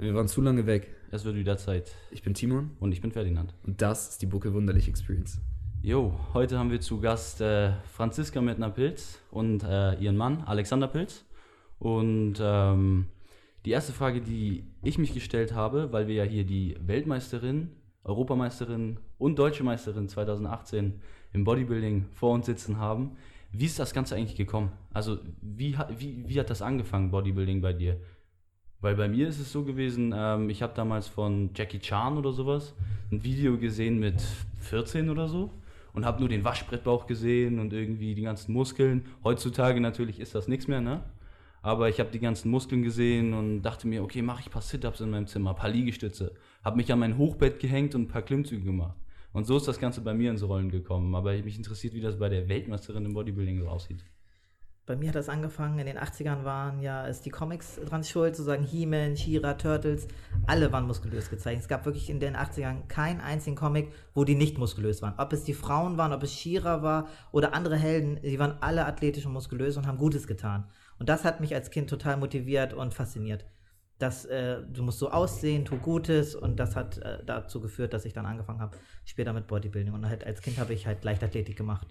Wir waren zu lange weg. Es wird wieder Zeit. Ich bin Timon Und ich bin Ferdinand. und das ist die Bucke Wunderlich Experience. Jo, heute haben wir zu Gast äh, Franziska Mettner-Pilz und äh, ihren Mann Alexander Pilz. Und ähm, die erste Frage, die ich mich gestellt habe, weil wir ja hier die Weltmeisterin, Europameisterin und Deutsche Meisterin 2018 im Bodybuilding vor uns sitzen haben. Wie ist das Ganze eigentlich gekommen? Also, wie, wie, wie hat das angefangen, Bodybuilding bei dir? Weil bei mir ist es so gewesen, ähm, ich habe damals von Jackie Chan oder sowas ein Video gesehen mit 14 oder so und habe nur den Waschbrettbauch gesehen und irgendwie die ganzen Muskeln. Heutzutage natürlich ist das nichts mehr, ne? Aber ich habe die ganzen Muskeln gesehen und dachte mir, okay, mache ich ein paar Sit-Ups in meinem Zimmer, ein paar Liegestütze. Habe mich an mein Hochbett gehängt und ein paar Klimmzüge gemacht. Und so ist das Ganze bei mir ins Rollen gekommen. Aber mich interessiert, wie das bei der Weltmeisterin im Bodybuilding so aussieht. Bei mir hat das angefangen, in den 80ern waren ja, ist die Comics dran schuld, sozusagen He-Man, She-Ra, Turtles, alle waren muskulös gezeichnet. Es gab wirklich in den 80ern keinen einzigen Comic, wo die nicht muskulös waren. Ob es die Frauen waren, ob es She-Ra war oder andere Helden, die waren alle athletisch und muskulös und haben Gutes getan. Und das hat mich als Kind total motiviert und fasziniert. Das, äh, du musst so aussehen, tu Gutes und das hat äh, dazu geführt, dass ich dann angefangen habe, später mit Bodybuilding. Und halt als Kind habe ich halt Leichtathletik gemacht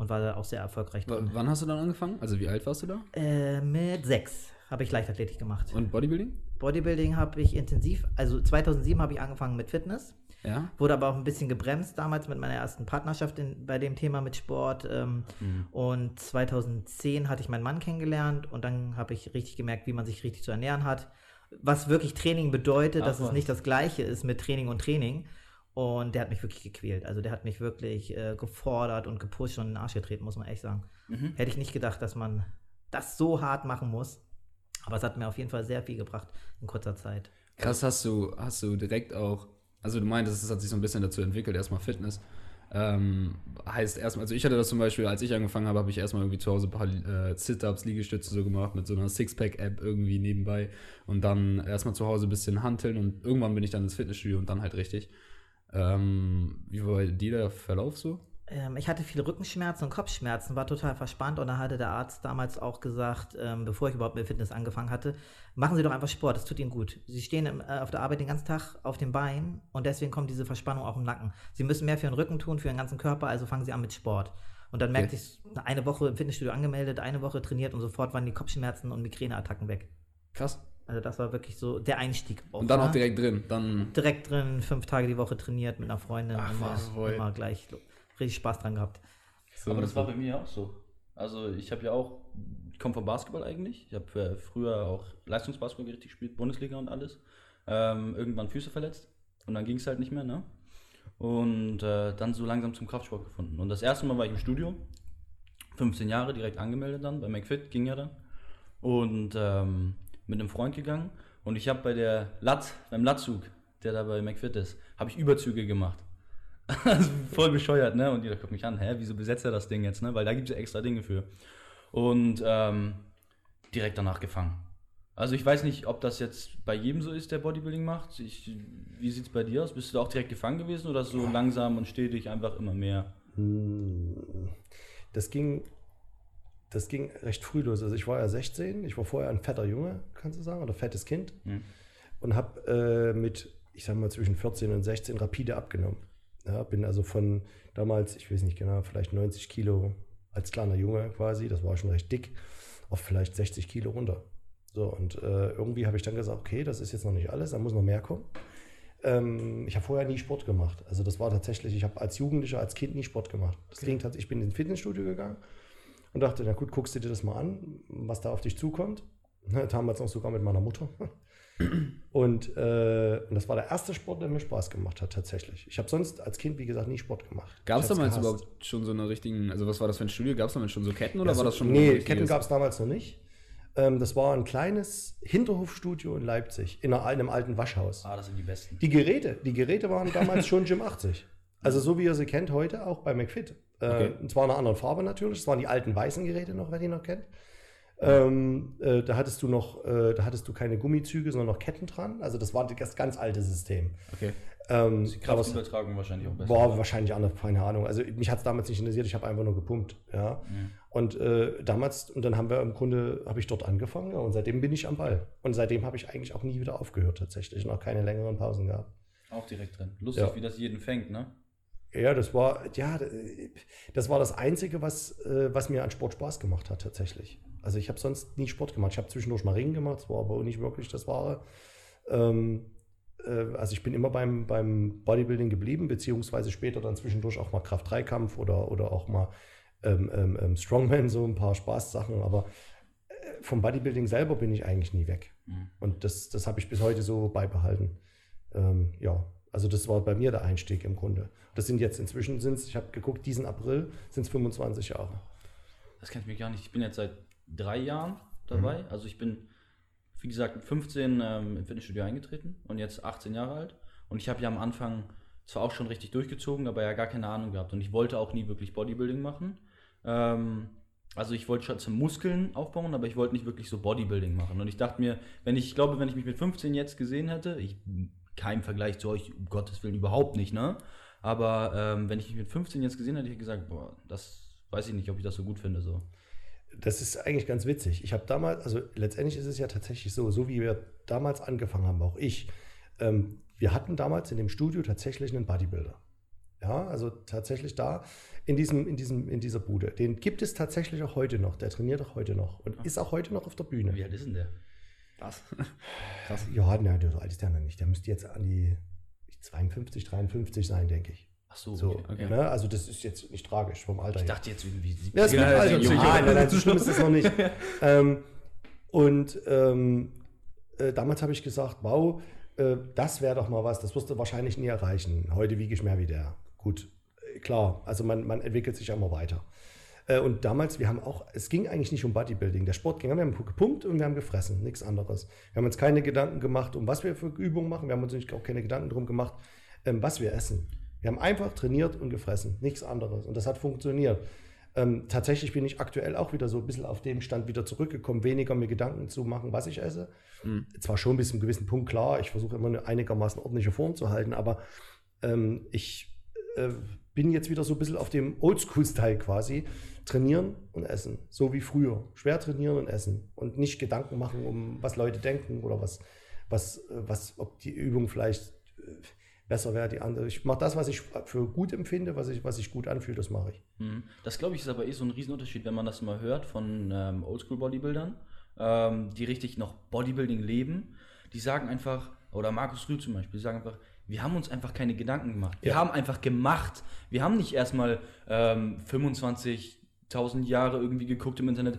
und war da auch sehr erfolgreich W drin. wann hast du dann angefangen? Also wie alt warst du da? Äh, mit sechs habe ich Leichtathletik gemacht. Und Bodybuilding? Bodybuilding habe ich intensiv, also 2007 habe ich angefangen mit Fitness, Ja. wurde aber auch ein bisschen gebremst damals mit meiner ersten Partnerschaft in, bei dem Thema mit Sport. Ähm, Und 2010 hatte ich meinen Mann kennengelernt und dann habe ich richtig gemerkt, wie man sich richtig zu ernähren hat. Was wirklich Training bedeutet, Ach dass es was. nicht das gleiche ist mit Training und Training. Und der hat mich wirklich gequält. Also der hat mich wirklich äh, gefordert und gepusht und in den Arsch getreten, muss man echt sagen. Mhm. Hätte ich nicht gedacht, dass man das so hart machen muss. Aber es hat mir auf jeden Fall sehr viel gebracht in kurzer Zeit. Krass, hast du, hast du direkt auch, also du meintest, es hat sich so ein bisschen dazu entwickelt, erstmal Fitness. Ähm, heißt erstmal, also ich hatte das zum Beispiel, als ich angefangen habe, habe ich erstmal irgendwie zu Hause ein paar äh, Sit-Ups, Liegestütze so gemacht mit so einer Sixpack-App irgendwie nebenbei und dann erstmal zu Hause ein bisschen hanteln und irgendwann bin ich dann ins Fitnessstudio und dann halt richtig. Ähm, wie war bei dir der Verlauf so? Ähm, ich hatte viele Rückenschmerzen und Kopfschmerzen, war total verspannt und da hatte der Arzt damals auch gesagt, ähm, bevor ich überhaupt mit Fitness angefangen hatte, machen Sie doch einfach Sport, das tut Ihnen gut. Sie stehen im, äh, auf der Arbeit den ganzen Tag auf dem Bein und deswegen kommt diese Verspannung auch im Nacken. Sie müssen mehr für Ihren Rücken tun, für Ihren ganzen Körper, also fangen Sie an mit Sport. Und dann merkte ich, eine Woche im Fitnessstudio angemeldet, eine Woche trainiert und sofort waren die Kopfschmerzen und Migräneattacken weg. Krass. Also das war wirklich so der Einstieg. Und dann ne? auch direkt drin. Dann direkt drin, fünf Tage die Woche trainiert mit einer Freundin. Ach, immer, was, wohl. immer gleich richtig Spaß dran gehabt. so Aber das war bei mir auch so. Also ich habe ja auch, ich komme vom Basketball eigentlich. Ich habe äh, früher auch Leistungsbasketball richtig gespielt, Bundesliga und alles. Ähm, irgendwann Füße verletzt und dann ging es halt nicht mehr, ne? Und äh, dann so langsam zum Kraftsport gefunden. Und das erste Mal war ich im Studio, 15 Jahre direkt angemeldet dann, bei McFit ging ja dann. Und ähm, mit einem Freund gegangen. Und ich habe bei der Lat, beim Latzug, der da bei McFit ist, habe ich Überzüge gemacht. Also voll bescheuert, ne? Und jeder guckt mich an, hä, wieso besetzt er das Ding jetzt, ne? Weil da gibt es ja extra Dinge für. Und ähm, direkt danach gefangen. Also ich weiß nicht, ob das jetzt bei jedem so ist, der Bodybuilding macht. Ich, wie sieht es bei dir aus? Bist du da auch direkt gefangen gewesen oder so langsam und stetig einfach immer mehr? Das ging, das ging recht früh los. Also ich war ja 16, ich war vorher ein fetter Junge, kannst du sagen, oder fettes Kind. Mhm. Und habe äh, mit, ich sag mal, zwischen 14 und 16 rapide abgenommen. Ja, bin also von damals, ich weiß nicht genau, vielleicht 90 Kilo als kleiner Junge quasi, das war schon recht dick, auf vielleicht 60 Kilo runter. So, und äh, irgendwie habe ich dann gesagt, okay, das ist jetzt noch nicht alles, da muss noch mehr kommen. Ähm, ich habe vorher nie Sport gemacht. Also das war tatsächlich, ich habe als Jugendlicher, als Kind nie Sport gemacht. Das ging tatsächlich, ich bin ins Fitnessstudio gegangen und dachte, na gut, guckst du dir das mal an, was da auf dich zukommt. Ne, damals noch sogar mit meiner Mutter. Und, äh, und das war der erste Sport, der mir Spaß gemacht hat, tatsächlich. Ich habe sonst als Kind, wie gesagt, nie Sport gemacht. Gab es damals gehasst. überhaupt schon so eine richtigen, also was war das für ein Studio? Gab es damals schon so Ketten oder Ja, war das schon ein Nee? Ketten gab es damals noch nicht. Ähm, das war ein kleines Hinterhofstudio in Leipzig, in einem alten Waschhaus. Ah, das sind die besten. Die Geräte, die Geräte waren damals schon Gym 80. Also so wie ihr sie kennt heute, auch bei McFit. Äh, Okay. Und zwar in einer anderen Farbe natürlich. Das waren die alten weißen Geräte noch, wer die noch kennt. Ähm, äh, da hattest du noch, äh, da hattest du keine Gummizüge, sondern noch Ketten dran. Also das war das ganz alte System. Okay. Ähm, Die Kraftübertragung wahrscheinlich auch besser. war wahrscheinlich anders, keine Ahnung. Also mich hat es damals nicht interessiert, ich habe einfach nur gepumpt. Ja. Und äh, damals, und dann haben wir im Grunde, habe ich dort angefangen ja, und seitdem bin ich am Ball. Und seitdem habe ich eigentlich auch nie wieder aufgehört tatsächlich und auch keine längeren Pausen gehabt. Auch direkt drin. Lustig, Ja. wie das jeden fängt, ne? Ja, das war, ja, das war das Einzige, was, äh, was mir an Sport Spaß gemacht hat, tatsächlich. Also ich habe sonst nie Sport gemacht. Ich habe zwischendurch mal Ringen gemacht, das war aber auch nicht wirklich das Wahre. Ähm, äh, also ich bin immer beim, beim Bodybuilding geblieben, beziehungsweise später dann zwischendurch auch mal Kraft-3-Kampf oder, oder auch mal ähm, ähm, ähm, Strongman, so ein paar Spaßsachen. Aber äh, vom Bodybuilding selber bin ich eigentlich nie weg. Und das, das habe ich bis heute so beibehalten. Ähm, ja, also das war bei mir der Einstieg im Grunde. Das sind jetzt inzwischen sind ich habe geguckt, diesen April sind es 25 Jahre. Das kann ich mir gar nicht. Ich bin jetzt seit drei Jahren dabei. Mhm. Also ich bin, wie gesagt, mit 15 ähm, im Fitnessstudio eingetreten und jetzt 18 Jahre alt. Und ich habe ja am Anfang zwar auch schon richtig durchgezogen, aber ja gar keine Ahnung gehabt. Und ich wollte auch nie wirklich Bodybuilding machen. Ähm, also ich wollte schon zum Muskeln aufbauen, aber ich wollte nicht wirklich so Bodybuilding machen. Und ich dachte mir, wenn ich, ich glaube, wenn ich mich mit 15 jetzt gesehen hätte, ich kein Vergleich zu euch, um Gottes Willen überhaupt nicht, ne? Aber ähm, wenn ich mich mit 15 jetzt gesehen hätte, hätte ich gesagt, boah, das weiß ich nicht, ob ich das so gut finde. So. Das ist eigentlich ganz witzig. Ich habe damals, also letztendlich ist es ja tatsächlich so, so wie wir damals angefangen haben, auch ich. Ähm, wir hatten damals in dem Studio tatsächlich einen Bodybuilder. Ja, also tatsächlich da in, diesem, in, diesem, in dieser Bude. Den gibt es tatsächlich auch heute noch. Der trainiert auch heute noch und ist auch heute noch auf der Bühne. Wie alt ist denn der? Was? Ja, nein, der so alt ist der noch nicht. Der müsste jetzt an die 52, 53 sein, denke ich. Ach so, So, okay. okay. Ne? Also das ist jetzt nicht tragisch vom Alter Ich her. dachte jetzt irgendwie sie- Ja, mit Ja, Alter. ja, ja, nein, nein, so schlimm ist es noch nicht. ähm, und ähm, äh, damals habe ich gesagt, wow, äh, das wäre doch mal was, das wirst du wahrscheinlich nie erreichen. Heute wiege ich mehr wie der. Gut, äh, klar, also man, man entwickelt sich ja immer weiter. Äh, und damals, wir haben auch, es ging eigentlich nicht um Bodybuilding. Der Sport ging, wir haben gepumpt und wir haben gefressen, nichts anderes. Wir haben uns keine Gedanken gemacht, um was wir für Übungen machen. Wir haben uns auch keine Gedanken darum gemacht, ähm, was wir essen. Wir haben einfach trainiert und gefressen, nichts anderes. Und das hat funktioniert. Ähm, tatsächlich bin ich aktuell auch wieder so ein bisschen auf dem Stand wieder zurückgekommen, weniger mir Gedanken zu machen, was ich esse. Zwar schon bis zu einem gewissen Punkt klar, ich versuche immer eine einigermaßen ordentliche Form zu halten, aber ähm, ich äh, bin jetzt wieder so ein bisschen auf dem Oldschool-Style quasi. Trainieren und essen, so wie früher. Schwer trainieren und essen und nicht Gedanken machen, um was Leute denken oder was, was, äh, was ob die Übung vielleicht äh, besser wäre, die andere. Ich mache das, was ich für gut empfinde, was ich, was sich gut anfühlt, das mache ich. Mhm. Das glaube ich ist aber eh so ein Riesenunterschied, wenn man das mal hört von ähm, Oldschool-Bodybuildern, ähm, die richtig noch Bodybuilding leben. Die sagen einfach, oder Markus Rühl zum Beispiel, die sagen einfach, wir haben uns einfach keine Gedanken gemacht. Wir Ja. haben einfach gemacht. Wir haben nicht erstmal ähm, 25.000 Jahre irgendwie geguckt im Internet,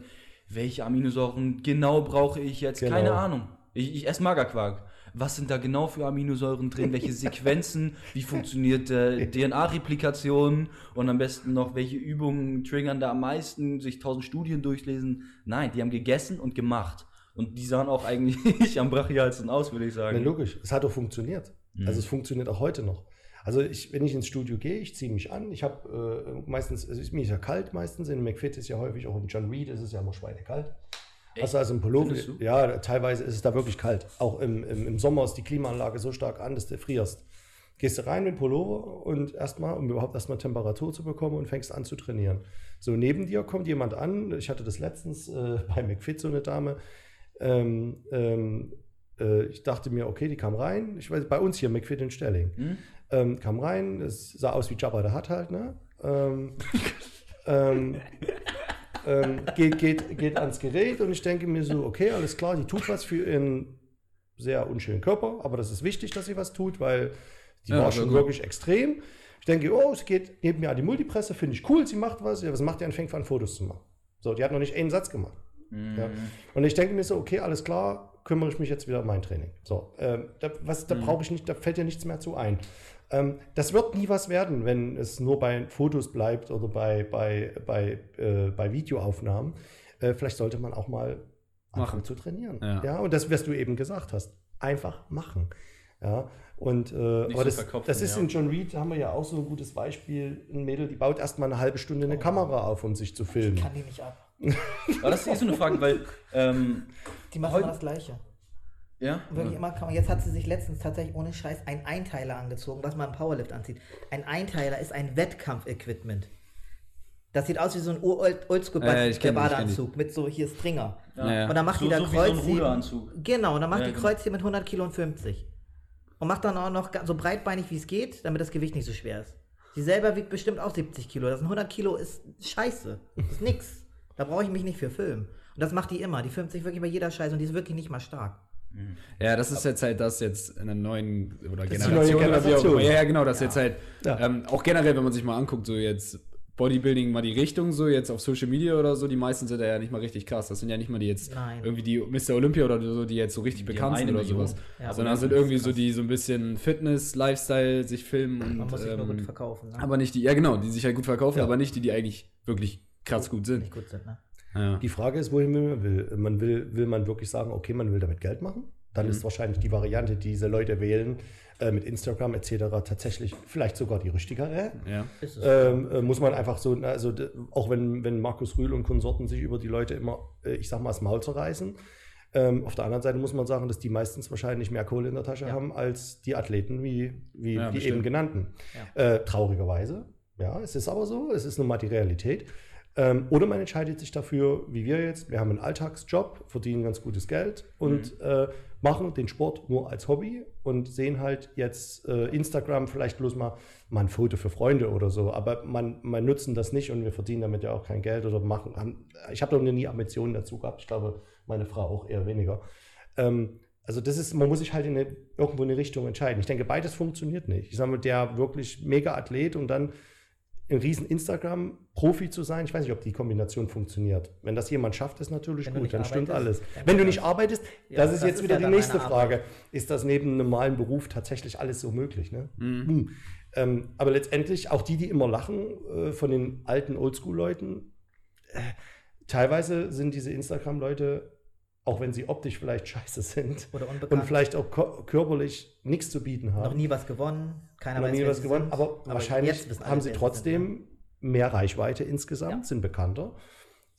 welche Aminosäuren genau brauche ich jetzt? Genau. Keine Ahnung. Ich, ich esse Magerquark. Was sind da genau für Aminosäuren drin? Welche Sequenzen? Wie funktioniert äh, DNA-Replikation? Und am besten noch, welche Übungen triggern da am meisten? Sich tausend Studien durchlesen? Nein, die haben gegessen und gemacht. Und die sahen auch eigentlich am brachialsten aus, würde ich Na, sagen. logisch, es hat doch funktioniert. Also es funktioniert auch heute noch. Also ich, wenn ich ins Studio gehe, ich ziehe mich an. Ich habe äh, meistens, es ist mir ja kalt meistens. In McFit ist ja häufig auch im John Reed ist es ja immer schweinekalt. Hast du also im Pullover? Ja, teilweise ist es da wirklich kalt. Auch im, im, im Sommer ist die Klimaanlage so stark an, dass du frierst. Gehst du rein mit Pullover und erstmal, um überhaupt erstmal Temperatur zu bekommen und fängst an zu trainieren. So, neben dir kommt jemand an. Ich hatte das letztens äh, bei McFit so eine Dame. Ähm, ähm, äh, ich dachte mir, okay, die kam rein. Ich weiß, bei uns hier, McFit in Stelling. Hm? Ähm, kam rein, es sah aus wie Jabba der Hutt halt, ne? Ähm, ähm, ähm, geht, geht, geht ans Gerät und ich denke mir so, okay, alles klar, die tut was für ihren sehr unschönen Körper, aber das ist wichtig, dass sie was tut, weil die Ja, war aber schon gut. wirklich extrem. Ich denke, oh, es geht neben mir an die Multipresse, finde ich cool, sie macht was. Ja, was macht die? Und fängt an, Fotos zu machen. So, die hat noch nicht einen Satz gemacht. Ja. Und ich denke mir so, okay, alles klar, kümmere ich mich jetzt wieder um mein Training. So, ähm, da, was, da brauche ich nicht, da fällt ja nichts mehr zu ein. Ähm, das wird nie was werden, wenn es nur bei Fotos bleibt oder bei, bei, bei, äh, bei Videoaufnahmen. Äh, vielleicht sollte man auch mal anfangen Machen. zu trainieren. Ja. Ja. und das, was du eben gesagt hast, einfach machen. Ja, und äh, aber das, das ist ja. in John Reed, da haben wir ja auch so ein gutes Beispiel. Ein Mädel, die baut erstmal eine halbe Stunde eine Kamera auf, um sich zu filmen. Kann die nicht ab. Aber das ist eh so eine Frage, weil, ähm, Die machen Heute- das Gleiche. Ja, Wirklich immer kaum. Jetzt hat sie sich letztens tatsächlich ohne Scheiß einen Einteiler angezogen, was man im Powerlift anzieht. Ein Einteiler ist ein Wettkampf-Equipment. Das sieht aus wie so ein Old- oldschool Äh, mit so hier Stringer. Ja, ja. Und dann macht So- die da so wie so ein Kreuzheben. Ruderanzug. Genau, und dann macht Ja, die genau. Kreuzheben mit 100 Kilo und 50. Und macht dann auch noch so breitbeinig wie es geht, damit das Gewicht nicht so schwer ist. Sie selber wiegt bestimmt auch 70 Kilo. Das sind 100 Kilo ist scheiße. Das ist nix. Da brauche ich mich nicht für filmen. Und das macht die immer. Die filmt sich wirklich bei jeder Scheiße und die ist wirklich nicht mal stark. Ja, das ist jetzt halt das jetzt in der neuen oder ist die Generation, neue oder Generation. immer. Ja, ja, genau, das jetzt halt Ja. ähm, auch generell, wenn man sich mal anguckt, so jetzt Bodybuilding mal die Richtung, so jetzt auf Social Media oder so, die meisten sind ja nicht mal richtig krass. Das sind ja nicht mal die jetzt Nein. irgendwie die Mr. Olympia oder so, die jetzt so richtig Die bekannt sind oder Million. sowas. Ja, Sondern sind irgendwie so die so ein bisschen Fitness, Lifestyle, sich filmen Man und muss sich nur gut ähm, verkaufen. Ne? aber nicht die, ja genau, die sich halt gut verkaufen, Ja. aber nicht die, die eigentlich wirklich krass gut sind. nicht gut sind. Ne? Ja. Die Frage ist, wohin will man will. Man will, will man wirklich sagen, okay, man will damit Geld machen? Dann ist wahrscheinlich die Variante, die diese Leute wählen, äh, mit Instagram etc. tatsächlich vielleicht sogar die richtigere. ja. Ähm, äh, muss man einfach so, also auch wenn, wenn Markus Rühl und Konsorten sich über die Leute immer, äh, ich sag mal, das Maul zerreißen. Ähm, auf der anderen Seite muss man sagen, dass die meistens wahrscheinlich mehr Kohle in der Tasche haben als die Athleten wie, wie Ja, die bestimmt. eben genannten. Äh, traurigerweise. Ja, es ist aber so, es ist nun mal die Realität. Ähm, oder man entscheidet sich dafür, wie wir jetzt, wir haben einen Alltagsjob, verdienen ganz gutes Geld und äh, machen den Sport nur als Hobby und sehen halt jetzt äh, Instagram vielleicht bloß mal, mal ein Foto für Freunde oder so, aber man, man nutzen das nicht und wir verdienen damit ja auch kein Geld oder machen, haben, ich habe doch nie Ambitionen dazu gehabt, ich glaube, meine Frau auch eher weniger. Ähm, also das ist, man muss sich halt in eine, irgendwo in eine Richtung entscheiden. Ich denke, beides funktioniert nicht. Ich sage mal, der wirklich mega Athlet und dann ein riesen Instagram-Profi zu sein, ich weiß nicht, ob die Kombination funktioniert. Wenn das jemand schafft, ist natürlich Wenn gut, dann stimmt alles. dann Wenn du nicht arbeitest, Ja, das ist das jetzt ist wieder die nächste Frage. Arbeit. Ist das neben einem normalen Beruf tatsächlich alles so möglich? Ne? Hm. Ähm, aber letztendlich, auch die, die immer lachen äh, von den alten Oldschool-Leuten, äh, teilweise sind diese Instagram-Leute, auch wenn sie optisch vielleicht scheiße sind und vielleicht auch körperlich nichts zu bieten haben, noch nie was gewonnen. Keiner noch weiß, nie was sie gewonnen, sind. aber, wahrscheinlich wissen alle, haben sie trotzdem mehr Reichweite insgesamt, Ja. sind bekannter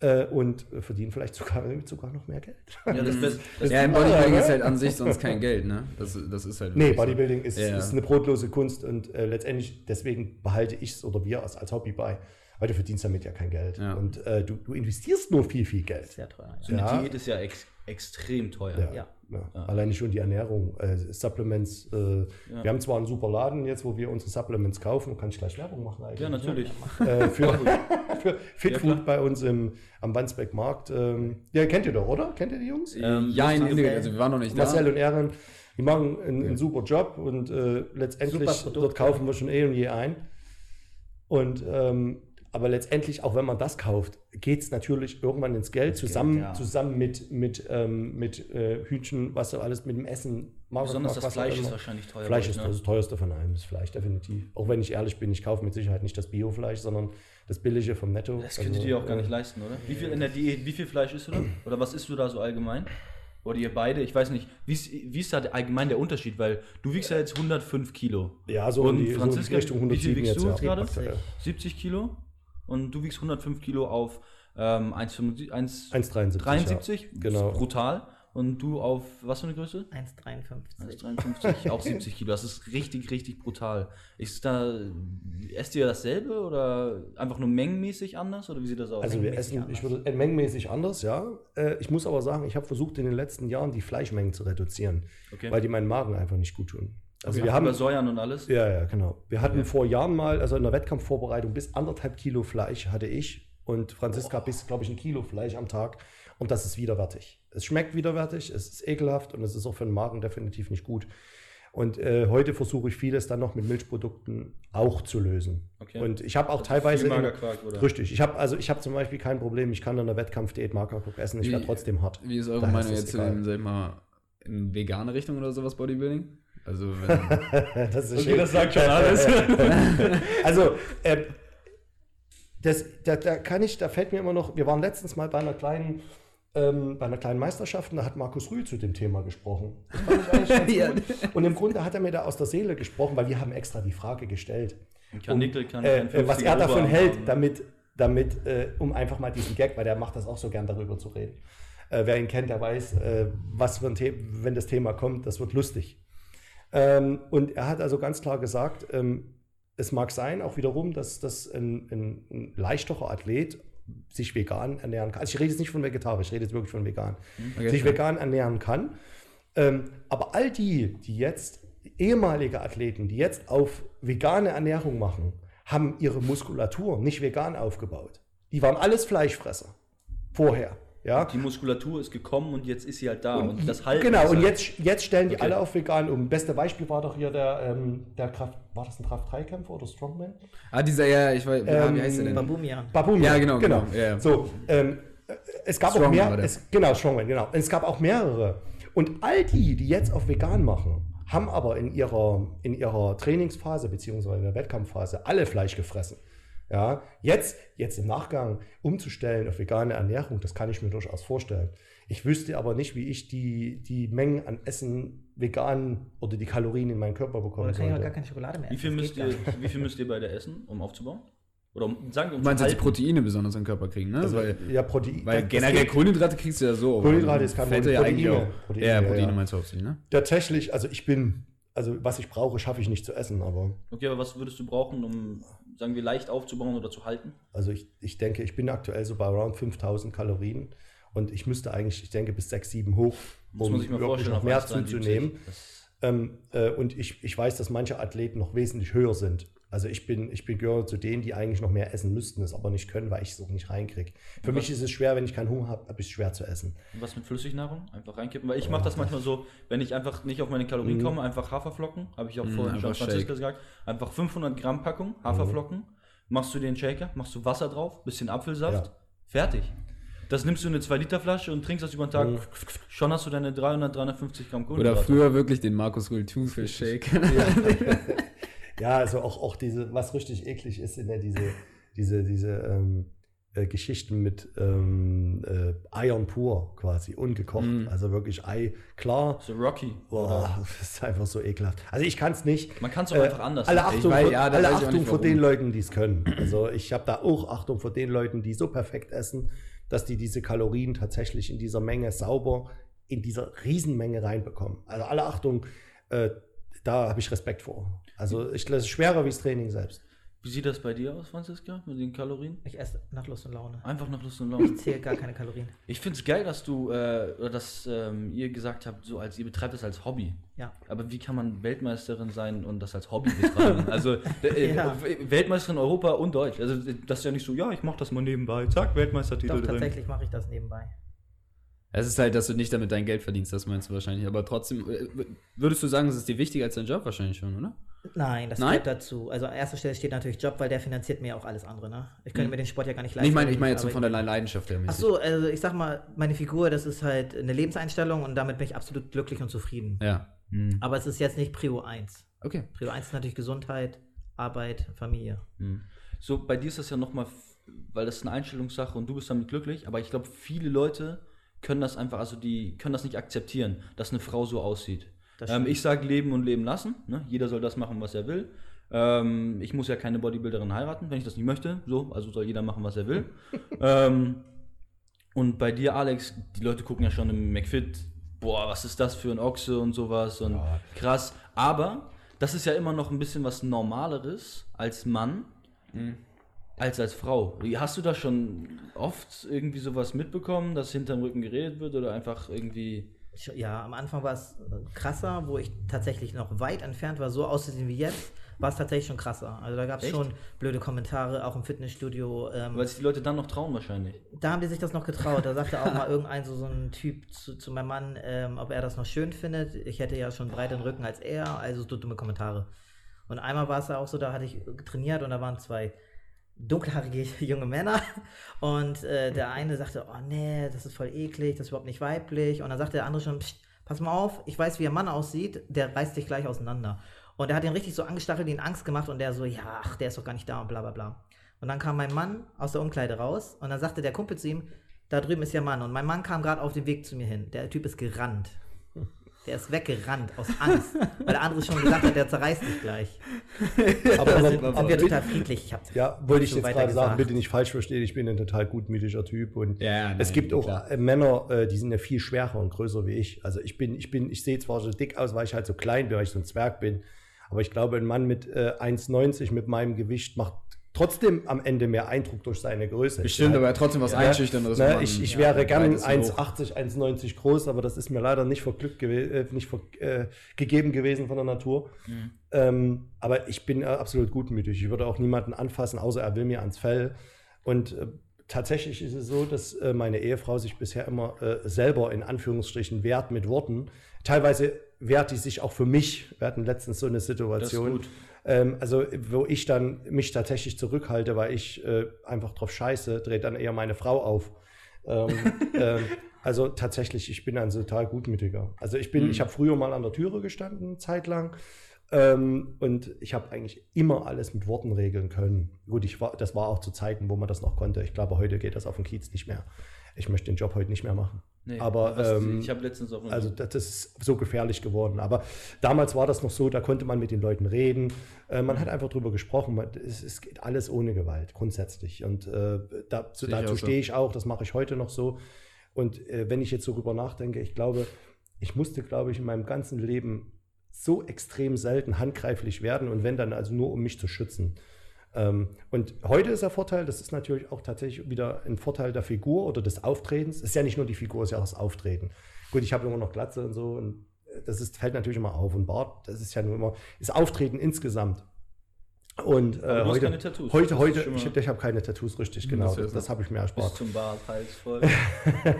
äh, und verdienen vielleicht sogar, sogar noch mehr Geld. ja, das, das, das, Ja, im Bodybuilding ist halt an sich sonst kein Geld, ne? Das, das ist halt. Nee, wirklich so. Bodybuilding ist, Ja, ist eine brotlose Kunst und äh, letztendlich deswegen behalte ich es oder wir es als Hobby bei, weil du verdienst damit ja kein Geld. Ja. Und äh, du, du investierst nur viel, viel Geld. Sehr teuer. so eine Ja. Diät ist ja ex, extrem teuer. Ja. Ja. Ja. Alleine schon die Ernährung, äh, Supplements. Äh, Wir haben zwar einen super Laden jetzt, wo wir unsere Supplements kaufen. Kann ich gleich Werbung machen eigentlich? Ja, natürlich. Äh, für, für Fitfood Ja, bei uns im, am Wandsbeck Markt. Ähm, ja, kennt ihr doch, oder? Kennt ihr die Jungs? Ähm, ja, in, in, also wir waren noch nicht Marcel da. und Ehren, die machen einen, einen super Job und äh, letztendlich Produkt, dort kaufen wir schon eh und je ein. Und ähm, aber letztendlich, auch wenn man das kauft, geht es natürlich irgendwann ins Geld, zusammen, ja. zusammen mit, mit, ähm, mit äh, Hühnchen, was so alles mit dem Essen Besonders Magerquark, das Fleisch ist wahrscheinlich teuer. Fleisch ist ne? das teuerste von allem, das Fleisch definitiv. Auch wenn ich ehrlich bin, ich kaufe mit Sicherheit nicht das Biofleisch, sondern das billige vom Netto. Das könntet Also, ihr auch gar äh, nicht leisten, oder? Wie viel in der Diät, wie viel Fleisch isst du da? Oder was isst du da so allgemein? Oder ihr beide? Ich weiß nicht. Wie ist, wie ist da allgemein der Unterschied? Weil du wiegst ja jetzt 105 Kilo. Ja, so Und in die, so in Franziska, Richtung wie viel 107 wiegst jetzt. du ja. gerade? aktuell. 70 Kilo. Und du wiegst 105 Kilo auf ähm, 1,75 1 1,73. 73. Ja. Genau. Ist brutal. Und du auf was für eine Größe? 1,53. 1,53, auch 70 Kilo. Das ist richtig, richtig brutal. Ist da, esst ihr dasselbe oder einfach nur mengenmäßig anders? Oder wie sieht das aus? Also wir essen, ich anders. würde äh, mengenmäßig anders, ja. Äh, ich muss aber sagen, ich habe versucht in den letzten Jahren die Fleischmengen zu reduzieren, Okay. weil die meinen Magen einfach nicht gut tun. Also wir wir haben Säuern und alles. ja, ja, genau. Wir hatten vor Jahren mal, also in der Wettkampfvorbereitung, bis anderthalb Kilo Fleisch hatte ich und Franziska bis, glaube ich, ein Kilo Fleisch am Tag. Und das ist widerwärtig. Es schmeckt widerwärtig, es ist ekelhaft und es ist auch für den Magen definitiv nicht gut. Und äh, heute versuche ich vieles dann noch mit Milchprodukten auch zu lösen. Okay. Und ich habe auch Also teilweise. viel Magerquark, oder? Richtig. Ich habe also ich habe zum Beispiel kein Problem, ich kann in der Wettkampfdiät Magerquark essen, ich werde trotzdem hart. Wie ist eure Daher Meinung es jetzt in, sag mal, in vegane Richtung oder sowas Bodybuilding? Also, wenn, das ist Okay, schön. das sagt schon alles. Also, äh, das, da, da kann ich, da fällt mir immer noch, wir waren letztens mal bei einer kleinen, ähm, bei einer kleinen Meisterschaft und da hat Markus Rühl zu dem Thema gesprochen. Das fand ich eigentlich ganz gut. Und im Grunde hat er mir da aus der Seele gesprochen, weil wir haben extra die Frage gestellt. Ein Karnickel kann äh, was 50er er davon hält, haben. damit damit, äh, um einfach mal diesen Gag, weil der macht das auch so gern darüber zu reden. Äh, wer ihn kennt, der weiß, äh, was für ein Thema, wenn das Thema kommt, das wird lustig. Ähm, und er hat also ganz klar gesagt, ähm, es mag sein, auch wiederum, dass, dass ein, ein, ein leichterer Athlet sich vegan ernähren kann. Also ich rede jetzt nicht von vegetarisch, ich rede jetzt wirklich von vegan. Okay, sich klar. vegan ernähren kann. Ähm, aber all die, die jetzt, ehemalige Athleten, die jetzt auf vegane Ernährung machen, haben ihre Muskulatur nicht vegan aufgebaut. Die waren alles Fleischfresser. Vorher. Ja. Die Muskulatur ist gekommen und jetzt ist sie halt da. Und, das Halten Genau, und halt- jetzt, jetzt stellen die Okay. alle auf vegan um. Beste Beispiel war doch hier der, ähm, der Kraft, war das ein Kraft-3-Kämpfer oder Strongman? Ah, dieser, ja, ich weiß, ja, Ähm, wie heißt der denn? Babumian. Babumian. Ja, genau, genau, ja, ja. So, ähm, äh, es gab Strongman auch mehr, es, genau, Strongman, genau. Es gab auch mehrere. Und all die, die jetzt auf vegan machen, haben aber in ihrer, in ihrer Trainingsphase beziehungsweise in der Wettkampfphase alle Fleisch gefressen. Ja, jetzt, jetzt im Nachgang umzustellen auf vegane Ernährung, das kann ich mir durchaus vorstellen. Ich wüsste aber nicht, wie ich die, die Mengen an Essen vegan oder die Kalorien in meinen Körper bekommen Oder kann ich auch gar sollte. keine Schokolade mehr Wie essen? viel, Das müsst ihr, wie viel müsst ihr beide essen, um aufzubauen? Oder um, sagen wir, um Du meinst, zu dass die? Proteine besonders im Körper kriegen, ne? Also, weil ja, Protein. weil generell Kohlenhydrate kriegst du ja so. Kohlenhydrate ist kein Fette Problem. ja eigentlich Proteine. auch. Proteine, ja, Proteine ja. meinst du hauptsächlich, ne? Tatsächlich, also ich bin, also was ich brauche, schaffe ich nicht zu essen, aber Okay, aber was würdest du brauchen, um, sagen wir, leicht aufzubauen oder zu halten? also ich, ich denke, ich bin aktuell so bei around 5000 Kalorien und ich müsste eigentlich, ich denke, bis 6, 7 hoch, Muss man sich mal wirklich vorstellen, noch mehr 1,73. zuzunehmen. Ähm, äh, und ich, ich weiß, dass manche Athleten noch wesentlich höher sind. Also ich bin, ich bin gehöre zu denen, die eigentlich noch mehr essen müssten, es aber nicht können, weil ich es auch nicht reinkriege. Für mich ist es schwer, wenn ich keinen Hunger habe, habe ich es schwer zu essen. Was mit Flüssignahrung? Einfach reinkippen? Weil ich mache das manchmal so, wenn ich einfach nicht auf meine Kalorien Mhm. komme, einfach Haferflocken, habe ich auch vorhin schon Franziska gesagt, einfach 500 Gramm Packung Haferflocken, machst du den Shaker, machst du Wasser drauf, bisschen Apfelsaft, Ja. fertig. Das nimmst du in eine 2-Liter-Flasche und trinkst das über den Tag, Mhm. schon hast du deine 300, 350 Gramm Oder Kohlenhydrate. früher wirklich den Markus Rühl Thunfisch Shake. Ja, also auch, auch diese, was richtig eklig ist, sind ja diese, diese, diese ähm, äh, Geschichten mit ähm, äh, Eiern pur quasi, ungekocht. Mhm. Also wirklich Ei klar. So Rocky. Boah, das ist einfach so ekelhaft. Also ich kann es nicht. Man kann es auch Äh, einfach anders Alle. Achtung, weiß- ja, alle Achtung vor den Leuten, die es können. Also ich habe da auch Achtung vor den Leuten, die so perfekt essen, dass die diese Kalorien tatsächlich in dieser Menge sauber in dieser Riesenmenge reinbekommen. Also alle Achtung, äh, da habe ich Respekt vor. Also ich, das ist schwerer wie das Training selbst. Wie sieht das bei dir aus, Franziska, mit den Kalorien? Ich esse nach Lust und Laune. Einfach nach Lust und Laune. Ich zähle gar keine Kalorien. Ich finde es geil, dass du, äh, oder dass ähm, ihr gesagt habt, so als ihr betreibt es als Hobby. Ja. Aber wie kann man Weltmeisterin sein und das als Hobby betreiben? also äh, Ja. äh, Weltmeisterin Europa und Deutsch. Also das ist ja nicht so, ja, ich mach das mal nebenbei. Zack, Weltmeistertitel Doch, drin. tatsächlich mache ich das nebenbei. Es ist halt, dass du nicht damit dein Geld verdienst, das meinst du wahrscheinlich. Aber trotzdem, äh, würdest du sagen, es ist dir wichtiger als dein Job wahrscheinlich schon, oder? Nein, das Nein? gehört dazu. Also an erster Stelle steht natürlich Job, weil der finanziert mir auch alles andere. Ne? Ich könnte mir den Sport ja gar nicht leisten. ich meine ich meine jetzt so von der Leidenschaft her. Ach so, also ich sag mal, meine Figur, das ist halt eine Lebenseinstellung und damit bin ich absolut glücklich und zufrieden. Ja. Hm. Aber es ist jetzt nicht Prio 1. Okay. Prio 1 ist natürlich Gesundheit, Arbeit, Familie. Hm. So, bei dir ist das ja nochmal, weil das ist eine Einstellungssache und du bist damit glücklich, aber ich glaube, viele Leute können das einfach, also die können das nicht akzeptieren, dass eine Frau so aussieht. Ähm, ich sage leben und leben lassen. Ne? Jeder soll das machen, was er will. Ähm, ich muss ja keine Bodybuilderin heiraten, wenn ich das nicht möchte. So, also soll jeder machen, was er will. ähm, und bei dir, Alex, die Leute gucken ja schon im McFit, boah, was ist das für ein Ochse und sowas und krass. Aber das ist ja immer noch ein bisschen was Normaleres als Mann als als Frau. Hast du da schon oft irgendwie sowas mitbekommen, dass hinterm Rücken geredet wird oder einfach irgendwie. Ja, am Anfang war es krasser, wo ich tatsächlich noch weit entfernt war, so auszusehen wie jetzt, war es tatsächlich schon krasser. Also da gab es schon blöde Kommentare, auch im Fitnessstudio. Ähm, Weil sich die Leute dann noch trauen wahrscheinlich. da haben die sich das noch getraut. Da sagte auch mal irgendein so, so ein Typ zu, zu meinem Mann, ähm, ob er das noch schön findet. Ich hätte ja schon breiteren Rücken als er, also so dumme Kommentare. Und einmal war es ja auch so, da hatte ich trainiert und da waren zwei dunkelhaarige junge Männer und äh, der eine sagte, oh nee, das ist voll eklig, das ist überhaupt nicht weiblich und dann sagte der andere schon, Psst, pass mal auf, ich weiß, wie ein Mann aussieht, der reißt dich gleich auseinander. Und er hat ihn richtig so angestachelt, ihn Angst gemacht und der so, ja, ach, der ist doch gar nicht da und bla bla bla. Und dann kam mein Mann aus der Umkleide raus und dann sagte der Kumpel zu ihm, da drüben ist ja Mann. Und mein Mann kam gerade auf dem Weg zu mir hin. Der Typ ist gerannt. Der ist weggerannt aus Angst, weil der andere schon gesagt hat, der zerreißt dich gleich. Aber, Da aber, sind, sind wir total friedlich. Ich hab ja, wollte ich jetzt weiter gerade sagen, gesagt. bitte nicht falsch verstehen, ich bin ein total gutmütiger Typ und Ja, nein, es gibt auch klar. äh, Männer, äh, die sind ja viel schwerer und größer wie ich. Also ich bin, ich bin, ich sehe zwar so dick aus, weil ich halt so klein bin, weil ich so ein Zwerg bin, aber ich glaube, ein Mann mit äh, 1,90 mit meinem Gewicht macht trotzdem am Ende mehr Eindruck durch seine Größe. Bestimmt, Ja. aber trotzdem was Ja, Einschüchterndes. Ne, ich ich ja, wäre gern breit ist hoch. 1,80, 1,90 groß, aber das ist mir leider nicht, verglückt gewe äh, nicht ver äh, gegeben gewesen von der Natur. Ähm, aber ich bin äh, absolut gutmütig. Ich würde auch niemanden anfassen, außer er will mir ans Fell. Und äh, tatsächlich ist es so, dass äh, meine Ehefrau sich bisher immer äh, selber in Anführungsstrichen wehrt mit Worten. Teilweise wehrt die sich auch für mich. Wir hatten letztens so eine Situation. gut. Ähm, also, wo ich dann mich tatsächlich zurückhalte, weil ich äh, einfach drauf scheiße, dreht dann eher meine Frau auf. Ähm, ähm, also tatsächlich, ich bin ein total gutmütiger. Also ich bin, ich habe früher mal an der Türe gestanden, zeitlang. Ähm, und ich habe eigentlich immer alles mit Worten regeln können. Gut, ich war, das war auch zu Zeiten, wo man das noch konnte. Ich glaube, heute geht das auf dem Kiez nicht mehr. Ich möchte den Job heute nicht mehr machen. Nee, Aber ähm, ich habe letztens auch also das ist so gefährlich geworden. Aber damals war das noch so, da konnte man mit den Leuten reden. Äh, man hat einfach drüber gesprochen. Man, es, es geht alles ohne Gewalt, grundsätzlich. Und äh, dazu, dazu stehe ich auch, das mache ich heute noch so. Und äh, wenn ich jetzt so drüber nachdenke, ich glaube, ich musste, glaube ich, in meinem ganzen Leben so extrem selten handgreiflich werden und wenn dann also nur, um mich zu schützen. Ähm, und heute ist der Vorteil, das ist natürlich auch tatsächlich wieder ein Vorteil der Figur oder des Auftretens. Es ist ja nicht nur die Figur, es ist ja auch das Auftreten. Gut, ich habe immer noch Glatze und so und äh, das ist, fällt natürlich immer auf. Und Bart, das ist ja nur immer, ist Auftreten insgesamt. Und äh, heute, keine Tattoos. heute, heute, ich, ich habe keine Tattoos, richtig, genau. das Das, habe ich mir bis erspart. zum Bart, Hals voll.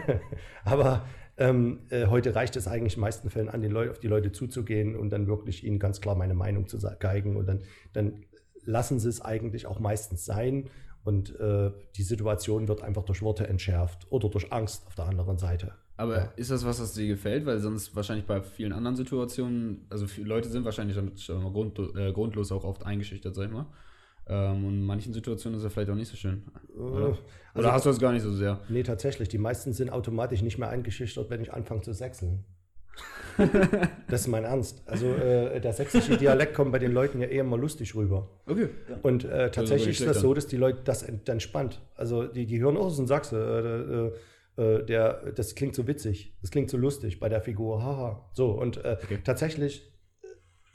Aber ähm, äh, heute reicht es eigentlich in den meisten Fällen an, den Leu auf die Leute zuzugehen und dann wirklich ihnen ganz klar meine Meinung zu geigen. Und dann, dann lassen sie es eigentlich auch meistens sein. Und äh, die Situation wird einfach durch Worte entschärft oder durch Angst auf der anderen Seite. Aber Ja. ist das was, was dir gefällt? Weil sonst wahrscheinlich bei vielen anderen Situationen, also viele Leute sind wahrscheinlich damit schon grund, äh, grundlos auch oft eingeschüchtert, sag ich mal. Ähm, und in manchen Situationen ist er vielleicht auch nicht so schön. Oder, Äh, oder hast du das gar nicht so sehr? Nee, tatsächlich. Die meisten sind automatisch nicht mehr eingeschüchtert, wenn ich anfange zu sechseln. das ist mein Ernst. Also äh, der sächsische Dialekt kommt bei den Leuten ja eher mal lustig rüber. Okay. Und äh, tatsächlich nicht ist das so, dass die Leute das ent entspannt. Also die, die hören, oh, das ist ein Sachse, äh, äh, der, das klingt so witzig, das klingt so lustig bei der Figur, haha. So, und äh, tatsächlich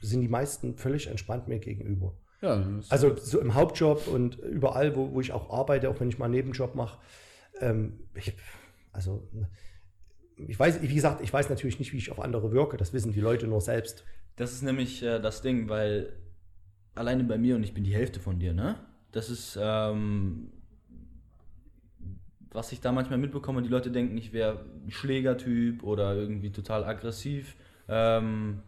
sind die meisten völlig entspannt mir gegenüber. Ja, Also so im Hauptjob und überall, wo, wo ich auch arbeite, auch wenn ich mal einen Nebenjob mache. Ähm, ich, also ich weiß, wie gesagt, ich weiß natürlich nicht, wie ich auf andere wirke. Das wissen die Leute nur selbst. Das ist nämlich äh, das Ding, weil alleine bei mir und ich bin die Hälfte von dir, ne? Das ist, ähm, was ich da manchmal mitbekomme, die Leute denken, ich wäre ein Schlägertyp oder irgendwie total aggressiv. Ähm,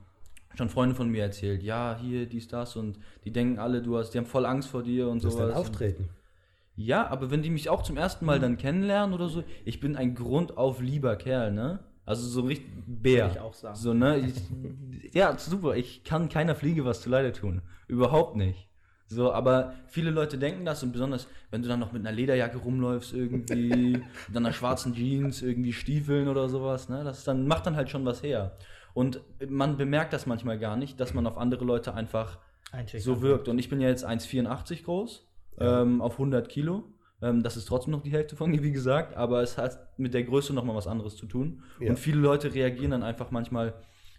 schon Freunde von mir erzählt, ja, hier, dies, das und die denken alle, du hast, die haben voll Angst vor dir und Das ist dein. Auftreten. Ja, aber wenn die mich auch zum ersten Mal dann kennenlernen oder so, ich bin ein grundauf lieber Kerl, ne? Also so richtig Bär. Würde ich auch sagen. So, ne? Ich, ja, super. Ich kann keiner Fliege was zuleide tun. Überhaupt nicht. So, aber viele Leute denken das und besonders, wenn du dann noch mit einer Lederjacke rumläufst irgendwie, mit einer schwarzen Jeans, irgendwie Stiefeln oder sowas, ne? Das dann macht dann halt schon was her. Und man bemerkt das manchmal gar nicht, dass man auf andere Leute einfach so wirkt. Und ich bin ja jetzt 1,84 groß, ähm, auf 100 Kilo. Ähm, das ist trotzdem noch die Hälfte von mir, wie gesagt, aber es hat mit der Größe nochmal was anderes zu tun. Ja. Und viele Leute reagieren dann einfach manchmal,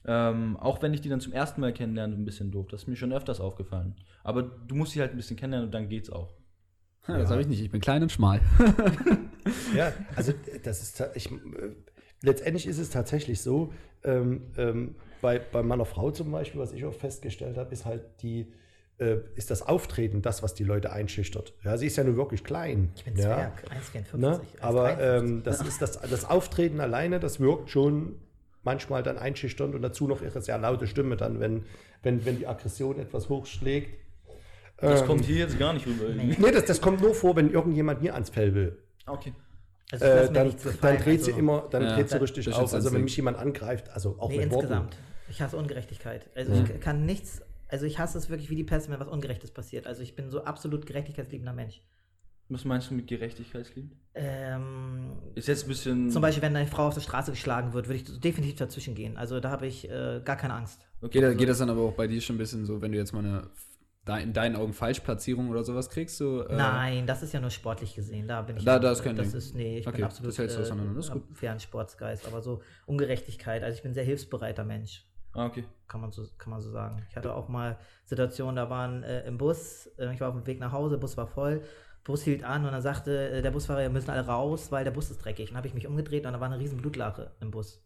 ähm, auch wenn ich die dann zum ersten Mal kennenlerne, ein bisschen doof. Das ist mir schon öfters aufgefallen. Aber du musst sie halt ein bisschen kennenlernen und dann geht's auch. Ja, das habe ich nicht. Ich bin klein und schmal. Ja, also das ist ich, äh, letztendlich ist es tatsächlich so, ähm, ähm, bei, bei meiner Frau zum Beispiel, was ich auch festgestellt habe, ist halt die, äh, ist das Auftreten das, was die Leute einschüchtert. Ja, sie ist ja nur wirklich klein. Ich bin ja, Zwerg, 1,54. ne? Aber 1,53. ähm, das ist das, das Auftreten alleine, das wirkt schon manchmal dann einschüchternd und dazu noch ihre sehr laute Stimme dann, wenn, wenn, wenn die Aggression etwas hochschlägt. Das Ähm, kommt hier jetzt gar nicht rüber. irgendwie. Nee, das, das kommt nur vor, wenn irgendjemand mir ans Fell will. Okay. Also Äh, dann, dann dreht sie also- immer, dann Ja, dreht sie richtig auf. Also wenn mich jemand angreift, also auch Nee, mit Worten. insgesamt. Ich hasse Ungerechtigkeit. Also Ja. ich kann nichts, also ich hasse es wirklich wie die Pest, wenn was Ungerechtes passiert. Also ich bin so absolut gerechtigkeitsliebender Mensch. Was meinst du mit Gerechtigkeitslied? Ähm, Ist jetzt ein bisschen. zum Beispiel, wenn eine Frau auf der Straße geschlagen wird, würde ich definitiv dazwischen gehen. Also da habe ich äh, gar keine Angst. Geht, da- geht das dann aber auch bei dir schon ein bisschen so, wenn du jetzt mal eine da- in deinen Augen Falschplatzierung oder sowas kriegst? So, äh, Nein, das ist ja nur sportlich gesehen. Da bin ich. Da- da ist kein das Ding. ist, nee, ich Okay, bin das absolut hältst du auseinander, das ist äh, gut. fairen Sportsgeist. Aber so Ungerechtigkeit, also ich bin ein sehr hilfsbereiter Mensch. Ah, okay. kann man so, kann man so sagen. Ich hatte auch mal Situationen, da waren äh, im Bus, äh, ich war auf dem Weg nach Hause, Bus war voll, Bus hielt an und dann sagte äh, der Busfahrer, wir müssen alle raus, weil der Bus ist dreckig. Und dann habe ich mich umgedreht und da war eine riesen Blutlache im Bus.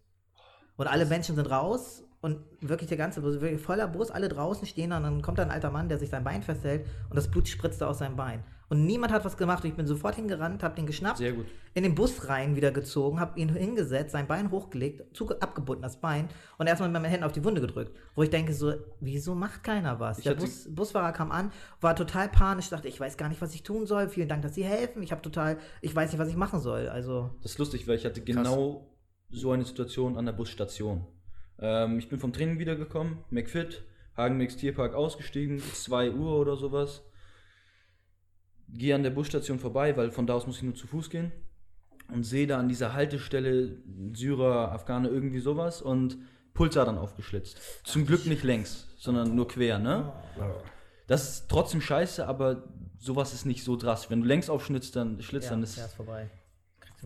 Und alle Menschen sind raus und wirklich der ganze Bus, wirklich voller Bus, alle draußen stehen und dann kommt da ein alter Mann, der sich sein Bein festhält und das Blut spritzte aus seinem Bein. Und niemand hat was gemacht und ich bin sofort hingerannt, habe den geschnappt, Sehr gut. in den Bus rein wieder gezogen, habe ihn hingesetzt, sein Bein hochgelegt, zu, abgebunden das Bein und erstmal mit meinen Händen auf die Wunde gedrückt. Wo ich denke so, wieso macht keiner was? Ich Der Bus, Busfahrer kam an, war total panisch, dachte, ich weiß gar nicht, was ich tun soll. Vielen Dank, dass Sie helfen. Ich habe total, ich weiß nicht, was ich machen soll. Also Das ist lustig, weil ich hatte genau so eine Situation an der Busstation. Ähm, ich bin vom Training wiedergekommen, McFit, Hagenmix Tierpark ausgestiegen, 2 Uhr oder sowas. Gehe an der Busstation vorbei, weil von da aus muss ich nur zu Fuß gehen. Und sehe da an dieser Haltestelle Syrer, Afghaner, irgendwie sowas und Pulsadern aufgeschlitzt. Zum Glück nicht längs, sondern nur quer, ne? Das ist trotzdem scheiße, aber sowas ist nicht so drastisch. Wenn du längs aufschnitzt, dann schlitzt, dann ist ja, ist vorbei.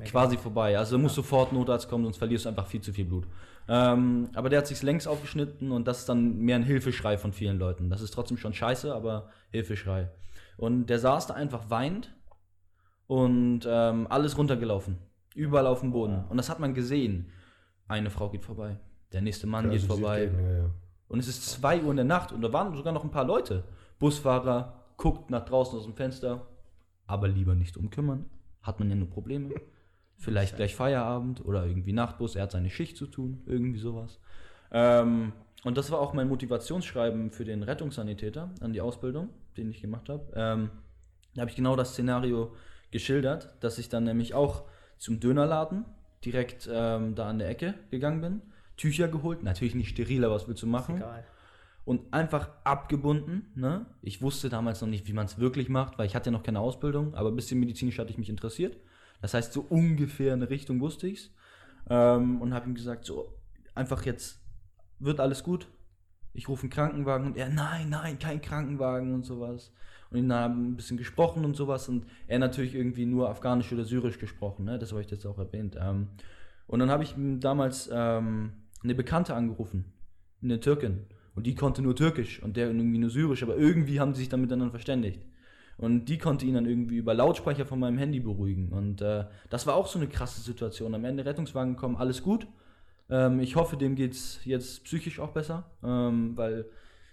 Quasi vorbei. Also muss sofort Notarzt kommen, sonst verlierst du einfach viel zu viel Blut. Ähm, aber der hat sich längs aufgeschnitten und das ist dann mehr ein Hilfeschrei von vielen Leuten. Das ist trotzdem schon scheiße, aber Hilfeschrei. Und der saß da einfach weint und ähm, alles runtergelaufen. Überall auf dem Boden. Und das hat man gesehen. Eine Frau geht vorbei. Der nächste Mann Ja, geht also vorbei. gehen, ja, ja. Und es ist 2 Uhr in der Nacht und da waren sogar noch ein paar Leute. Busfahrer guckt nach draußen aus dem Fenster, aber lieber nicht umkümmern. Hat man ja nur Probleme. Vielleicht gleich Feierabend oder irgendwie Nachtbus, er hat seine Schicht zu tun, irgendwie sowas. Ähm, und das war auch mein Motivationsschreiben für den Rettungssanitäter an die Ausbildung, den ich gemacht habe. Ähm, da habe ich genau das Szenario geschildert, dass ich dann nämlich auch zum Dönerladen direkt ähm, da an der Ecke gegangen bin, Tücher geholt, natürlich nicht steril, aber was willst du machen? und einfach abgebunden. Ne? Ich wusste damals noch nicht, wie man es wirklich macht, weil ich hatte ja noch keine Ausbildung, aber ein bisschen medizinisch hatte ich mich interessiert. Das heißt, so ungefähr in eine Richtung wusste ich's ähm, und habe ihm gesagt, so einfach jetzt wird alles gut. Ich rufe einen Krankenwagen und er, nein, nein, kein Krankenwagen und sowas. Und ihn haben ein bisschen gesprochen und sowas und er natürlich irgendwie nur Afghanisch oder Syrisch gesprochen, ne? das habe ich jetzt auch erwähnt. Ähm, und dann habe ich damals ähm, eine Bekannte angerufen, eine Türkin. Und die konnte nur Türkisch und der irgendwie nur Syrisch, aber irgendwie haben sie sich dann miteinander verständigt. Und die konnte ihn dann irgendwie über Lautsprecher von meinem Handy beruhigen. Und äh, das war auch so eine krasse Situation. Am Ende Rettungswagen kommen, alles gut. Ähm, ich hoffe, dem geht es jetzt psychisch auch besser, ähm, weil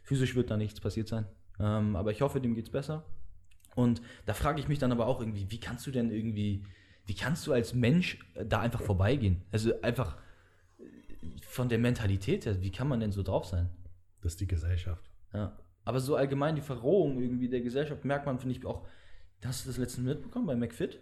physisch wird da nichts passiert sein. Ähm, aber ich hoffe, dem geht es besser. Und da frage ich mich dann aber auch irgendwie, wie kannst du denn irgendwie, wie kannst du als Mensch äh, da einfach vorbeigehen? Also einfach äh, von der Mentalität her, wie kann man denn so drauf sein? Das ist die Gesellschaft. Ja. Aber so allgemein die Verrohung irgendwie der Gesellschaft merkt man, finde ich auch. Hast du das letztens mitbekommen bei McFit?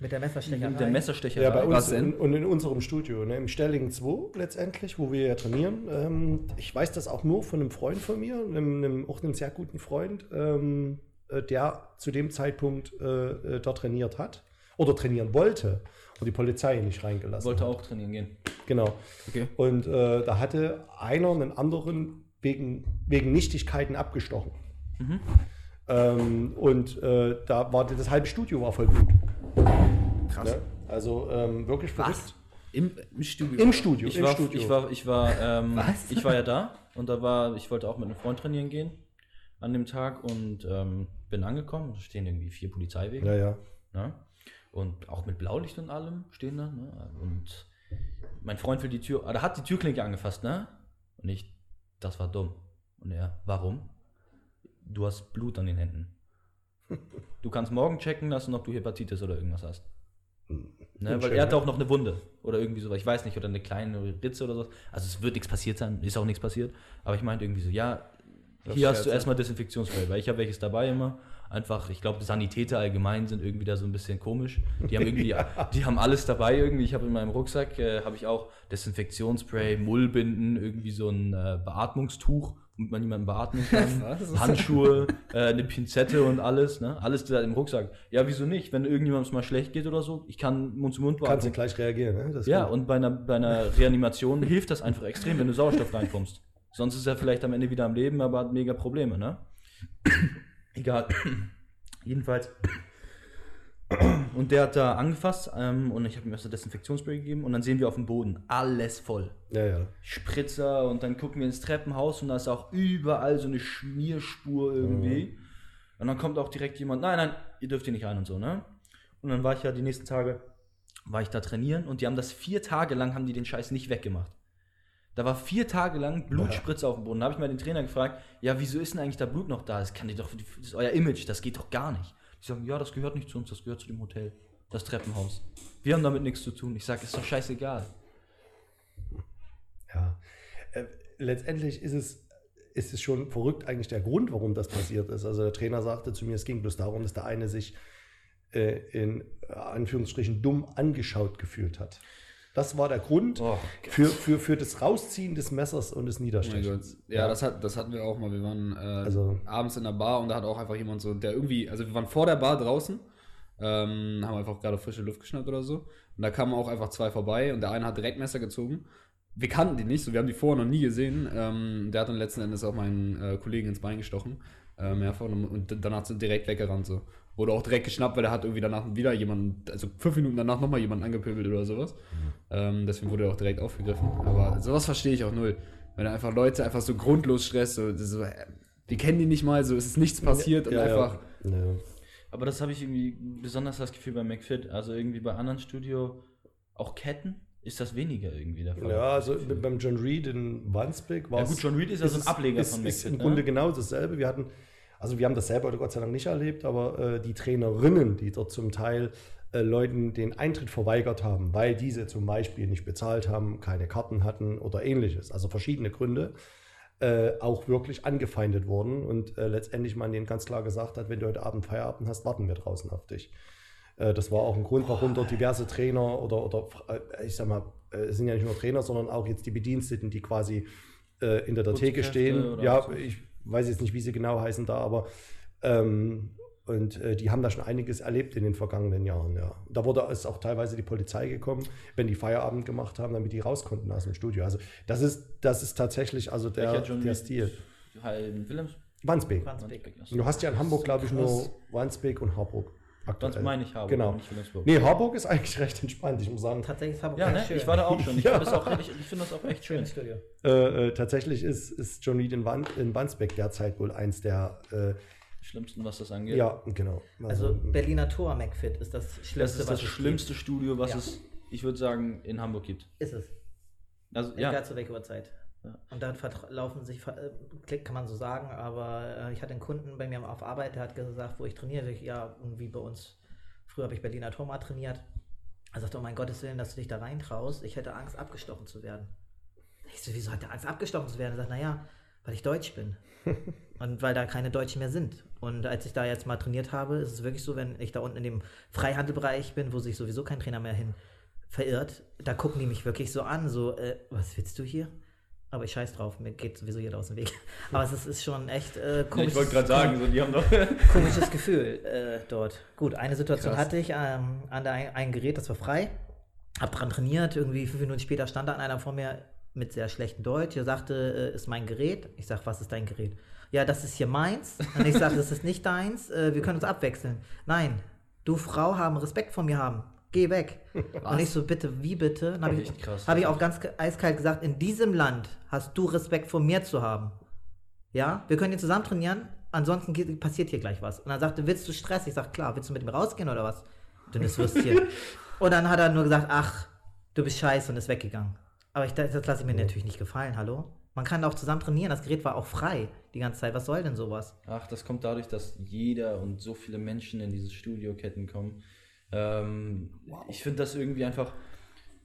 Mit der Messerstecherei. Mit der Messerstecherei. Ja, bei uns Was denn? in, und in unserem Studio, ne, im Stelling 2 letztendlich, wo wir ja trainieren. Ähm, ich weiß das auch nur von einem Freund von mir, einem, einem, auch einem sehr guten Freund, ähm, äh, der zu dem Zeitpunkt äh, äh, dort trainiert hat oder trainieren wollte und die Polizei ihn nicht reingelassen wollte hat. auch trainieren gehen. Genau. Okay. Und äh, da hatte einer einen anderen wegen, wegen Nichtigkeiten abgestochen. Mhm. Ähm, und äh, da war das halbe Studio war voll Blut. Krass. Ne? Also ähm, wirklich verrückt. Im, Im Studio. Im Studio. Ich im war, Studio. ich war, ich war, ähm, Was? ich war ja da und da war, ich wollte auch mit einem Freund trainieren gehen an dem Tag und ähm, bin angekommen. Da stehen irgendwie vier Polizeiwege. ja, ja. Ne? Und auch mit Blaulicht und allem stehen da. Ne? Und mein Freund will die Tür, oder hat die Türklinke angefasst, ne? Und ich, das war dumm. Und er, warum? Du hast Blut an den Händen. Du kannst morgen checken lassen, ob du Hepatitis oder irgendwas hast. Ne? Weil er hatte ne? auch noch eine Wunde oder irgendwie sowas, ich weiß nicht, oder eine kleine Ritze oder so. Also es wird nichts passiert sein, ist auch nichts passiert. Aber ich meinte irgendwie so, ja, hier hast du ja. erstmal Desinfektionsspray, weil ich habe welches dabei immer. Einfach, ich glaube, Sanitäter allgemein sind irgendwie da so ein bisschen komisch. Die haben irgendwie, die haben alles dabei irgendwie. Ich habe in meinem Rucksack, äh, habe ich auch Desinfektionsspray, Mullbinden, irgendwie so ein äh, Beatmungstuch, womit man jemanden beatmen kann. Was? Handschuhe, äh, eine Pinzette und alles, ne? Alles da im Rucksack. Ja, wieso nicht? Wenn irgendjemandem mal schlecht geht oder so, ich kann Mund zu Mund Kannst du beatmen. gleich reagieren, ne? Das Ja, gut. und bei einer, bei einer Reanimation hilft das einfach extrem, wenn du Sauerstoff reinkommst. Sonst ist er vielleicht am Ende wieder am Leben, aber hat mega Probleme, ne? Egal. Jedenfalls. Und der hat da angefasst ähm, und ich habe ihm erst ein Desinfektionsspray gegeben und dann sehen wir auf dem Boden alles voll. Ja, ja. Spritzer und dann gucken wir ins Treppenhaus und da ist auch überall so eine Schmierspur irgendwie. Und dann kommt auch direkt jemand, nein, nein, ihr dürft hier nicht rein und so, ne? Und dann war ich ja die nächsten Tage, war ich da trainieren und die haben das vier Tage lang, haben die den Scheiß nicht weggemacht. Da war vier Tage lang Blutspritze auf dem Boden. Da habe ich mal den Trainer gefragt, ja, wieso ist denn eigentlich da Blut noch da? Das kann die doch, das ist euer Image, das geht doch gar nicht. Die sagen, ja, das gehört nicht zu uns, das gehört zu dem Hotel, das Treppenhaus. Wir haben damit nichts zu tun. Ich sage, ist doch scheißegal. Ja. Äh, letztendlich ist es, ist es schon verrückt eigentlich der Grund, warum das passiert ist. Also der Trainer sagte zu mir, es ging bloß darum, dass der eine sich äh, in Anführungsstrichen dumm angeschaut gefühlt hat. Das war der Grund Oh, für, für, für das Rausziehen des Messers und des Niederstechens. Gott. Ja, Das, hat, das hatten wir auch mal. Wir waren äh, Also- abends in der Bar und da hat auch einfach jemand so, der irgendwie, also wir waren vor der Bar draußen, ähm, haben einfach gerade frische Luft geschnappt oder so. Und da kamen auch einfach zwei vorbei und der eine hat direkt Messer gezogen. Wir kannten die nicht, so wir haben die vorher noch nie gesehen. Ähm, der hat dann letzten Endes auch meinen äh, Kollegen ins Bein gestochen, äh, mehrfach, und, und danach sind direkt weggerannt so. Wurde auch direkt geschnappt, weil er hat irgendwie danach wieder jemanden, also fünf Minuten danach nochmal jemanden angepöbelt oder sowas. Ähm, deswegen wurde er auch direkt aufgegriffen. Aber sowas verstehe ich auch null. Wenn er einfach Leute einfach so grundlos stresst, so, so äh, wir kennen die nicht mal, so es ist nichts passiert und Ja, ja. einfach. Ja. Aber das habe ich irgendwie besonders das Gefühl bei McFit. Also irgendwie bei anderen Studio, auch Ketten, ist das weniger irgendwie der Fall. Ja, also beim John Reed in Wandsbek war Ja gut, John Reed ist ja so ein es- Ableger ist, von ist McFit. im ne? Grunde genau dasselbe. Wir hatten, also wir haben das selber Gott sei Dank nicht erlebt, aber äh, die Trainerinnen, die dort zum Teil äh, Leuten den Eintritt verweigert haben, weil diese zum Beispiel nicht bezahlt haben, keine Karten hatten oder ähnliches, also verschiedene Gründe, äh, auch wirklich angefeindet wurden und äh, letztendlich man denen ganz klar gesagt hat, wenn du heute Abend Feierabend hast, warten wir draußen auf dich. Äh, Das war auch ein Grund, warum dort diverse Trainer oder, oder äh, ich sag mal, es sind ja nicht nur Trainer, sondern auch jetzt die Bediensteten, die quasi äh, hinter der Theke stehen. Ja, auch. ich weiß jetzt nicht, wie sie genau heißen da, aber ähm, und äh, die haben da schon einiges erlebt in den vergangenen Jahren, ja. Da wurde es auch teilweise die Polizei gekommen, wenn die Feierabend gemacht haben, damit die raus konnten aus dem Studio. Also das ist, das ist tatsächlich also der, der? Stil. Halt, Willems? Wandsbek. Wandsbek. Du hast ja in Hamburg, glaube ich, nur. Wandsbek und Harburg. Aktuell. Sonst meine ich Harburg, Genau. nicht Wilhelmsburg. Nee, Harburg ist eigentlich recht entspannt. Ich muss sagen, Tatsächlich ist Hamburg Ja, ne? schön. ich war da auch schon. Ich Ja. finde das, auch- ich, ich finde das auch echt schön. Schönes Studio. äh, äh, tatsächlich ist, ist John Reed in, Wan in Wandsbek derzeit wohl eins der, äh, Schlimmsten, was das angeht. ja, genau. Also Berliner Tor McFit ist das Schlimmste, das ist das schlimmste Studio, was Ja. es, ich würde sagen, in Hamburg gibt. gibt. Ist es. Also, Ja. ja. Egal zu welcher Uhrzeit. Ja. Und dann verlaufen sich, äh, klick kann man so sagen, aber äh, ich hatte einen Kunden bei mir auf Arbeit, der hat gesagt, wo ich trainiere, ich, ja, irgendwie bei uns, früher habe ich Berliner Tor mal trainiert. Er sagt, oh mein Gottes Willen, dass du dich da reintraust, ich hätte Angst, abgestochen zu werden. Ich so, wieso hat er Angst, abgestochen zu werden? Er sagt, naja, weil ich Deutsch bin. Und weil da keine Deutschen mehr sind. Und als ich da jetzt mal trainiert habe, ist es wirklich so, wenn ich da unten in dem Freihandelbereich bin, wo sich sowieso kein Trainer mehr hin verirrt, da gucken die mich wirklich so an, so, äh, was willst du hier? Aber ich scheiß drauf, mir geht sowieso jeder aus dem Weg. Aber es ist, ist schon echt äh, komisch. ich wollte gerade sagen, so, die haben doch. komisches Gefühl äh, dort. Gut, eine Situation Krass. hatte ich ähm, an der ein, ein Gerät, das war frei. Hab dran trainiert, irgendwie fünf Minuten später stand da einer vor mir mit sehr schlechtem Deutsch. Er sagte, äh, ist mein Gerät. Ich sag, was ist dein Gerät? Ja, das ist hier meins. Und ich sage, das ist nicht deins. Äh, wir können uns abwechseln. Nein, du Frau haben Respekt vor mir haben. Geh weg. Und ich so, bitte, wie bitte? Dann habe ich, hab ich auch ganz eiskalt gesagt, in diesem Land hast du Respekt vor mir zu haben. Ja, wir können hier zusammen trainieren, ansonsten geht, passiert hier gleich was. Und dann sagte, willst du Stress? Ich sag, klar, willst du mit mir rausgehen oder was? Dünnes Würstchen. und dann hat er nur gesagt, ach, du bist scheiße und ist weggegangen. Aber ich, das lasse ich mir natürlich nicht gefallen, hallo? Man kann auch zusammen trainieren, das Gerät war auch frei die ganze Zeit. Was soll denn sowas? Ach, das kommt dadurch, dass jeder und so viele Menschen in diese Studioketten kommen. Ähm, Ich finde das irgendwie einfach.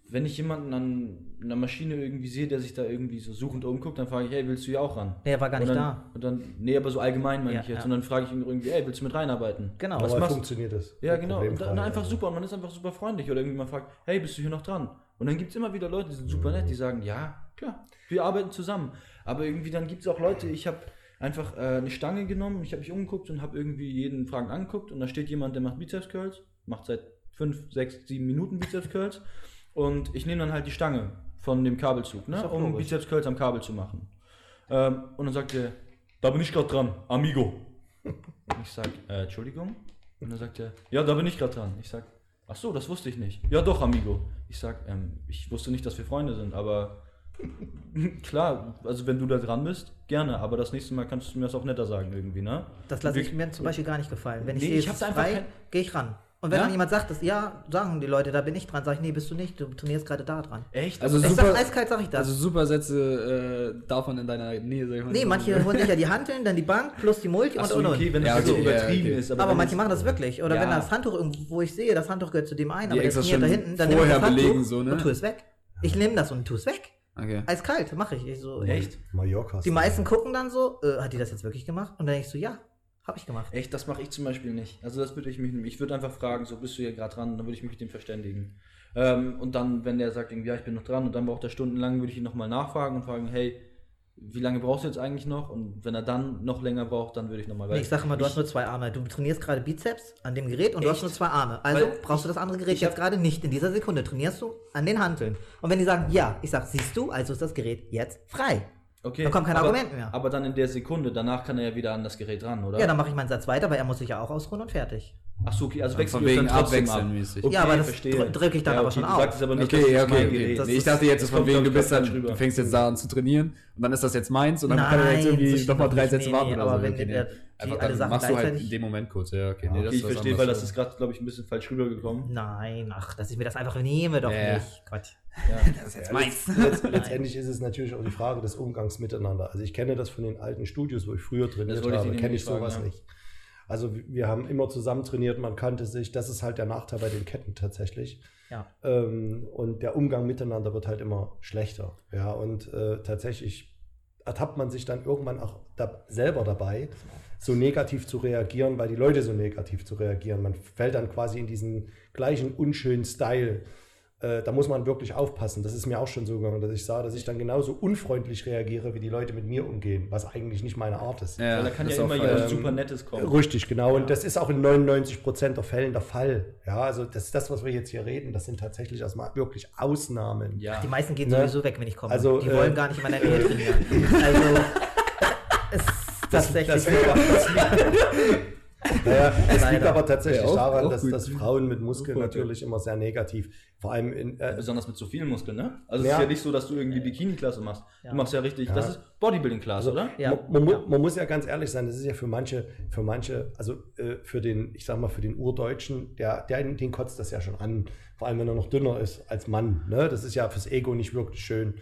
wenn ich jemanden an einer Maschine irgendwie sehe, der sich da irgendwie so suchend umguckt, dann frage ich, hey, willst du hier auch ran? Nee, er war gar und nicht dann, da. Und dann, nee, aber so allgemein meine Ja, ich jetzt. ja. Und dann frage ich ihn irgendwie, hey, willst du mit reinarbeiten? Genau. Was Aber funktioniert das? Ja, genau. Und dann einfach also. super. Und man ist einfach super freundlich. Oder irgendwie man fragt, hey, bist du hier noch dran? Und dann gibt es immer wieder Leute, die sind super nett, die sagen, ja, klar, wir arbeiten zusammen. Aber irgendwie dann gibt es auch Leute, ich habe einfach äh, eine Stange genommen, ich habe mich umgeguckt und habe irgendwie jeden Fragen angeguckt und da steht jemand, der macht Bizeps Curls, macht seit 5, 6, 7 Minuten Bizeps Curls und ich nehme dann halt die Stange von dem Kabelzug, ne, um logisch. Bizeps Curls am Kabel zu machen. Ähm, und dann sagt er, da bin ich gerade dran, amigo. Ich sag, äh, Entschuldigung? Und dann sagt er, ja, da bin ich gerade dran. Ich sag, ach so, das wusste ich nicht. Ja, doch, Amigo. Ich sag, ähm, ich wusste nicht, dass wir Freunde sind, aber klar, also wenn du da dran bist, gerne, aber das nächste Mal kannst du mir das auch netter sagen irgendwie, ne? Das lasse ich mir zum Beispiel gar nicht gefallen. Wenn ich Nee, sehe, ich ist einfach frei, kein- gehe ich ran. Und wenn Ja? dann jemand sagt, dass, ja, sagen die Leute, da bin ich dran, sage ich, nee, bist du nicht, du trainierst gerade da dran. Echt? Also Ich super, sag eiskalt, sag ich das. also super Sätze äh, davon in deiner Nähe, sag ich mal. nee, manche holen sich ja die Hanteln, dann die Bank plus die Multi Ach und so, und und. okay, wenn das Ja, halt so okay, übertrieben ja, okay. ist. aber wenn manche machen das wirklich. Oder Ja. wenn das Handtuch irgendwo, wo ich sehe, das Handtuch gehört zu dem einen, Die aber der trainiert da hinten, dann nehme ich vorher das Handtuch belegen, so, ne? und tu es weg. Ich nehme das und tu es weg. Okay. Eiskalt, mache ich. ich so, Echt? Mallorca. Die meisten gucken dann so, äh, hat die das jetzt wirklich gemacht? Und dann denke ich so, ja, habe ich gemacht. Echt, das mache ich zum Beispiel nicht. Also das würde ich mich, ich würde einfach fragen, so bist du hier gerade dran, dann würde ich mich mit dem verständigen. Ähm, und dann, wenn der sagt, irgendwie, ja, ich bin noch dran, und dann braucht er stundenlang, würde ich ihn nochmal nachfragen und fragen, hey, wie lange brauchst du jetzt eigentlich noch? Und wenn er dann noch länger braucht, dann würde ich nochmal Nee, ich sage immer, du hast nur zwei Arme. Du trainierst gerade Bizeps an dem Gerät und du hast Echt? nur zwei Arme. Also Weil brauchst du das andere Gerät ich jetzt gerade nicht. In dieser Sekunde trainierst du an den Hanteln. Und wenn die sagen, ja, ich sag, siehst du, also ist das Gerät jetzt frei. Okay, Da kommt kein aber, Argument mehr. Aber dann in der Sekunde, danach kann er ja wieder an das Gerät ran, oder? Ja, dann mache ich meinen Satz weiter, weil er muss sich ja auch ausruhen und fertig. Ach so, okay, also Ja, wechseln wir wegen dann trotzdem abwechseln ab. Okay, Ja, aber das verstehe. drück- drück ich dann aber schon du auf. sagst es aber nicht, Okay, ja, okay, okay. Gerät. Das Nee, ich dachte jetzt das von wegen, du bist dann, rüber. du fängst jetzt da an zu trainieren und dann ist das jetzt meins und dann kann er jetzt Nein, irgendwie so nochmal drei. Sätze Nee, warten nee, oder aber so. wenn Okay, nee. Einfach alle dann Sachen machst du halt in dem Moment kurz, ja, okay. Ja, Nee, Okay, das ich verstehe, weil das ist gerade, glaube ich, ein bisschen falsch rübergekommen. Nein, ach, dass ich mir das einfach nehme, doch Ja. nicht. Das ist jetzt meins. Letzt, letztendlich ist es natürlich auch die Frage des Umgangs miteinander. Also ich kenne das von den alten Studios, wo ich früher trainiert ich habe, kenne ich sowas fragen, ja. nicht. Also wir haben immer zusammen trainiert, man kannte sich. Das ist halt der Nachteil bei den Ketten tatsächlich. Ja. Ähm, und der Umgang miteinander wird halt immer schlechter. Ja, und äh, tatsächlich ertappt man sich dann irgendwann auch da, selber dabei, so negativ zu reagieren, weil die Leute so negativ zu reagieren. Man fällt dann quasi in diesen gleichen unschönen Style. Äh, da muss man wirklich aufpassen. Das ist mir auch schon so gegangen, dass ich sah, dass ich dann genauso unfreundlich reagiere, wie die Leute mit mir umgehen, was eigentlich nicht meine Art ist. Ja, da kann ja immer auch jemand falsch. super Nettes kommen. Richtig, genau. Und das ist auch in 99 Prozent der Fällen der Fall. Ja, also das ist das, was wir jetzt hier reden. Das sind tatsächlich erstmal wirklich Ausnahmen. Ja. Die meisten gehen Ne? sowieso weg, wenn ich komme. Also, die äh, wollen gar nicht in meiner Nähe trainieren. Also, es ist tatsächlich das das naja, es liegt aber tatsächlich Ja, auch- daran, auch dass, dass Frauen mit Muskeln gut. natürlich immer sehr negativ, vor allem in, äh, Besonders mit so vielen Muskeln, ne? Also es Ja. ist ja nicht so, dass du irgendwie Bikini-Klasse machst. Ja. Du machst ja richtig, Ja. das ist Bodybuilding-Klasse, oder? Ja. man, man, man muss ja ganz ehrlich sein, das ist ja für manche, für manche, also äh, für den, ich sag mal, für den Urdeutschen, der, der den kotzt das ja schon an, vor allem wenn er noch dünner ist als Mann. Ne? Das ist ja fürs Ego nicht wirklich schön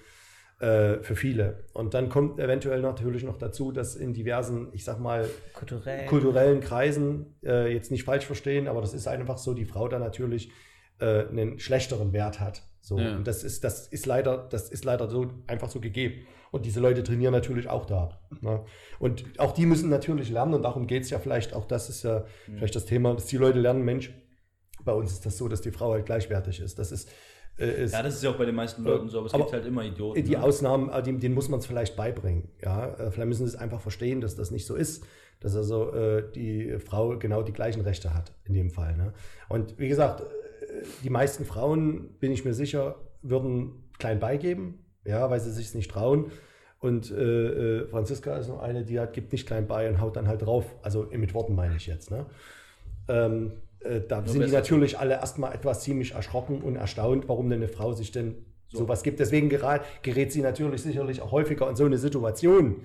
für viele. Und dann kommt eventuell natürlich noch dazu, dass in diversen, ich sag mal, Kulturell. kulturellen Kreisen äh, jetzt nicht falsch verstehen, aber das ist einfach so, die Frau da natürlich äh, einen schlechteren Wert hat. So. Ja. Und das ist, das ist leider, das ist leider so einfach so gegeben. Und diese Leute trainieren natürlich auch da. Ne? Und auch die müssen natürlich lernen, und darum geht es ja vielleicht, auch das ist ja vielleicht das Thema, dass die Leute lernen, Mensch, bei uns ist das so, dass die Frau halt gleichwertig ist. Das ist, äh, Ja, das ist ja auch bei den meisten Leuten so, aber es Aber gibt halt immer Idioten. die ne? Ausnahmen, äh, die, denen muss man es vielleicht beibringen. Ja? Äh, Vielleicht müssen sie es einfach verstehen, dass das nicht so ist, dass also äh, die Frau genau die gleichen Rechte hat in dem Fall. Ne? Und wie gesagt, äh, die meisten Frauen, bin ich mir sicher, würden klein beigeben, ja, weil sie sich nicht trauen. Und äh, äh, Franziska ist noch eine, die hat, gibt nicht klein bei und haut dann halt drauf. Also äh, mit Worten meine ich jetzt. Ne? Ähm, äh, da sind die natürlich alle erstmal etwas ziemlich erschrocken und erstaunt, warum denn eine Frau sich denn sowas gibt. Deswegen gerät, gerät sie natürlich sicherlich auch häufiger in so eine Situation.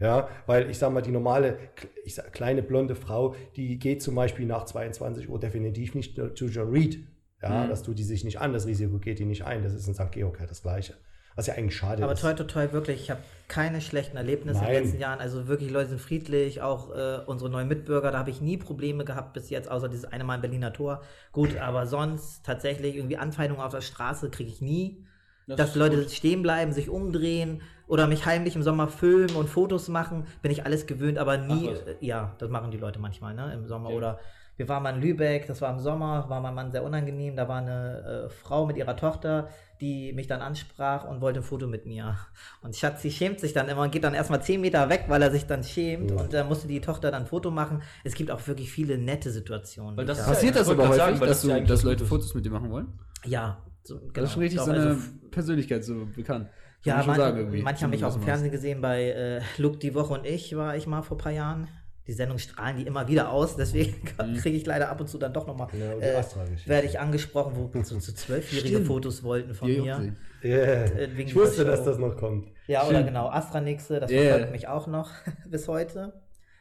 Ja, weil ich sage mal, die normale, ich sag, kleine blonde Frau, die geht zum Beispiel nach 22 Uhr definitiv nicht zu John Reed. Ja, das tut die sich nicht an, das Risiko geht die nicht ein. Das ist in St. Georg halt das Gleiche. Was ja eigentlich schade Aber ist. toi, toi, toi, wirklich, ich habe keine schlechten Erlebnisse in Nein. den letzten Jahren. Also wirklich, Leute sind friedlich, auch äh, unsere neuen Mitbürger, da habe ich nie Probleme gehabt bis jetzt, außer dieses eine Mal im Berliner Tor. Gut, aber sonst tatsächlich irgendwie Anfeindungen auf der Straße kriege ich nie. Das Dass Leute gut. stehen bleiben, sich umdrehen oder mich heimlich im Sommer filmen und Fotos machen, bin ich alles gewöhnt, aber nie, äh, ja, das machen die Leute manchmal, ne, im Sommer. Okay. Oder wir waren mal in Lübeck, das war im Sommer, war mein Mann sehr unangenehm, da war eine äh, Frau mit ihrer Tochter, die mich dann ansprach und wollte ein Foto mit mir. Und Schatzi schämt sich dann immer und geht dann erstmal 10 Meter weg, weil er sich dann schämt Ja. und da musste die Tochter dann ein Foto machen. Es gibt auch wirklich viele nette Situationen. Das da- Passiert Ja, das aber häufig, sagen, dass, das du, dass Leute. Fotos mit dir machen wollen? ja, so, genau. das ist schon richtig Doch, so eine also Persönlichkeit so bekannt. Kann Ja, man sagen manche haben mich auch im Fernsehen gesehen bei äh, Look die Woche und ich war ich mal vor ein paar Jahren. Die Sendung strahlen die immer wieder aus, deswegen Mhm. kriege ich leider ab und zu dann doch nochmal, Ja, und äh, werde ich angesprochen, wo so, so zwölfjährige. Fotos wollten von ich mir. Yeah. Äh, wegen Ich wusste, dass das noch kommt. Ja, oder Stimmt. genau, Astranixe, das Ja, ja. verfolgt mich auch noch bis heute.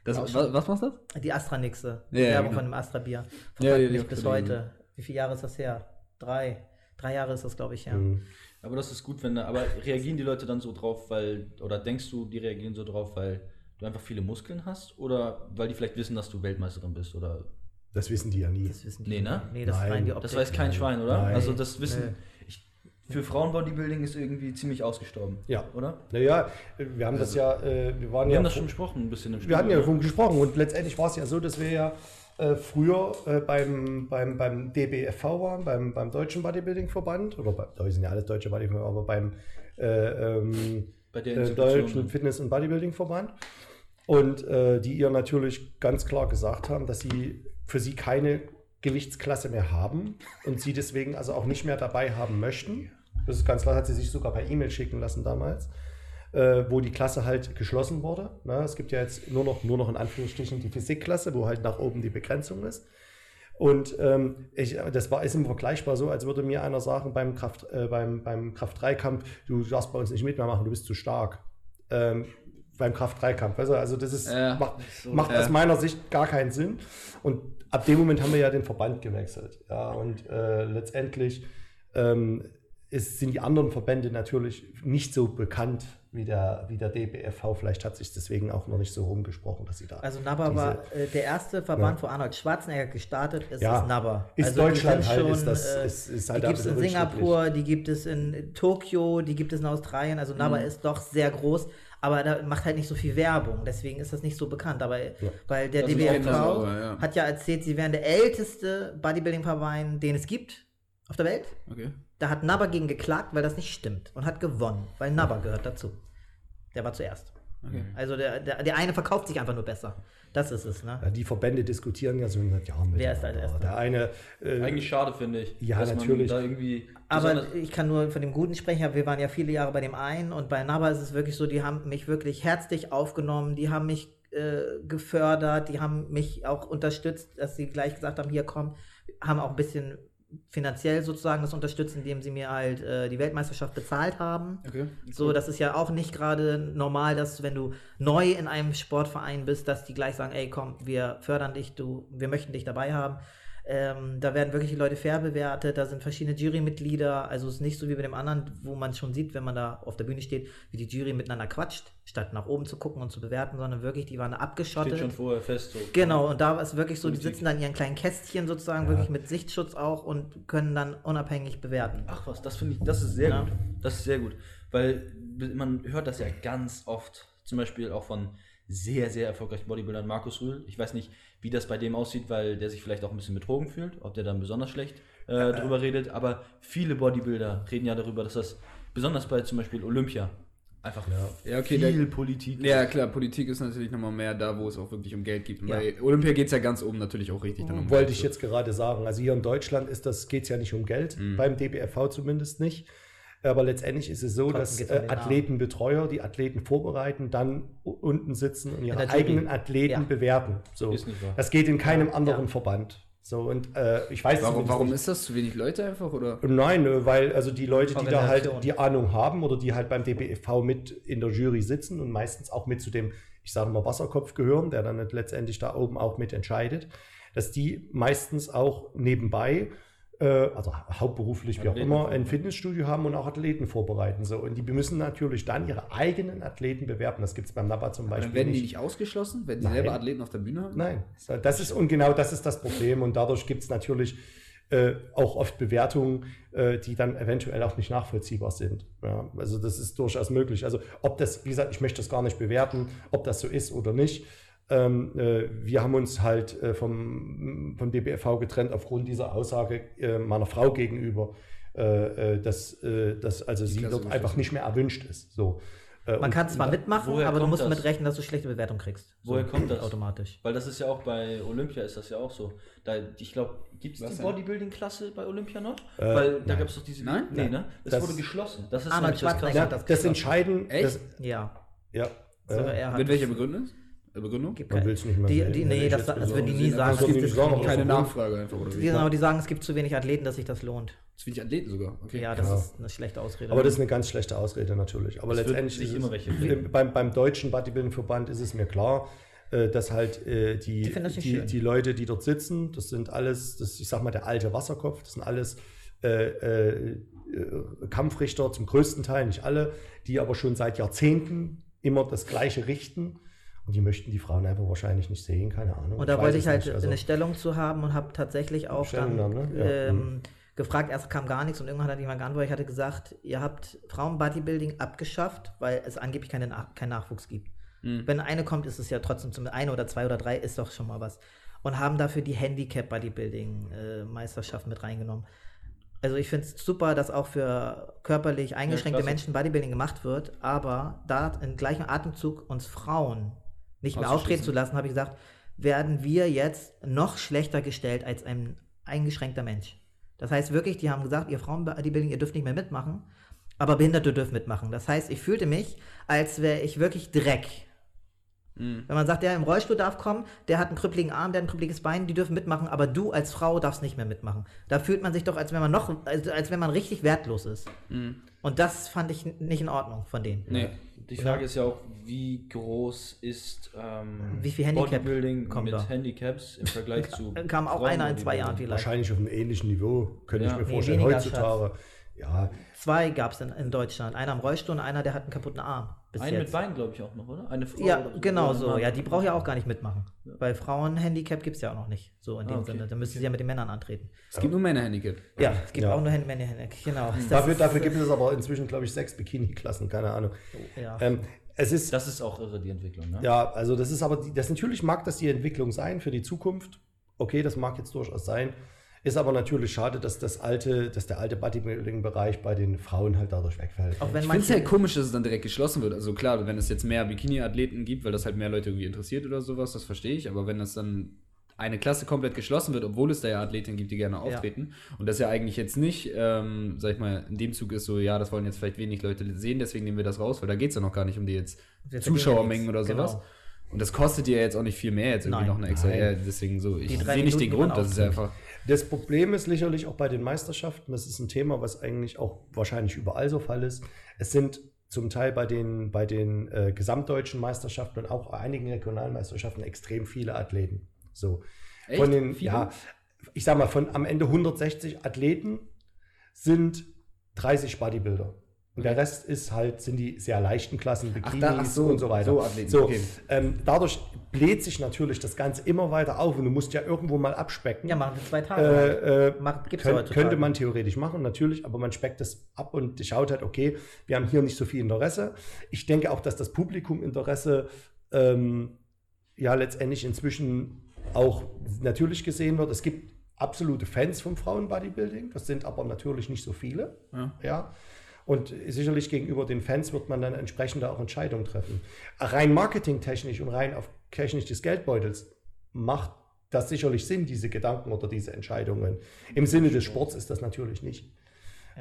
Das, was, was machst du das? Die Astranixe, Ja, ja, Werbung genau. von dem Astra-Bier, Ja, verfolgt die mich bis heute. Wie viele Jahre ist das her? Drei. Drei Jahre ist das, glaube ich, her. Mhm. Aber das ist gut, wenn da, aber reagieren die Leute dann so drauf, weil, oder denkst du, die reagieren so drauf, weil du einfach viele Muskeln hast oder weil die vielleicht wissen, dass du Weltmeisterin bist oder Das wissen die ja nie. Das wissen die. Nee, ne? Nee, das Nein. die das weiß kein Schwein, oder? Nein. Also das Wissen, Nee. ich, für Frauenbodybuilding ist irgendwie ziemlich ausgestorben, Ja. oder? Naja, wir haben das ja, äh, wir waren Wir ja. haben das schon besprochen, ein bisschen im Wir hatten ja ne? davon gesprochen und letztendlich war es ja so, dass wir ja äh, früher äh, beim, beim, beim DBFV waren, beim, beim Deutschen Bodybuilding-Verband, oder bei, da sind ja alles deutsche Bodybuilding, aber beim äh, ähm, Bei der äh, Deutschen sind. Fitness- und Bodybuilding-Verband. Und äh, die ihr natürlich ganz klar gesagt haben, dass sie für sie keine Gewichtsklasse mehr haben und sie deswegen also auch nicht mehr dabei haben möchten. Das ist ganz klar, hat sie sich sogar per E-Mail schicken lassen damals, äh, wo die Klasse halt geschlossen wurde. Na, es gibt ja jetzt nur noch, nur noch in Anführungsstrichen die Physikklasse, wo halt nach oben die Begrenzung ist. Und ähm, ich, das war, ist immer vergleichbar so, als würde mir einer sagen beim Kraft, äh, beim, beim Kraft-3-Kampf, du darfst bei uns nicht mitmachen, du bist zu stark. Ähm, beim Kraft-3-Kampf. Weißt du? Also das ist, Ja, macht, so, macht ja. aus meiner Sicht gar keinen Sinn. Und ab dem Moment haben wir ja den Verband gewechselt. Ja, und äh, letztendlich ähm, ist, sind die anderen Verbände natürlich nicht so bekannt wie der, wie der DBFV. Vielleicht hat sich deswegen auch noch nicht so rumgesprochen, dass sie da. Also NABBA diese- war äh, der erste Verband, wo Arnold Schwarzenegger gestartet ist, Ja. ist NABBA. Ist also die Deutschland halt, schon, ist das- äh, ist- ist halt die gibt es in Singapur, die gibt es in Tokio, die gibt es in Australien. Also NABBA Mhm. ist doch sehr groß, aber da macht halt nicht so viel Werbung. Deswegen ist das nicht so bekannt. Aber weil der Das ist DBFV ja. hat ja erzählt, sie wären der älteste Bodybuilding-Verein, den es gibt auf der Welt. Okay. Da hat NABBA gegen geklagt, weil das nicht stimmt und hat gewonnen, weil NABBA gehört dazu. Der war zuerst. Okay. Also der, der, der eine verkauft sich einfach nur besser. Das ist es, ne? Ja, die Verbände diskutieren ja so seit Jahren Wer ist Erster? Der eine, äh, Eigentlich schade, finde ich. Ja, dass natürlich. Man da irgendwie Aber ich kann nur von dem Guten sprechen. Wir waren ja viele Jahre bei dem einen und bei NABA ist es wirklich so, die haben mich wirklich herzlich aufgenommen, die haben mich äh, gefördert, die haben mich auch unterstützt, dass sie gleich gesagt haben, hier komm, haben auch ein bisschen finanziell sozusagen das unterstützt, indem sie mir halt äh, die Weltmeisterschaft bezahlt haben. Okay. So, das ist ja auch nicht gerade normal, dass wenn du neu in einem Sportverein bist, dass die gleich sagen, ey, komm, wir fördern dich, du, wir möchten dich dabei haben. Ähm, da werden wirklich die Leute fair bewertet, da sind verschiedene Jurymitglieder, also es ist nicht so wie bei dem anderen, wo man schon sieht, wenn man da auf der Bühne steht, wie die Jury miteinander quatscht, statt nach oben zu gucken und zu bewerten, sondern wirklich, die waren abgeschottet. steht schon vorher fest. So. Genau, und da war es wirklich so, die sitzen dann in ihren kleinen Kästchen sozusagen, Ja. wirklich mit Sichtschutz auch und können dann unabhängig bewerten. Ach was, das finde ich, das ist sehr Ja. gut. Das ist sehr gut. Weil man hört das ja ganz oft, zum Beispiel auch von sehr, sehr erfolgreichen Bodybuildern, Markus Rühl. Ich weiß nicht, wie das bei dem aussieht, weil der sich vielleicht auch ein bisschen betrogen fühlt, ob der dann besonders schlecht äh, drüber redet. Aber viele Bodybuilder reden ja darüber, dass das, besonders bei zum Beispiel Olympia, einfach Ja, okay, viel der- Politik Ja, klar, Politik ist natürlich nochmal mehr da, wo es auch wirklich um Geld geht. Ja. Bei Olympia geht es ja ganz oben natürlich auch richtig dann um Wollte Geld. ich jetzt gerade sagen. Also hier in Deutschland ist das, geht es ja nicht um Geld, Mhm. beim DBFV zumindest nicht. Aber letztendlich ist es so, Trotzdem dass äh. Athletenbetreuer die Athleten vorbereiten, dann unten sitzen und ihre eigenen Athleten Ja. bewerten. So. Ist nicht wahr. Das geht in keinem Ja, anderen ja. Verband. So, und äh, ich weiß Warum, warum ist das? Zu wenig Leute einfach? Oder? Nein, äh, weil also die Leute, die da halt die Ahnung haben oder die halt beim DBFV mit in der Jury sitzen und meistens auch mit zu dem, ich sage mal, Wasserkopf gehören, der dann letztendlich da oben auch mit entscheidet, dass die meistens auch nebenbei äh, also hauptberuflich, wie auch Athleten immer, ein. Fitnessstudio haben und auch Athleten vorbereiten. So. Und die müssen natürlich dann ihre eigenen Athleten bewerben. Das gibt es beim NAPA zum Beispiel werden die nicht. nicht ausgeschlossen, wenn die Nein. selber Athleten auf der Bühne haben? Nein, das ist und genau das ist das Problem und dadurch gibt es natürlich äh, auch oft Bewertungen, äh, die dann eventuell auch nicht nachvollziehbar sind. Ja, also das ist durchaus möglich. Also ob das, wie gesagt, ich möchte das gar nicht bewerten, ob das so ist oder nicht. Ähm, äh, wir haben uns halt äh, vom, vom DBFV getrennt aufgrund dieser Aussage äh, meiner Frau gegenüber, äh, äh, dass, äh, dass also sie dort einfach nicht mehr erwünscht ist. So. Man kann zwar mitmachen, aber du musst das? damit rechnen, dass du schlechte Bewertung kriegst. Woher kommt das? Automatisch. Weil das ist ja auch bei Olympia ist das ja auch so. Da, ich glaube, gibt es Was die? Bodybuilding-Klasse bei Olympia noch? Äh, Weil da nein. gab es doch diese. Nein? Nee, ne? Das, Das- wurde geschlossen. Das ist Arnold nämlich das das das geschlossen. entscheiden. Echt? Das, Ja. ja. Sogar äh, er hat Mit welcher Begründung? Begründung? Gibt Man nicht mehr die, sehen, die, nee, ich das, das würden die nie sagen. das Es gibt Keine? Nachfrage einfach, oder wie? Genau, die sagen, es gibt zu wenig Athleten, dass sich das lohnt. Zu wenig Athleten sogar. Okay. Ja, das Ja. ist eine schlechte Ausrede. Aber das ist eine ganz schlechte Ausrede natürlich. Aber wird letztendlich ist immer es, welche beim, beim deutschen Bodybuilding-Verband ist es mir klar, äh, dass halt äh, die, Die das die, die Leute, die dort sitzen, das sind alles, das, ich sag mal, der alte Wasserkopf, das sind alles äh, äh, äh, Kampfrichter zum größten Teil, nicht alle, die aber schon seit Jahrzehnten immer das Gleiche richten. Und die möchten die Frauen einfach wahrscheinlich nicht sehen, keine Ahnung. Und da weiß wollte ich halt. Also, eine Stellung zu haben und habe tatsächlich auch dann ne? Ja. ähm, gefragt, erst kam gar nichts und irgendwann hat jemand geantwortet, ich hatte gesagt, ihr habt Frauen-Bodybuilding abgeschafft, weil es angeblich keinen Nachwuchs gibt. Mhm. Wenn eine kommt, ist es ja trotzdem zum eine oder zwei oder drei, ist doch schon mal was. Und haben dafür die Handicap-Bodybuilding-Meisterschaft mit reingenommen. Also ich finde es super, dass auch für körperlich eingeschränkte klasse. Menschen Bodybuilding gemacht wird, aber da im gleichen Atemzug uns Frauen nicht mehr auftreten zu lassen, habe ich gesagt, werden wir jetzt noch schlechter gestellt als ein eingeschränkter Mensch. Das heißt wirklich, die haben gesagt, ihr Frauen Bodybuilding, ihr dürft nicht mehr mitmachen, aber Behinderte dürfen mitmachen. Das heißt, ich fühlte mich, als wäre ich wirklich Dreck. Mhm. Wenn man sagt, der im Rollstuhl darf kommen, der hat einen krüppeligen Arm, der hat ein krüppeliges Bein, die dürfen mitmachen, aber du als Frau darfst nicht mehr mitmachen. Da fühlt man sich doch, als wenn man noch, als, als wenn man richtig wertlos ist. Mhm. Und das fand ich nicht in Ordnung von denen. Nee. Die Frage ist ja auch, wie groß ist ähm, Wie viel Handicap Bodybuilding kommt mit da? Handicaps im Vergleich zu. Kam auch einer in zwei Jahren vielleicht. wahrscheinlich auf einem ähnlichen Niveau, könnte Ja. ich mir Nee, vorstellen. weniger, Heutzutage, ja, Zwei gab es in, in Deutschland. Einer im Rollstuhl und einer, der hat einen kaputten Arm. Bis Einen mit jetzt. Bein, glaube ich, auch noch, oder? Eine Frau. Ja, oder so. genau so. Ja, die braucht ja auch gar nicht mitmachen. Bei Frauen Handicap gibt es ja auch noch nicht. So in dem Ah, okay. Sinne. Da müsste sie ja mit den Männern antreten. Es gibt nur Männer-Handicap. Ja, es gibt Ja. auch nur Hand- Männer Handicap. Genau. Das Dafür, dafür gibt es aber inzwischen, glaube ich, sechs Bikini-Klassen, keine Ahnung. ja. Ähm, es ist, Das ist auch irre, die Entwicklung, ne? ja, also das ist aber, die, das natürlich mag das die Entwicklung sein für die Zukunft. Okay, das mag jetzt durchaus sein. Ist aber natürlich schade, dass das alte, dass der alte Bodybuilding-Bereich bei den Frauen halt dadurch wegfällt. auch wenn Ich finde es halt komisch, dass es dann direkt geschlossen wird. Also klar, wenn es jetzt mehr Bikini-Athleten gibt, weil das halt mehr Leute irgendwie interessiert oder sowas, das verstehe ich. Aber wenn das dann eine Klasse komplett geschlossen wird, obwohl es da ja Athleten gibt, die gerne auftreten, und das ja eigentlich jetzt nicht, ähm, sag ich mal, in dem Zug ist so, ja, das wollen jetzt vielleicht wenig Leute sehen, deswegen nehmen wir das raus, weil da geht es ja noch gar nicht um die jetzt verdienen Zuschauermengen ja oder sowas. Genau. Und das kostet dir jetzt auch nicht viel mehr, jetzt irgendwie Nein. noch eine extra, Nein. ja, deswegen so, ich sehe nicht den Grund, das ist einfach, Das Problem ist sicherlich auch bei den Meisterschaften, das ist ein Thema, was eigentlich auch wahrscheinlich überall so Fall ist. Es sind zum Teil bei den, bei den äh, gesamtdeutschen Meisterschaften und auch einigen Regionalmeisterschaften extrem viele Athleten. So. Echt? Von den, Viele? ja, ich sag mal, von am Ende 160 Athleten sind 30 Bodybuilder. Und der Rest ist halt, sind die sehr leichten Klassen, Bikinis da- ach so, und so weiter. so Athleten, so, okay. ähm, dadurch bläht sich natürlich das Ganze immer weiter auf und du musst ja irgendwo mal abspecken. ja, machen wir zwei Tage. Äh, äh, ja könnt, könnte man theoretisch machen, natürlich, aber man speckt das ab und schaut halt, okay, wir haben hier nicht so viel Interesse. Ich denke auch, dass das Publikum Interesse ähm, ja letztendlich inzwischen auch natürlich gesehen wird. Es gibt absolute Fans vom Frauenbodybuilding, das sind aber natürlich nicht so viele. Ja. Ja. Und sicherlich gegenüber den Fans wird man dann entsprechende auch Entscheidungen treffen. Rein marketingtechnisch und rein auf technisch des Geldbeutels macht das sicherlich Sinn, diese Gedanken oder diese Entscheidungen. Im Sinne des Sports ist das natürlich nicht.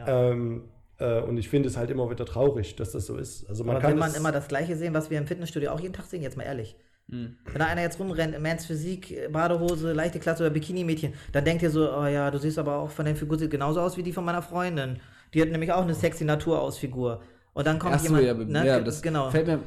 Ähm, äh, und ich finde es halt immer wieder traurig, dass das so ist. Also man Aber kann will man immer das Gleiche sehen, was wir im Fitnessstudio auch jeden Tag sehen, jetzt mal ehrlich. Mhm. Wenn da einer jetzt rumrennt, Mans Physik, Badehose, leichte Klasse oder Bikini-Mädchen, dann denkt ihr so, oh ja, du siehst aber auch von der Figur sieht genauso aus wie die von meiner Freundin. Die hat nämlich auch eine sexy Naturausfigur. Und dann kommt Ach so, jemand, ja, ne, ja, das genau. fällt mir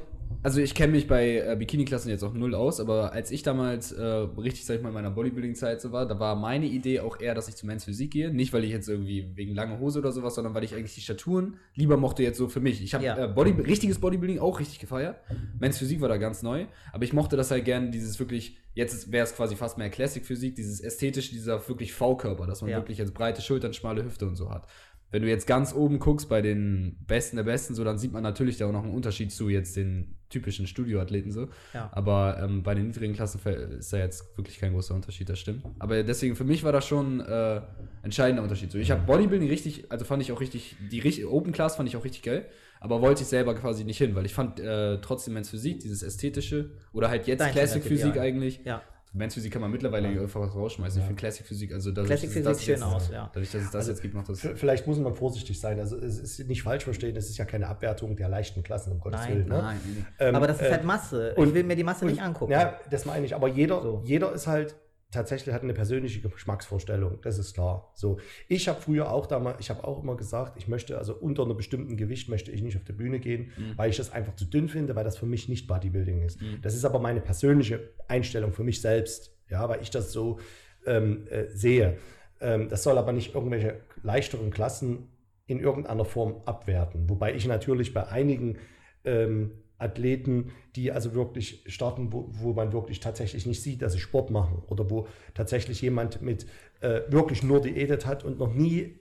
also ich kenne mich bei äh, Bikini-Klassen jetzt auch null aus, aber als ich damals äh, richtig, sag ich mal, in meiner Bodybuilding-Zeit so war, da war meine Idee auch eher, dass ich zu Men's Physik gehe. Nicht, weil ich jetzt irgendwie wegen lange Hose oder sowas, sondern weil ich eigentlich die Staturen lieber mochte jetzt so für mich. Ich habe Ja. äh, Body, richtiges Bodybuilding auch richtig gefeiert. Men's Physik war da ganz neu, aber ich mochte das halt gern, dieses wirklich, jetzt wäre es quasi fast mehr Classic-Physik, dieses ästhetische, dieser wirklich V-Körper, dass man Ja. wirklich jetzt breite Schultern, schmale Hüfte und so hat. Wenn du jetzt ganz oben guckst bei den Besten der Besten, so, dann sieht man natürlich da auch noch einen Unterschied zu jetzt den typischen Studioathleten so. Ja. Aber ähm, bei den niedrigen Klassen ist da jetzt wirklich kein großer Unterschied, das stimmt. Aber deswegen für mich war das schon äh, entscheidender Unterschied. So, ich habe Bodybuilding richtig, also fand ich auch richtig, die richtig, Open Class fand ich auch richtig geil, aber wollte ich selber quasi nicht hin, weil ich fand äh, trotzdem Men's Physik, dieses ästhetische oder halt jetzt Dein Classic Physik eigentlich. Ja. Men's Physik kann man mittlerweile einfach was rausschmeißen. Ich finde Classic Physik, also dadurch, Classic Physik das sieht schön jetzt- aus, ja. Dadurch, dass es das jetzt gibt, macht das. Vielleicht muss man vorsichtig sein. Also es ist nicht falsch verstehen, es ist ja keine Abwertung der leichten Klassen, um Gottes Nein, Willen. Ne? Nein. Ähm, Aber das ist äh, halt Masse. und- ich will mir die Masse und- nicht angucken. Ja, das meine ich. Aber jeder, So. jeder ist halt tatsächlich hat eine persönliche Geschmacksvorstellung. Das ist klar. So, ich habe früher auch damals, ich habe auch immer gesagt, ich möchte also unter einem bestimmten Gewicht möchte ich nicht auf die Bühne gehen, weil ich das einfach zu dünn finde, weil das für mich nicht Bodybuilding ist. Das ist aber meine persönliche Einstellung für mich selbst, ja, weil ich das so ähm, äh, sehe. Ähm, das soll aber nicht irgendwelche leichteren Klassen in irgendeiner Form abwerten. Wobei ich natürlich bei einigen ähm, Athleten, die also wirklich starten, wo, wo man wirklich tatsächlich nicht sieht, dass sie Sport machen oder wo tatsächlich jemand mit äh, wirklich nur diätet hat und noch nie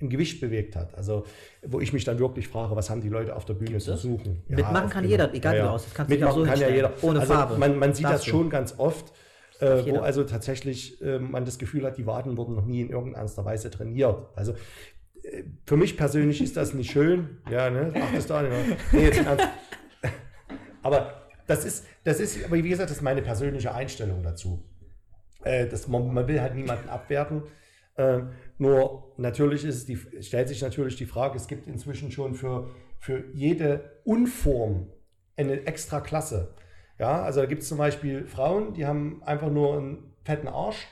ein Gewicht bewegt hat. Also wo ich mich dann wirklich frage, was haben die Leute auf der Bühne zu suchen? Mitmachen auf kann jeden jeder, egal wie du aussiehst. Mitmachen so kann ja jeder. ohne also Farbe. Man, man sieht das du. schon ganz oft, äh, wo also tatsächlich äh, man das Gefühl hat, die Waden wurden noch nie in irgendeiner Weise trainiert. Also äh, für mich persönlich ist das nicht schön. Ja, ne? Ach, das da nicht. Nee, jetzt. Aber das ist, das ist, aber wie gesagt, das ist meine persönliche Einstellung dazu. Äh, das, man, man will halt niemanden abwerten. Ähm, nur natürlich ist die, stellt sich natürlich die Frage, es gibt inzwischen schon für, für jede Unform eine extra Klasse. Ja, also da gibt es zum Beispiel Frauen, die haben einfach nur einen fetten Arsch,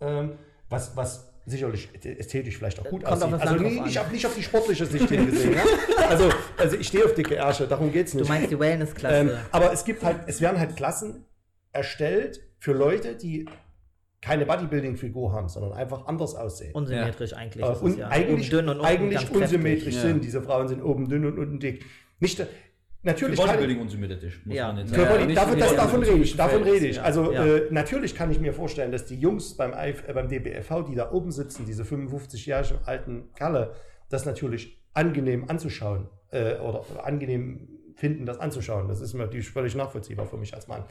ähm, was, was sicherlich ästhetisch vielleicht auch gut Kommt aussieht. Also an. ich habe nicht auf die sportliche Sicht hingesehen. ja? also, also ich stehe auf dicke Ärsche, darum geht es nicht. Du meinst die Wellness-Klasse. Ähm, aber es gibt halt, es werden halt Klassen erstellt für Leute, die keine Bodybuilding-Figur haben, sondern einfach anders aussehen. Unsymmetrisch eigentlich. Äh, ist es und ja. eigentlich, Oben dünn und unten eigentlich ganz kräftig. unsymmetrisch Ja. sind. Diese Frauen sind oben dünn und unten dick. Nicht, natürlich kann, Bodybuilding unsymmetrisch, Ja. man jetzt für Ja, davon, das, davon rede ich, davon rede ich. Also Ja. äh, natürlich kann ich mir vorstellen, dass die Jungs beim, IF, äh, beim DBFV, die da oben sitzen, diese 55-jährigen alten Kerle, das natürlich angenehm anzuschauen äh, oder angenehm finden, das anzuschauen. Das ist mir natürlich völlig nachvollziehbar für mich als Mann.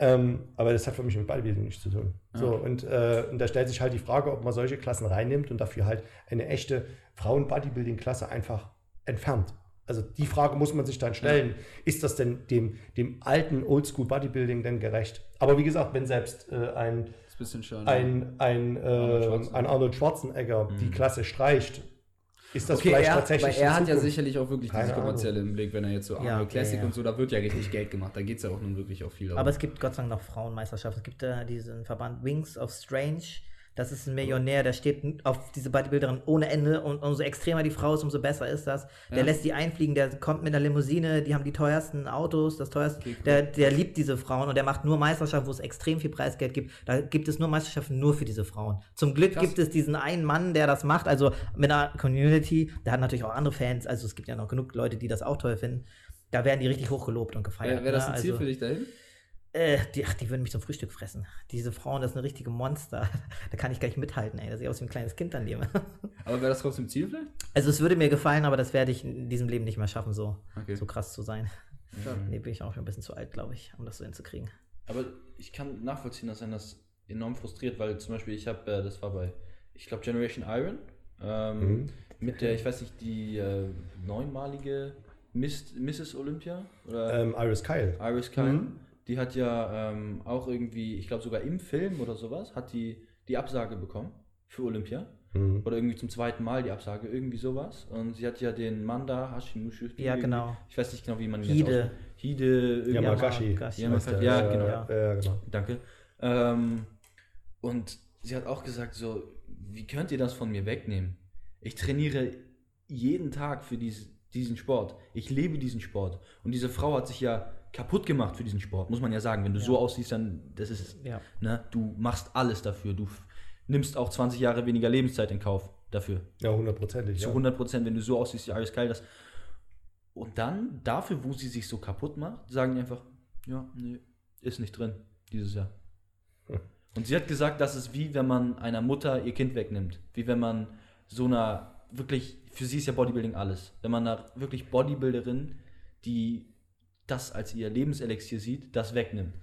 Ähm, aber das hat für mich mit Bodybuilding nichts zu tun. So, und, äh, und da stellt sich halt die Frage, ob man solche Klassen reinnimmt und dafür halt eine echte Frauen-Bodybuilding-Klasse einfach entfernt. Also die Frage muss man sich dann stellen, ist das denn dem, dem alten Oldschool-Bodybuilding denn gerecht? Aber wie gesagt, wenn selbst äh, ein, ist ein ein, ein, äh, Schwarzenegger. ein Arnold Schwarzenegger die Klasse streicht, ist das Okay, vielleicht er, tatsächlich weil er hat ja sicherlich auch wirklich Keine dieses kommerzielle im Blick, wenn er jetzt so Ja, Arnold Classic ja, ja. und so, da wird ja richtig Geld gemacht. Da geht es ja auch nun wirklich auch viel darum. Aber es gibt Gott sei Dank noch Frauenmeisterschaften. Es gibt äh, diesen Verband Wings of Strange. Das ist ein Millionär, der steht auf diese Bodybuilderin ohne Ende und umso extremer die Frau ist, umso besser ist das. Der Ja. lässt die einfliegen, der kommt mit einer Limousine, die haben die teuersten Autos, das teuerste. Okay, cool. der, der liebt diese Frauen und der macht nur Meisterschaften, wo es extrem viel Preisgeld gibt. Da gibt es nur Meisterschaften nur für diese Frauen. Zum Glück Krass. gibt es diesen einen Mann, der das macht, also mit einer Community, der hat natürlich auch andere Fans, also es gibt ja noch genug Leute, die das auch toll finden. Da werden die richtig hochgelobt und gefeiert. Wäre wär das ne? ein Ziel Also- für dich dahin? Äh, die, ach, die würden mich zum Frühstück fressen. Diese Frauen, das ist eine richtige Monster. Da kann ich gar nicht mithalten, ey. Da sehe ich aus wie ein kleines Kind daneben. Aber wäre das trotzdem Ziel vielleicht? Also es würde mir gefallen, aber das werde ich in diesem Leben nicht mehr schaffen, so, Okay. so krass zu sein. Schade. Nee, bin ich auch schon ein bisschen zu alt, glaube ich, um das so hinzukriegen. Aber ich kann nachvollziehen, dass einen das enorm frustriert, weil zum Beispiel ich habe, äh, das war bei, ich glaube Generation Iron, ähm, Mhm. mit der, ich weiß nicht, die äh, neunmalige Miss, Mrs. Olympia oder Ähm, Iris Kyle. Iris Kyle, die hat ja ähm, auch irgendwie, ich glaube sogar im Film oder sowas, hat die die Absage bekommen für Olympia. Mhm. Oder irgendwie zum zweiten Mal die Absage, irgendwie sowas. Und sie hat ja den Manda Hashimushu. Ja, genau. Ich weiß nicht genau, wie man ihn Hide. jetzt ausspricht. Hide. irgendwie- Yamagashi. Der. Ja, genau. Ja, genau. Danke. Ähm, und sie hat auch gesagt, so, wie könnt ihr das von mir wegnehmen? Ich trainiere jeden Tag für dies, diesen Sport. Ich lebe diesen Sport. Und diese Frau hat sich ja kaputt gemacht für diesen Sport, muss man ja sagen. Wenn du so aussiehst, dann das ist, Ja. ne, du machst alles dafür. Du nimmst auch 20 Jahre weniger Lebenszeit in Kauf dafür. Ja, hundertprozentig. Zu Ja. 100 Prozent, wenn du so aussiehst, ja, alles geil. Das. Und dann, dafür, wo sie sich so kaputt macht, sagen die einfach, ja, nee, ist nicht drin dieses Jahr. Hm. Und sie hat gesagt, das ist wie wenn man einer Mutter ihr Kind wegnimmt. Wie wenn man so einer, wirklich, für sie ist ja Bodybuilding alles. Wenn man einer wirklich Bodybuilderin, die das als ihr Lebenselixier sieht, das wegnimmt.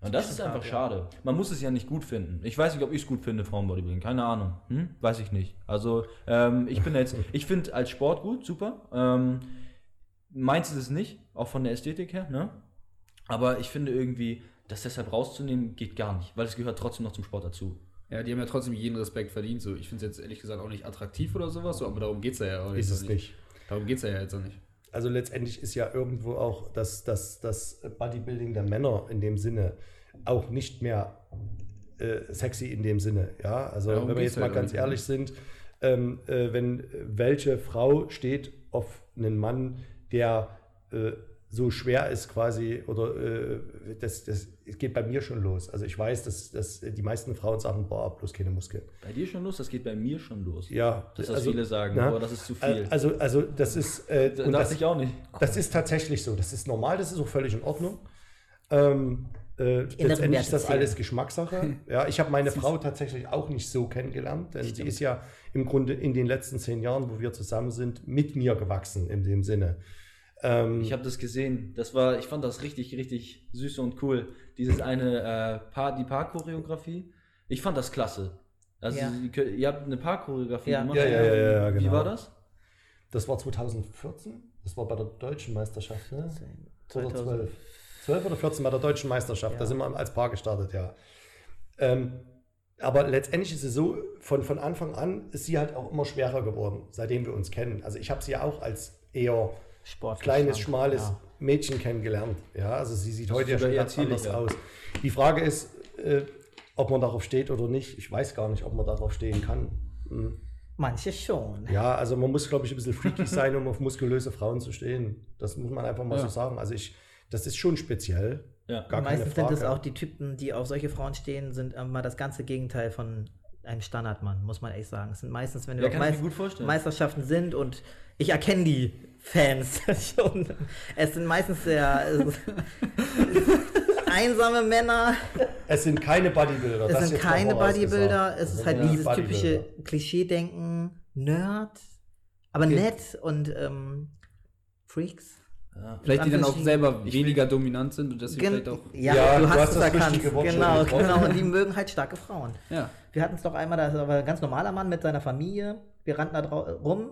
Und das ist einfach schade. Man muss es ja nicht gut finden. Ich weiß nicht, ob ich es gut finde, Frauenbodybuilding. Keine Ahnung. Hm? Weiß ich nicht. Also, ähm, ich bin jetzt, ich finde als Sport gut, super. Ähm, meins ist es nicht, auch von der Ästhetik her, ne? Aber ich finde irgendwie, das deshalb rauszunehmen, geht gar nicht, weil es gehört trotzdem noch zum Sport dazu. Ja, die haben ja trotzdem jeden Respekt verdient. So. Ich finde es jetzt ehrlich gesagt auch nicht attraktiv oder sowas, so, aber darum geht es ja auch Ist jetzt es nicht. Darum geht es ja jetzt auch nicht. Also letztendlich ist ja irgendwo auch das, das, das Bodybuilding der Männer in dem Sinne auch nicht mehr äh, sexy in dem Sinne. Ja, also Darum wenn wir jetzt mal ganz irgendwie ehrlich sind, ähm, äh, wenn welche Frau steht auf einen Mann, der äh, so schwer ist quasi, oder äh, das, das geht bei mir schon los. Also ich weiß, dass, dass die meisten Frauen sagen, boah, bloß keine Muskeln. Bei dir schon los, das geht bei mir schon los. Ja, Dass das also, viele sagen, na, boah, das ist zu viel. Also, also das ist, äh, und das, ich auch nicht. das ist tatsächlich so. Das ist normal, das ist auch völlig in Ordnung. Ähm, äh, letztendlich ist das alles Geschmackssache. Ja, ich habe meine Frau tatsächlich auch nicht so kennengelernt, denn sie ist ja im Grunde in den letzten zehn Jahren, wo wir zusammen sind, mit mir gewachsen in dem Sinne. Ähm, Ich habe das gesehen. Das war, ich fand das richtig, richtig süß und cool. Dieses eine äh, Paar, die Paar-Choreografie. Ich fand das klasse. Also Ja. Sie kö- ihr habt eine Paar-Choreografie Ja. gemacht. Ja, ja, ja, ja, Wie genau. war das? das war 2014, das war bei der deutschen Meisterschaft, ne? Oder 2000. 12. 12 oder 14 bei der deutschen Meisterschaft, Ja. da sind wir als Paar gestartet, ja. Ähm, aber letztendlich ist es so, von, von Anfang an ist sie halt auch immer schwerer geworden, seitdem wir uns kennen. Also ich habe sie ja auch als eher Sportlich kleines, schmales ja. Mädchen kennengelernt. Ja, also sie sieht heute ja schon ganz anders aus. Die Frage ist, äh, ob man darauf steht oder nicht. Ich weiß gar nicht, ob man darauf stehen kann. Hm. Manche schon. Ja, also man muss, glaube ich, ein bisschen freaky sein, um auf muskulöse Frauen zu stehen. Das muss man einfach mal Ja. so sagen. Also ich, das ist schon speziell. Ja. Gar keine Meistens sind es auch die Typen, die auf solche Frauen stehen, sind immer das ganze Gegenteil von einem Standardmann, muss man echt sagen. Es sind meistens, wenn Ja, wir kann auf ich mir Meis- gut vorstellen. Meisterschaften sind und ich erkenne die Fans schon. Es sind meistens sehr einsame Männer, Es sind keine Bodybuilder. es das sind jetzt keine Bodybuilder, es ist sind halt dieses typische Klischee-Denken, Nerd, aber nett und ähm, Freaks. Ja. Vielleicht die dann auch selber will- weniger dominant sind und deswegen Gen vielleicht auch. ja, Ja, du du hast, hast es das erkannt. Genau, genau. Und die mögen halt starke Frauen. Ja. Wir hatten es doch einmal, da war ein ganz normaler Mann mit seiner Familie. Wir rannten da rum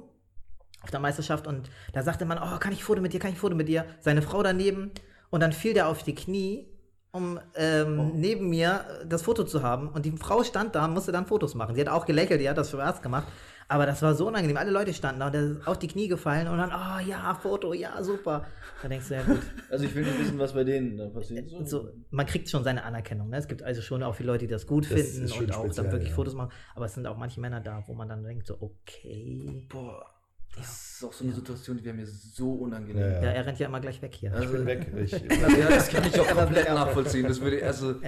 auf der Meisterschaft und da sagte man, oh, kann ich Foto mit dir, kann ich Foto mit dir? Seine Frau daneben und dann fiel der auf die Knie, um ähm, neben mir äh, das Foto zu haben. Und die Frau stand da und musste dann Fotos machen. Sie hat auch gelächelt, die hat das Spaß gemacht. Aber das war so unangenehm. Alle Leute standen da und der ist auf die Knie gefallen und dann, oh ja, Foto, ja, super. Da denkst du, ja gut. Also ich will nicht wissen, was bei denen da passiert. So. so, man kriegt schon seine Anerkennung. Ne? Es gibt also schon auch viele Leute, die das gut Das finden und auch speziell, dann wirklich ja. Fotos machen. Aber es sind auch manche Männer da, wo man dann denkt, so, okay. Boah, das ist auch so eine Situation, die wäre mir so unangenehm. Ja, Ja, ja. er rennt ja immer gleich weg hier. Also, Ich bin weg. Ich, ja, das kann ich auch komplett nachvollziehen. Das würde also,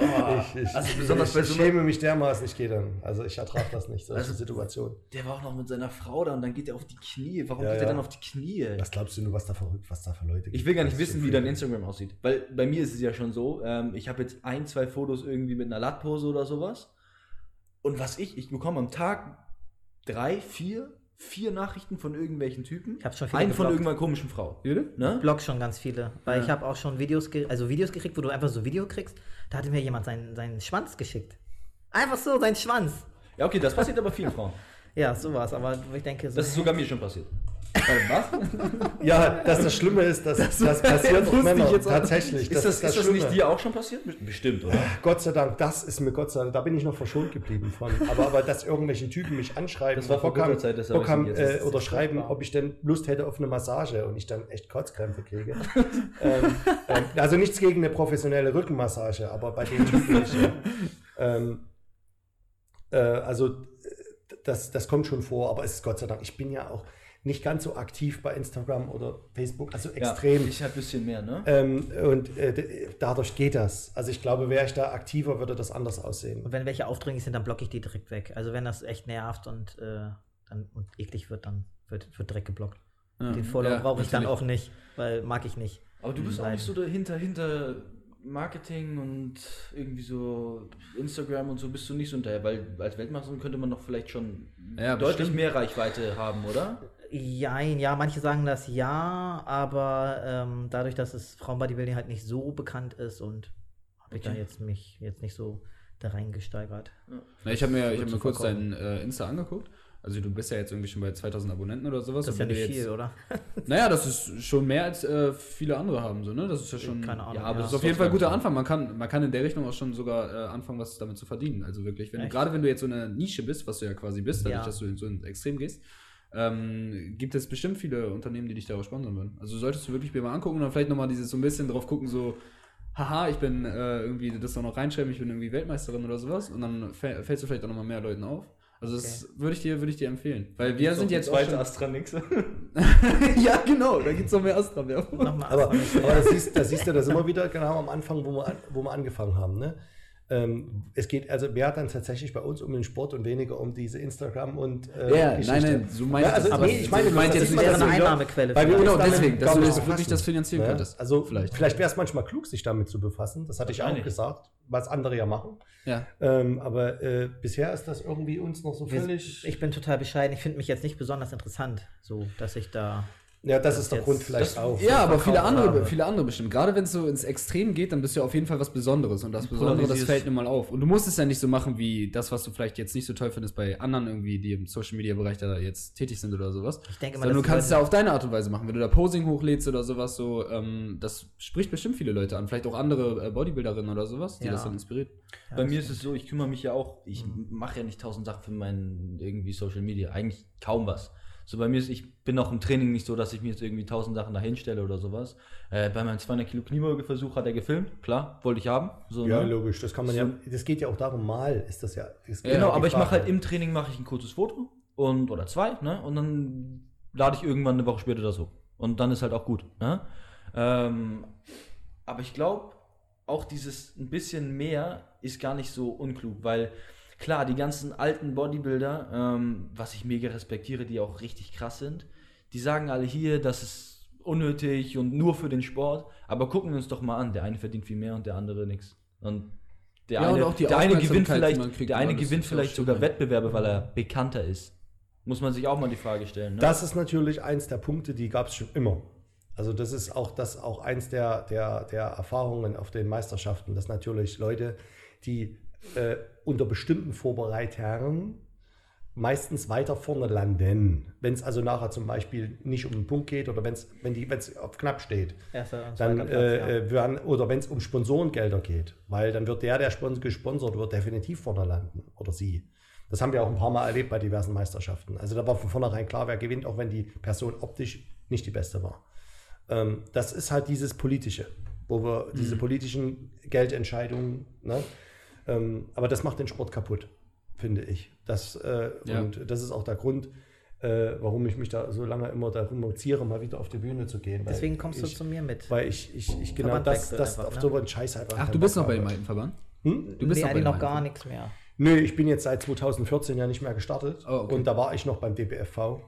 oh, ich, ich, also besonders ich einer, schäme mich dermaßen, ich gehe dann. Also ich ertrage das nicht, solche Also- Situationen. der war auch noch mit seiner Frau da und dann geht er auf die Knie. Warum Ja, geht er dann auf die Knie? Was glaubst du nur, was da verrückt, was da für Leute gibt? Ich will gar nicht wissen, so wie dein. Instagram aussieht. Weil bei mir ist es ja schon so, ähm, ich habe jetzt ein, zwei Fotos irgendwie mit einer Lattpose oder sowas. Und was ich, ich bekomme am Tag drei, vier, vier Nachrichten von irgendwelchen Typen. Ich hab schon viele Einen von geblockt. irgendeiner komischen Frau. Ne? Blog schon ganz viele. Weil Ja. ich habe auch schon Videos, also Videos gekriegt, wo du einfach so Video kriegst. Da hatte mir jemand seinen, seinen Schwanz geschickt. Einfach so, seinen Schwanz. Ja, okay, das passiert aber vielen Frauen. Ja, sowas. Aber ich denke so. Das ist sogar mir schon passiert. Was? Ja, dass das Schlimme ist, dass das, passiert auch wusste ich Männer. jetzt Tatsächlich. Ist das, ist das Schlimme. nicht dir auch schon passiert? Bestimmt, oder? Gott sei Dank, das ist mir Gott sei Dank, da bin ich noch verschont geblieben von. Aber, aber dass irgendwelche Typen mich anschreiben, Das war vor Bock Zeit, das habe Bock haben, jetzt. äh, Das oder schreiben, ob ich denn Lust hätte auf eine Massage und ich dann echt Kotzkrämpfe kriege. ähm, ähm, also nichts gegen eine professionelle Rückenmassage, aber bei den Typen nicht. Ja. Ähm, äh, also äh, das, das kommt schon vor, aber es ist Gott sei Dank, ich bin ja auch, nicht ganz so aktiv bei Instagram oder Facebook, also extrem. Ja, ich ein bisschen mehr, ne? Ähm, und äh, dadurch geht das. Also ich glaube, wäre ich da aktiver, würde das anders aussehen. Und wenn welche aufdringlich sind, dann blocke ich die direkt weg. Also wenn das echt nervt und, äh, dann, und eklig wird, dann wird, wird direkt geblockt. Ja. Den Follow Ja, brauche ich dann auch nicht, weil mag ich nicht. Aber du bist auch Nein. nicht so dahinter, hinter Marketing und irgendwie so Instagram und so bist du nicht so hinterher, weil als Weltmeisterin könnte man doch vielleicht schon Ja, deutlich bestimmt. mehr Reichweite haben, oder? Jein, ja, manche sagen das ja, aber ähm, dadurch, dass es Frauenbodybuilding halt nicht so bekannt ist und habe ich da Okay. jetzt mich jetzt nicht so da reingesteigert. Na, ich habe mir, ich hab mir kurz dein äh, Insta angeguckt. Also du bist ja jetzt irgendwie schon bei 2000 Abonnenten oder sowas. Das ist ja nicht viel, oder? Naja, das ist schon mehr als äh, viele andere haben, so, ne? Das ist ja schon. Keine Ahnung, Ja, aber ja. das ist auf jeden Fall ein guter Anfang. Man kann, man kann in der Richtung auch schon sogar äh, anfangen, was damit zu verdienen. Also wirklich, wenn gerade wenn du jetzt so eine Nische bist, was du ja quasi bist, dadurch, Ja. dass du in so ein Extrem gehst, ähm, gibt es bestimmt viele Unternehmen, die dich darauf sponsern würden. Also solltest du wirklich mir mal angucken und dann vielleicht nochmal dieses so ein bisschen drauf gucken, so, haha, ich bin äh, irgendwie, das doch noch reinschreiben, ich bin irgendwie Weltmeisterin oder sowas und dann fä- fällst du vielleicht auch nochmal mehr Leuten auf. Also das würde ich dir, würde ich dir empfehlen. Weil wir sind jetzt schon, Astranix. Ja, genau, da gibt es noch mehr Astra-Werbung. Nochmal Aber, aber das, siehst, das siehst du das immer wieder genau am Anfang, wo wir, an, wo wir angefangen haben. Ne? Ähm, es geht also mehr dann tatsächlich bei uns um den Sport und weniger um diese Instagram und äh, Ja, Geschichte. nein, nein, so meine ja, ich also, das. aber Aber ich meine, das jetzt ist nicht, eine du- Einnahmequelle. Weil wir Genau, deswegen, dass du nicht das wirklich das finanzieren Ja? könntest. Also Vielleicht. vielleicht, wäre es manchmal klug, sich damit zu befassen. Das hatte ich auch gesagt, was andere ja machen. Ja. Ähm, aber äh, bisher ist das irgendwie uns noch so völlig. Ich bin total bescheiden. Ich finde mich jetzt nicht besonders interessant, so dass ich da. Ja, das das ist der Grund vielleicht das- auch. Ja, aber viele andere, habe. viele andere bestimmt. Gerade wenn es so ins Extrem geht, dann bist du auf jeden Fall was Besonderes. Und das Besondere, das fällt nun mal auf. Und du musst es ja nicht so machen wie das, was du vielleicht jetzt nicht so toll findest bei anderen irgendwie, die im Social Media Bereich da jetzt tätig sind oder sowas. Ich denke immer, Sondern du kannst es ja auf deine Art und Weise machen. Wenn du da Posing hochlädst oder sowas, so, ähm, das spricht bestimmt viele Leute an. Vielleicht auch andere äh, Bodybuilderinnen oder sowas, die Ja. das dann inspiriert. Ja, Bei mir ist es so, ich kümmere mich ja auch, ich Mhm. mache ja nicht tausend Sachen für mein irgendwie Social Media, eigentlich kaum was. So bei mir ist, ich bin auch im Training nicht so, dass ich mir jetzt irgendwie tausend Sachen dahin stelle oder sowas. Äh, bei meinem 200 Kilo Kniebeugeversuch hat er gefilmt, klar, wollte ich haben. So, Ja, ne? logisch. Das kann man ja. Das geht ja auch darum, mal ist das ja. das Genau, ja die aber ich mache halt im Training mache ich ein kurzes Foto und oder zwei, ne? Und dann lade ich irgendwann eine Woche später das hoch. Und dann ist halt auch gut, ne? Ähm, aber ich glaube, auch dieses ein bisschen mehr ist gar nicht so unklug, weil klar, die ganzen alten Bodybuilder, ähm, was ich mega respektiere, die auch richtig krass sind, die sagen alle hier, das ist unnötig und nur für den Sport. Aber gucken wir uns doch mal an, der eine verdient viel mehr und der andere nichts. Und der Ja, und eine, auch die der eine gewinnt vielleicht, kriegt, der eine alles gewinnt vielleicht sogar schön. Wettbewerbe, weil er bekannter ist. Muss man sich auch mal die Frage stellen. Ne? Das ist natürlich eins der Punkte, die gab es schon immer. Also das ist auch das auch eins der, der, der Erfahrungen auf den Meisterschaften, dass natürlich Leute, die äh, unter bestimmten Vorbereitern meistens weiter vorne landen. Wenn es also nachher zum Beispiel nicht um den Punkt geht oder wenn's, wenn es auf knapp steht, Erster dann Platz, äh, ja. äh, werden, oder wenn es um Sponsorengelder geht, weil dann wird der, der spons gesponsert wird, definitiv vorne landen oder sie. Das haben wir auch ein paar Mal erlebt bei diversen Meisterschaften. Also da war von vornherein klar, wer gewinnt, auch wenn die Person optisch nicht die beste war. Ähm, das ist halt dieses Politische, wo wir Mhm. diese politischen Geldentscheidungen, ne? Ähm, aber das macht den Sport kaputt, finde ich. Das, äh, Ja. Und das ist auch der Grund, äh, warum ich mich da so lange immer darum motiziere, mal wieder auf die Bühne zu gehen. weil Deswegen kommst du ich, zu mir mit. Weil ich, ich, ich genau Verband das, das einfach, auf ne? so einen Scheiß einfach. Ach, du bist noch bei dem alten Verband? Hm? Du bist nee, noch noch gar nichts mehr. Nö, ich bin jetzt seit 2014 ja nicht mehr gestartet. Oh, okay. Und da war ich noch beim DBFV.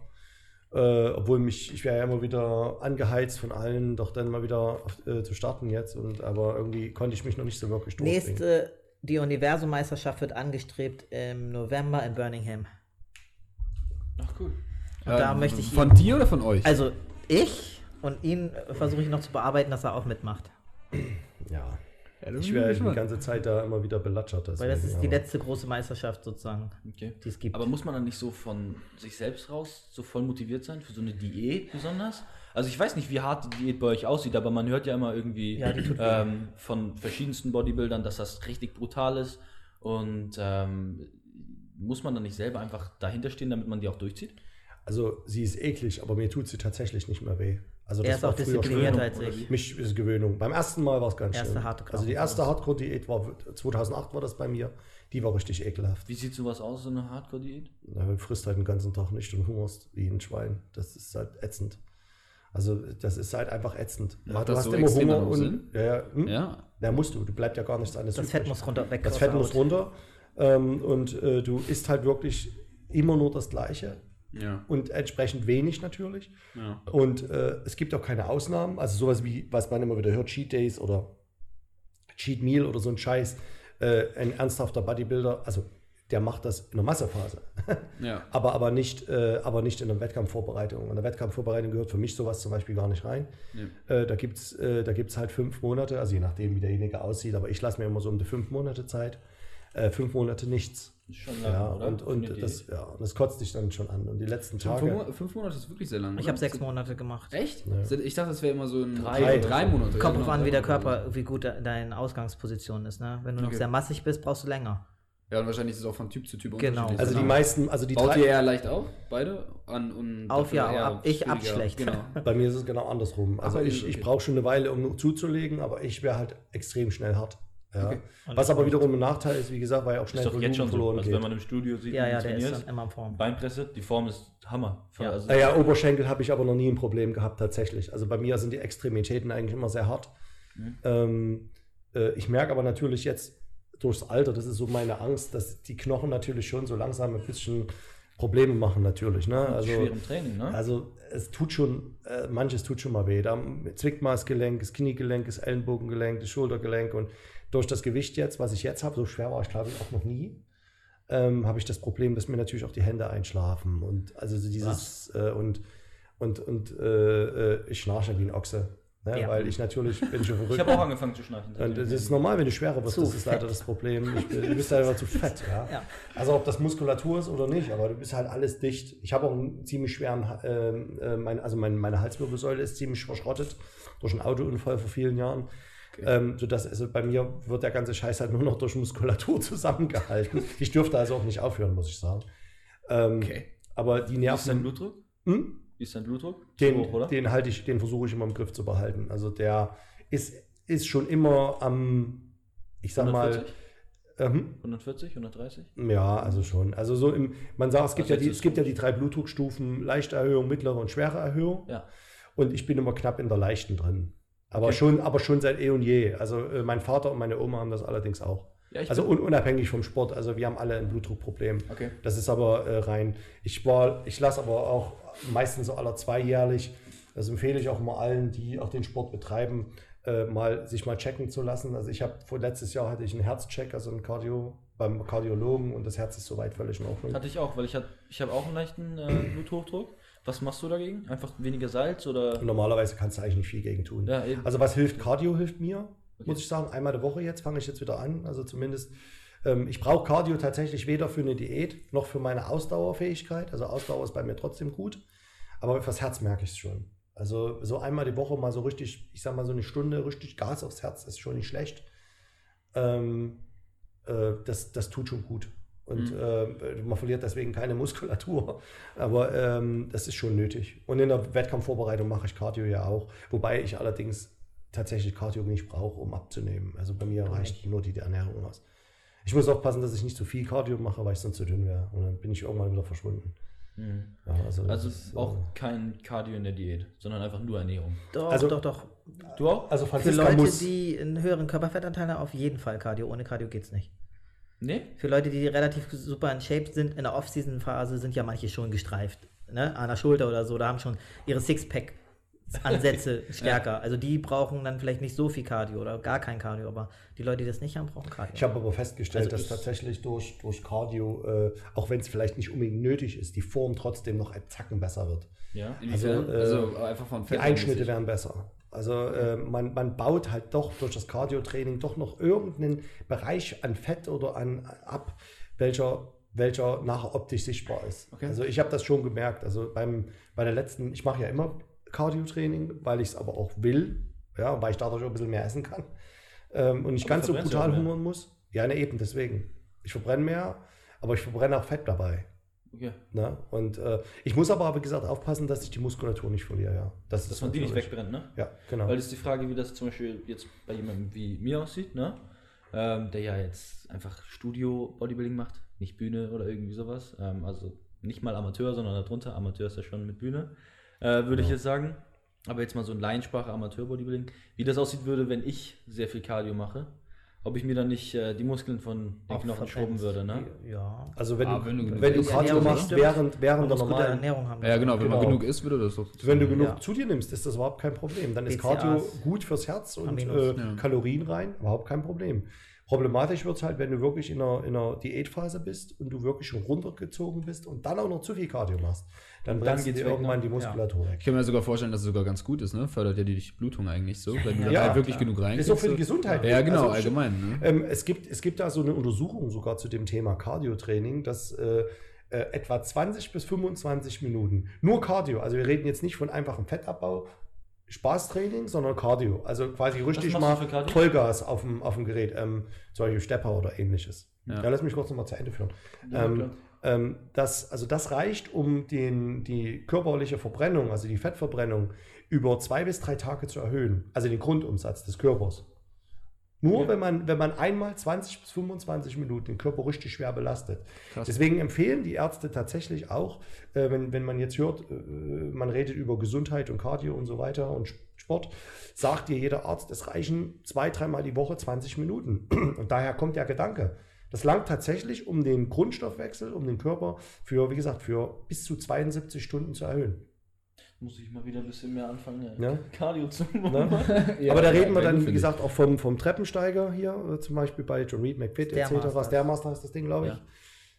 Äh, obwohl mich, ich wäre ja immer wieder angeheizt von allen, doch dann mal wieder auf, äh, zu starten jetzt. Und, aber irgendwie konnte ich mich noch nicht so wirklich durchbringen. Nächste, die Universum-Meisterschaft wird angestrebt im November in Birmingham. Ach cool. Und da möchte ich Von ihn- dir oder von euch? Also ich und ihn versuche ich noch zu bearbeiten, dass er auch mitmacht. Ja. Ja, Ich werde die ganze Zeit da immer wieder belatschert. Weil das deswegen, ist die letzte große Meisterschaft sozusagen, Okay. die es gibt. Aber muss man dann nicht so von sich selbst raus so voll motiviert sein für so eine Diät besonders? Also ich weiß nicht, wie hart die Diät bei euch aussieht, aber man hört ja immer irgendwie Ja, ähm, von verschiedensten Bodybuildern, dass das richtig brutal ist. Und ähm, muss man dann nicht selber einfach dahinter stehen, damit man die auch durchzieht? Also sie ist eklig, aber mir tut sie tatsächlich nicht mehr weh. Also Er ist auch früher disziplinierter als ich. Mich ist Gewöhnung. Beim ersten Mal war es ganz Erste harte also die erste Hardcore-Diät war 2008 war das bei mir. Die war richtig ekelhaft. Wie sieht sowas aus, so eine Hardcore-Diät? Na, Du frisst halt den ganzen Tag nicht und hungerst wie ein Schwein. Das ist halt ätzend. Also das ist halt einfach ätzend. Macht du das hast so immer Hunger und ja, ja, hm? Ja. ja, musst du. Du bleibt ja gar nichts anderes Das. Fett muss runter, weg. Das Fett muss runter ähm, und äh, du isst halt wirklich immer nur das Gleiche Ja. und entsprechend wenig natürlich. ja. Und äh, es gibt auch keine Ausnahmen. Also sowas wie, was man immer wieder hört, Cheat Days oder Cheat Meal oder so ein Scheiß. Äh, ein ernsthafter Bodybuilder, also der macht das in der Massephase. Ja. aber, aber, nicht, äh, aber nicht in der Wettkampfvorbereitung. In der Wettkampfvorbereitung gehört für mich sowas zum Beispiel gar nicht rein. Äh, da gibt es äh, da gibt's halt fünf Monate, also je nachdem, wie derjenige aussieht, aber ich lasse mir immer so um die fünf Monate Zeit. Äh, fünf Monate nichts. Schon lange, Ja, oder? und, und, das, ja, und das kotzt dich dann schon an. Und die letzten Fünf, Tage. Mo- fünf Monate ist wirklich sehr lang. Ich habe sechs Monate gemacht. Echt? Ja. Ich dachte, das wäre immer so ein Drei. drei Monate. ja, Kommt drauf genau, an, drei wie der Monate. Körper, wie gut de- deine Ausgangsposition ist. Ne? Wenn du noch Okay. sehr massig bist, brauchst du länger. Ja, und wahrscheinlich ist es auch von Typ zu Typ Genau. unterschiedlich. Also die Genau. meisten, also die Baut drei, ihr eher leicht auf, beide? An, und Auf, ja, ab- ich ab schwieriger. schlecht. Genau. Bei mir ist es genau andersrum. Also dir ich, ich brauche schon eine Weile, um zuzulegen, aber ich wäre halt extrem schnell hart. Ja. Okay. Was aber wiederum ein Nachteil ist, wie gesagt, weil auch schnell ist doch jetzt schon so. verloren Also geht. wenn man im Studio sieht, Ja, ja, der ist dann immer in Form. Beinpresse, die Form ist Hammer. Ja. Also, naja, Oberschenkel habe ich aber noch nie ein Problem gehabt, tatsächlich. Also bei mir sind die Extremitäten eigentlich immer sehr hart. Mhm. Ähm, äh, ich merke aber natürlich jetzt durchs Alter, das ist so meine Angst, dass die Knochen natürlich schon so langsam ein bisschen Probleme machen, natürlich. Ne? mit Also, schwerem Training, ne? Also es tut schon, äh, manches tut schon mal weh. Da zwickt mal das Gelenk, das Kniegelenk, das Ellenbogengelenk, das Schultergelenk und durch das Gewicht jetzt, was ich jetzt habe, so schwer war ich glaube ich auch noch nie, ähm, habe ich das Problem, dass mir natürlich auch die Hände einschlafen und also so dieses äh, und und und äh, äh, ich schnarche wie ein Ochse, ne? Ja. weil ich natürlich bin schon verrückt. ich habe auch angefangen zu schnarchen. Und das ist normal, wenn du schwerer wirst, Zu das ist leider das Problem. Ich, du bist einfach zu fett, ja? Ja. Also ob das Muskulatur ist oder nicht, aber du bist halt alles dicht. Ich habe auch einen ziemlich schweren, äh, mein, also mein, meine Halswirbelsäule ist ziemlich verschrottet durch einen Autounfall vor vielen Jahren. Ähm, sodass also bei mir wird der ganze Scheiß halt nur noch durch Muskulatur zusammengehalten. Ich dürfte also auch nicht aufhören, muss ich sagen. Ähm, Okay. Aber die Wie ist dein Nerven, Blutdruck? hm? Wie ist dein Blutdruck? den, hoch, oder? den halte ich, den versuche ich immer im Griff zu behalten. Also der ist, ist schon immer am, ich sag mal, 140? ähm, 140, 130? Ja, also schon. Also so im, man sagt, es gibt, Also ja die, es gibt ja die drei Blutdruckstufen, leichte Erhöhung, mittlere und schwere Erhöhung. Ja. Und ich bin immer knapp in der leichten drin. Aber, Okay. schon, aber schon seit eh und je. Also äh, mein Vater und meine Oma haben das allerdings auch. Ja, Also un unabhängig vom Sport. Also wir haben alle ein Blutdruckproblem. Okay. Das ist aber äh, rein. Ich war, ich lasse aber auch meistens so aller zweijährlich. Das empfehle ich auch mal allen, die auch den Sport betreiben, äh, mal sich mal checken zu lassen. Also ich habe vor letztes Jahr hatte ich einen Herzcheck, also einen Cardio beim Kardiologen und das Herz ist soweit völlig in Ordnung. Hatte ich auch, weil ich, hat, ich habe auch einen leichten äh, Bluthochdruck. Was machst du dagegen? Einfach weniger Salz oder? Normalerweise kannst du eigentlich nicht viel gegen tun. Ja, eben. Also was hilft? Cardio hilft mir, Okay. muss ich sagen. Einmal die Woche jetzt fange ich jetzt wieder an. Also zumindest, ich brauche Cardio tatsächlich weder für eine Diät noch für meine Ausdauerfähigkeit. Also Ausdauer ist bei mir trotzdem gut. Aber fürs Herz merke ich es schon. Also so einmal die Woche mal so richtig, ich sag mal so eine Stunde richtig Gas aufs Herz ist schon nicht schlecht. Ähm, äh, das, das tut schon gut. Und äh, man verliert deswegen keine Muskulatur. Aber ähm, das ist schon nötig. Und in der Wettkampfvorbereitung mache ich Cardio ja auch. Wobei ich allerdings tatsächlich Cardio nicht brauche, um abzunehmen. Also bei mir reicht nur die Ernährung aus. Ich muss aufpassen, dass ich nicht zu viel Cardio mache, weil ich sonst zu dünn wäre. Und dann bin ich irgendwann wieder verschwunden. Mhm. Ja, also Also ist, auch äh, kein Cardio in der Diät, sondern einfach nur Ernährung. Doch, Also- doch, doch. Du auch? also Für Franziska Leute, muss. die einen höheren Körperfettanteil haben, auf jeden Fall Cardio. Ohne Cardio geht's nicht. Nee? Für Leute, die relativ super in Shape sind, in der Off-Season-Phase sind ja manche schon gestreift. Ne? An der Schulter oder so, da haben schon ihre Sixpack-Ansätze stärker. Also die brauchen dann vielleicht nicht so viel Cardio oder gar kein Cardio, aber die Leute, die das nicht haben, brauchen Cardio. Ich habe aber festgestellt, Also dass tatsächlich durch, durch Cardio, äh, auch wenn es vielleicht nicht unbedingt nötig ist, die Form trotzdem noch ein Zacken besser wird. Ja. Inwiefern? äh, Also, einfach von Die Fett. Einschnitte werden besser. Also äh, man, man baut halt doch durch das Cardio-Training doch noch irgendeinen Bereich an Fett oder an ab, welcher, welcher nachher optisch sichtbar ist. Okay. Also ich habe das schon gemerkt. Also beim, bei der letzten, ich mache ja immer Cardio-Training, weil ich es aber auch will, ja, weil ich dadurch auch ein bisschen mehr essen kann. Ähm, und nicht Aber ganz so brutal hungern muss. Ja, ne, eben deswegen. Ich verbrenne mehr, aber ich verbrenne auch Fett dabei. Okay. Ne? Und äh, ich muss aber, wie gesagt, aufpassen, dass ich die Muskulatur nicht verliere, ja. Das ist Dass man die nicht wegbrennt, ne? Ja, genau. Weil das ist die Frage, wie das zum Beispiel jetzt bei jemandem wie mir aussieht, ne? Ähm, der ja jetzt einfach Studio-Bodybuilding macht, nicht Bühne oder irgendwie sowas. Ähm, also nicht mal Amateur, sondern darunter. Amateur ist ja schon mit Bühne, äh, würde ich jetzt sagen. Aber jetzt mal so in Laiensprache Amateur-Bodybuilding. Wie das aussieht würde, wenn ich sehr viel Cardio mache. Ob ich mir dann nicht äh, die Muskeln von den Auch Knochen schrubben würde, ne? Ja. also wenn Ah, du, wenn du wenn du. Cardio Ernährung machst, stimmt. während, während der normalen Ernährung haben. Ja, genau, wenn man Genau. genug isst, würde das doch. Wenn du genug Ja. zu dir nimmst, ist das überhaupt kein Problem. Dann ist BCAAs, Cardio gut fürs Herz und äh, Ja. Kalorien rein, überhaupt kein Problem. Problematisch wird es halt, wenn du wirklich in einer, in einer Diätphase bist und du wirklich schon runtergezogen bist und dann auch noch zu viel Cardio machst. Dann Und dann dir weg, irgendwann ne? die Muskulatur weg. Ich kann mir sogar vorstellen, dass es sogar ganz gut ist, ne? Fördert ja die Blutung eigentlich so, wenn du Ja, halt wirklich genug rein Ist auch für die Gesundheit. Ja, genau, Also, allgemein. Ne? Ähm, es, gibt, es gibt da so eine Untersuchung sogar zu dem Thema Cardio-Training, dass äh, äh, etwa 20 bis 25 Minuten nur Cardio, also wir reden jetzt nicht von einfachem Fettabbau, Spaßtraining, sondern Cardio. Also quasi richtig mal? Vollgas auf dem, auf dem Gerät, ähm, zum Beispiel Stepper oder ähnliches. Ja. Ja. lass mich kurz nochmal zu Ende führen. Ja, ähm, klar. Ähm, das, also das reicht, um den, die körperliche Verbrennung, also die Fettverbrennung, über zwei bis drei Tage zu erhöhen. Also den Grundumsatz des Körpers. Nur Ja. wenn, man, wenn man einmal 20 bis 25 Minuten den Körper richtig schwer belastet. Krass. Deswegen empfehlen die Ärzte tatsächlich auch, äh, wenn, wenn man jetzt hört, äh, man redet über Gesundheit und Cardio und so weiter und Sport, sagt dir jeder Arzt, es reichen zwei, dreimal die Woche 20 Minuten. Und daher kommt der Gedanke. Das langt tatsächlich, um den Grundstoffwechsel, um den Körper für, wie gesagt, für bis zu 72 Stunden zu erhöhen. Muss ich mal wieder ein bisschen mehr anfangen, Ja. Cardio zu Ne? machen. Ja, Aber da reden wir dann, wie gesagt, auch vom, vom Treppensteiger hier, äh, zum Beispiel bei John Reed McFit etc. Stairmaster. Stairmaster ist das Ding, glaube ich.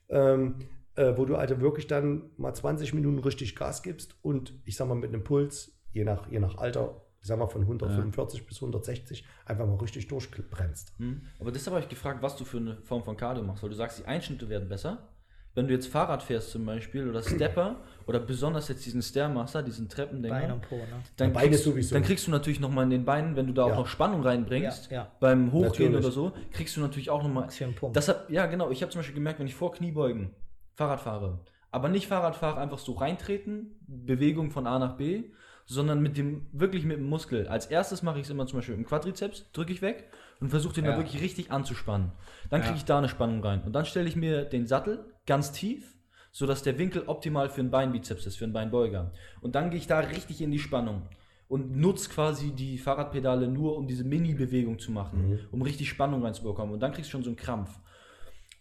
Ja. Ähm, äh, wo du also wirklich dann mal 20 Minuten richtig Gas gibst und ich sag mal mit einem Puls, je nach, je nach Alter, sag mal von 145 bis 160, einfach mal richtig durchbrennst. Hm. Aber deshalb habe ich gefragt, was du für eine Form von Cardio machst, weil du sagst, die Einschnitte werden besser. Wenn du jetzt Fahrrad fährst zum Beispiel oder Stepper oder besonders jetzt diesen Stairmaster, diesen Treppendinger, Bein und Po, ne? dann, Beine kriegst, sowieso. dann kriegst du natürlich nochmal in den Beinen, wenn du da auch Ja. noch Spannung reinbringst, Ja, ja. beim Hochgehen Natürlich. oder so, kriegst du natürlich auch nochmal. Hat, ja, genau. Ich habe zum Beispiel gemerkt, wenn ich vor Kniebeugen Fahrrad fahre, aber nicht Fahrrad fahre, einfach so reintreten, Bewegung von A nach B, sondern mit dem, wirklich mit dem Muskel. Als erstes mache ich es immer zum Beispiel im Quadrizeps, drücke ich weg und versuche den Ja. da wirklich richtig anzuspannen. Dann kriege ich da eine Spannung rein. Und dann stelle ich mir den Sattel ganz tief, sodass der Winkel optimal für einen Beinbizeps ist, für einen Beinbeuger. Und dann gehe ich da richtig in die Spannung und nutze quasi die Fahrradpedale nur, um diese Mini-Bewegung zu machen, um richtig Spannung reinzubekommen. Und dann kriegst du schon so einen Krampf.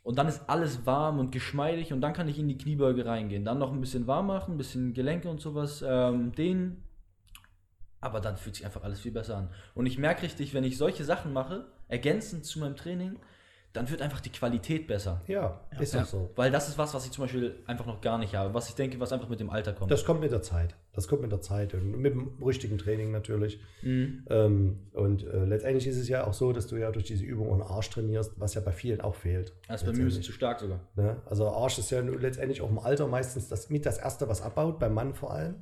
Und dann ist alles warm und geschmeidig und dann kann ich in die Kniebeuge reingehen. Dann noch ein bisschen warm machen, ein bisschen Gelenke und sowas ähm, dehnen. Aber dann fühlt sich einfach alles viel besser an. Und ich merke richtig, wenn ich solche Sachen mache, ergänzend zu meinem Training, dann wird einfach die Qualität besser. Ja, ist Ja. doch so. Weil das ist was, was ich zum Beispiel einfach noch gar nicht habe. Was ich denke, was einfach mit dem Alter kommt. Das kommt mit der Zeit. Das kommt mit der Zeit und mit dem richtigen Training natürlich. Mhm. Ähm, und äh, letztendlich ist es ja auch so, dass du ja durch diese Übung auch einen Arsch trainierst, was ja bei vielen auch fehlt. Das ist bei mir ein bisschen zu stark sogar. Ne? Also Arsch ist ja letztendlich auch im Alter meistens das, mit das Erste, was abbaut, beim Mann vor allem.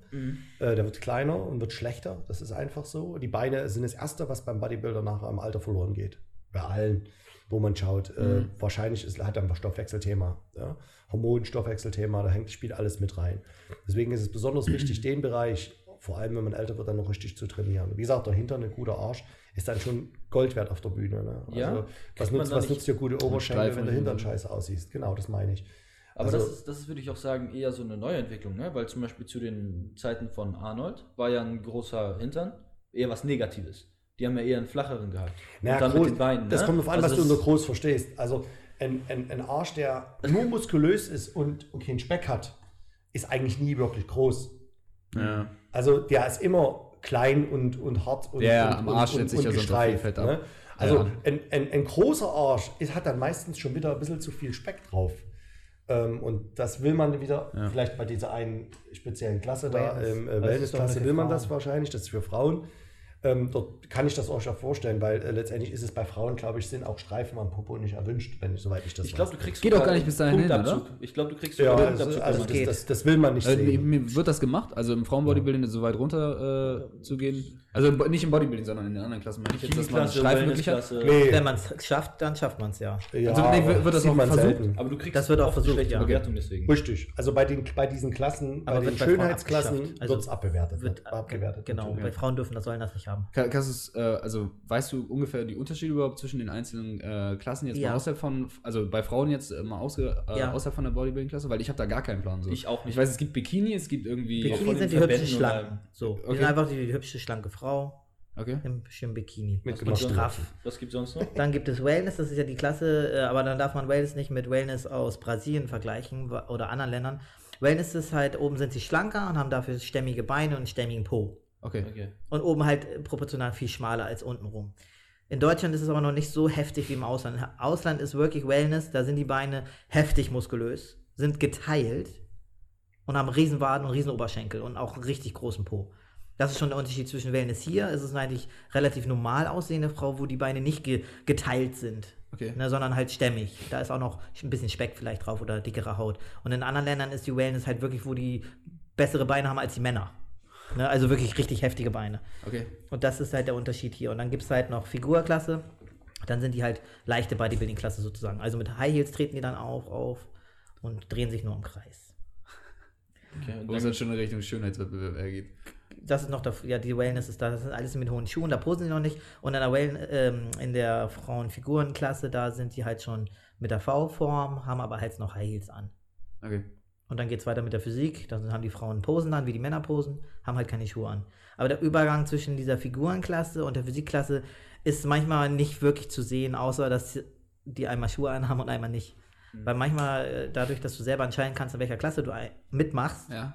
Äh, der wird kleiner und wird schlechter, das ist einfach so. Die Beine sind das Erste, was beim Bodybuilder nachher im Alter verloren geht. Bei allen, wo man schaut. Äh, wahrscheinlich ist, hat er ein Stoffwechselthema. Ja? Hormon, Stoffwechselthema, da hängt, spielt alles mit rein. Deswegen ist es besonders wichtig, den Bereich, vor allem wenn man älter wird, dann noch richtig zu trainieren. Wie gesagt, dahinter ein guter Arsch ist dann schon Gold wert auf der Bühne. Ne? Ja? Also, was nutzt, was nutzt dir gute Oberschenkel, wenn der Hintern scheiße aussiehst? Genau, das meine ich. Aber Also- das, ist, das würde ich auch sagen, eher so eine Neuentwicklung, ne? weil zum Beispiel zu den Zeiten von Arnold war ja ein großer Hintern eher was Negatives. Die haben ja eher einen flacheren gehabt. Naja, Und dann groß, mit den Beinen. das ne? kommt auf an, Also was du unter groß verstehst. Also ein, ein, ein Arsch, der nur muskulös ist und, und keinen Speck hat, ist eigentlich nie wirklich groß. Ja. Also der ist immer klein und, und hart und, Ja, und, am und, Arsch und, setzt sich und Fett ab. Ne? Also Ja. ein, ein, ein großer Arsch ist, hat dann meistens schon wieder ein bisschen zu viel Speck drauf. Ähm, und das will man wieder, Ja. vielleicht bei dieser einen speziellen Klasse da, ähm, äh, Wellnessklasse will man das wahrscheinlich, das ist für Frauen. Ähm, dort kann ich das auch schon vorstellen, weil äh, letztendlich ist es bei Frauen, glaube ich, sind auch Streifen am Popo nicht erwünscht, wenn ich, soweit ich das Ich glaube, du kriegst Geht doch gar nicht bis dahin hin, Punktabzug. Ich glaube, du kriegst Ja, sogar also, also das, das, das will man nicht Also, sehen. wird das gemacht, also im Frauenbodybuilding so weit runter äh, zu gehen. Also nicht im Bodybuilding, sondern in den anderen Klassen. Meine ich jetzt, dass man Streifen wirklich hat. Nee, Wenn man es schafft, dann schafft man es ja. ja, Also, nee, wird- das auch versucht? selten. Aber du kriegst Das wird auch versucht, schlechte ja. Bewertung deswegen. Richtig. Also bei, den, bei diesen Klassen, Aber bei den Schönheitsklassen. Also wird es abbewertet. Wird, abgewertet. genau, bei Frauen dürfen das sollen das nicht haben. Ka- Kannst du's, äh, also weißt du ungefähr die Unterschiede überhaupt zwischen den einzelnen äh, Klassen jetzt Ja. mal außerhalb von, also bei Frauen jetzt mal ausge, äh, Ja. außerhalb von der Bodybuilding-Klasse? Weil ich habe da gar keinen Plan. So. Ich auch nicht. Ich weiß, es gibt Bikini, es gibt irgendwie. Bikini sind die oder- Schlanken. So, die Okay. sind einfach die, die hübsche, schlanke Frau Okay. im schönen Bikini. Mit Und straff. Was gibt sonst noch? Dann gibt es Wellness, das ist ja die Klasse, äh, aber dann darf man Wellness nicht mit Wellness aus Brasilien vergleichen oder anderen Ländern. Wellness ist halt, oben sind sie schlanker und haben dafür stämmige Beine und einen stämmigen Po. Okay. Okay. Und oben halt äh, proportional viel schmaler als unten rum. In Deutschland ist es aber noch nicht so heftig wie im Ausland. Im Ausland ist wirklich Wellness, da sind die Beine heftig muskulös, sind geteilt und haben Riesenwaden und Riesenoberschenkel und auch einen richtig großen Po. Das ist schon der Unterschied zwischen Wellness hier. Es ist eine eigentlich relativ normal aussehende Frau, wo die Beine nicht ge geteilt sind, Okay. ne, sondern halt stämmig. Da ist auch noch ein bisschen Speck vielleicht drauf oder dickere Haut. Und in anderen Ländern ist die Wellness halt wirklich, wo die bessere Beine haben als die Männer. Ne, also wirklich richtig heftige Beine. Okay. Und das ist halt der Unterschied hier. Und dann gibt es halt noch Figurklasse. Dann sind die halt leichte Bodybuilding-Klasse sozusagen. Also mit High Heels treten die dann auch auf und drehen sich nur im Kreis. okay. Wo es dann, dann schon in Richtung Schönheitswettbewerb geht. Das ist noch, der, ja, die Wellness ist da, das ist alles mit hohen Schuhen, da posen die noch nicht. Und in der, well, ähm, in der Frauenfigurenklasse, da sind die halt schon mit der V-Form, haben aber halt noch High Heels an. Okay. Und dann geht es weiter mit der Physik. Dann haben die Frauen Posen an, wie die Männer posen, haben halt keine Schuhe an. Aber der Übergang zwischen dieser Figurenklasse und der Physikklasse ist manchmal nicht wirklich zu sehen, außer dass die einmal Schuhe anhaben und einmal nicht. Weil manchmal, äh, dadurch, dass du selber entscheiden kannst, in welcher Klasse du mitmachst, Ja.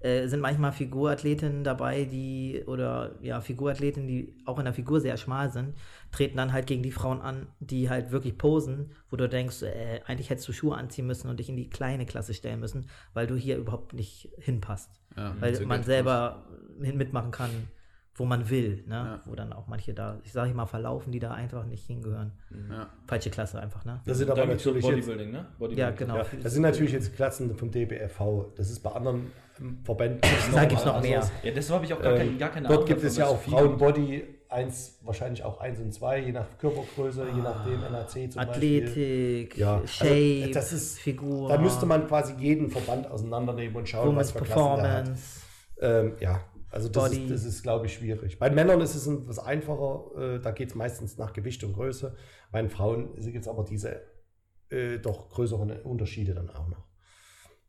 Äh, sind manchmal Figurathletinnen dabei, die, oder ja, Figurathletinnen, die auch in der Figur sehr schmal sind, treten dann halt gegen die Frauen an, die halt wirklich posen, wo du denkst, äh, eigentlich hättest du Schuhe anziehen müssen und dich in die kleine Klasse stellen müssen, weil du hier überhaupt nicht hinpasst. ja. Weil man selber hin mitmachen kann, wo man will, ne? Ja. Wo dann auch manche da, ich sage mal, verlaufen, die da einfach nicht hingehören. das. Ja. Falsche Klasse einfach, ne? Das sind aber natürlich jetzt, Bodybuilding, ne? Ja, Bodybuilding. genau. ja, das sind natürlich jetzt Klassen vom DBFV. Das ist bei anderen Verbänden. Da gibt's noch anders. mehr. Ja, deshalb habe ich auch gar, kein, Ähm, gar keine Dort Ahnung gibt es ja was auch Frauenbody 1, wahrscheinlich auch 1 und 2, je nach Körpergröße, je nachdem NAC zum Beispiel. Athletik, Ja, also, Shape, das ist- Figur. Da müsste man quasi jeden Verband auseinandernehmen und schauen, Women's was für Klassen der hat. Performance. Ähm, ja, also das Body. ist, das ist glaube ich, schwierig. Bei Männern ist es etwas einfacher, äh, da geht es meistens nach Gewicht und Größe. Bei den Frauen gibt es aber diese äh, doch größeren Unterschiede dann auch noch.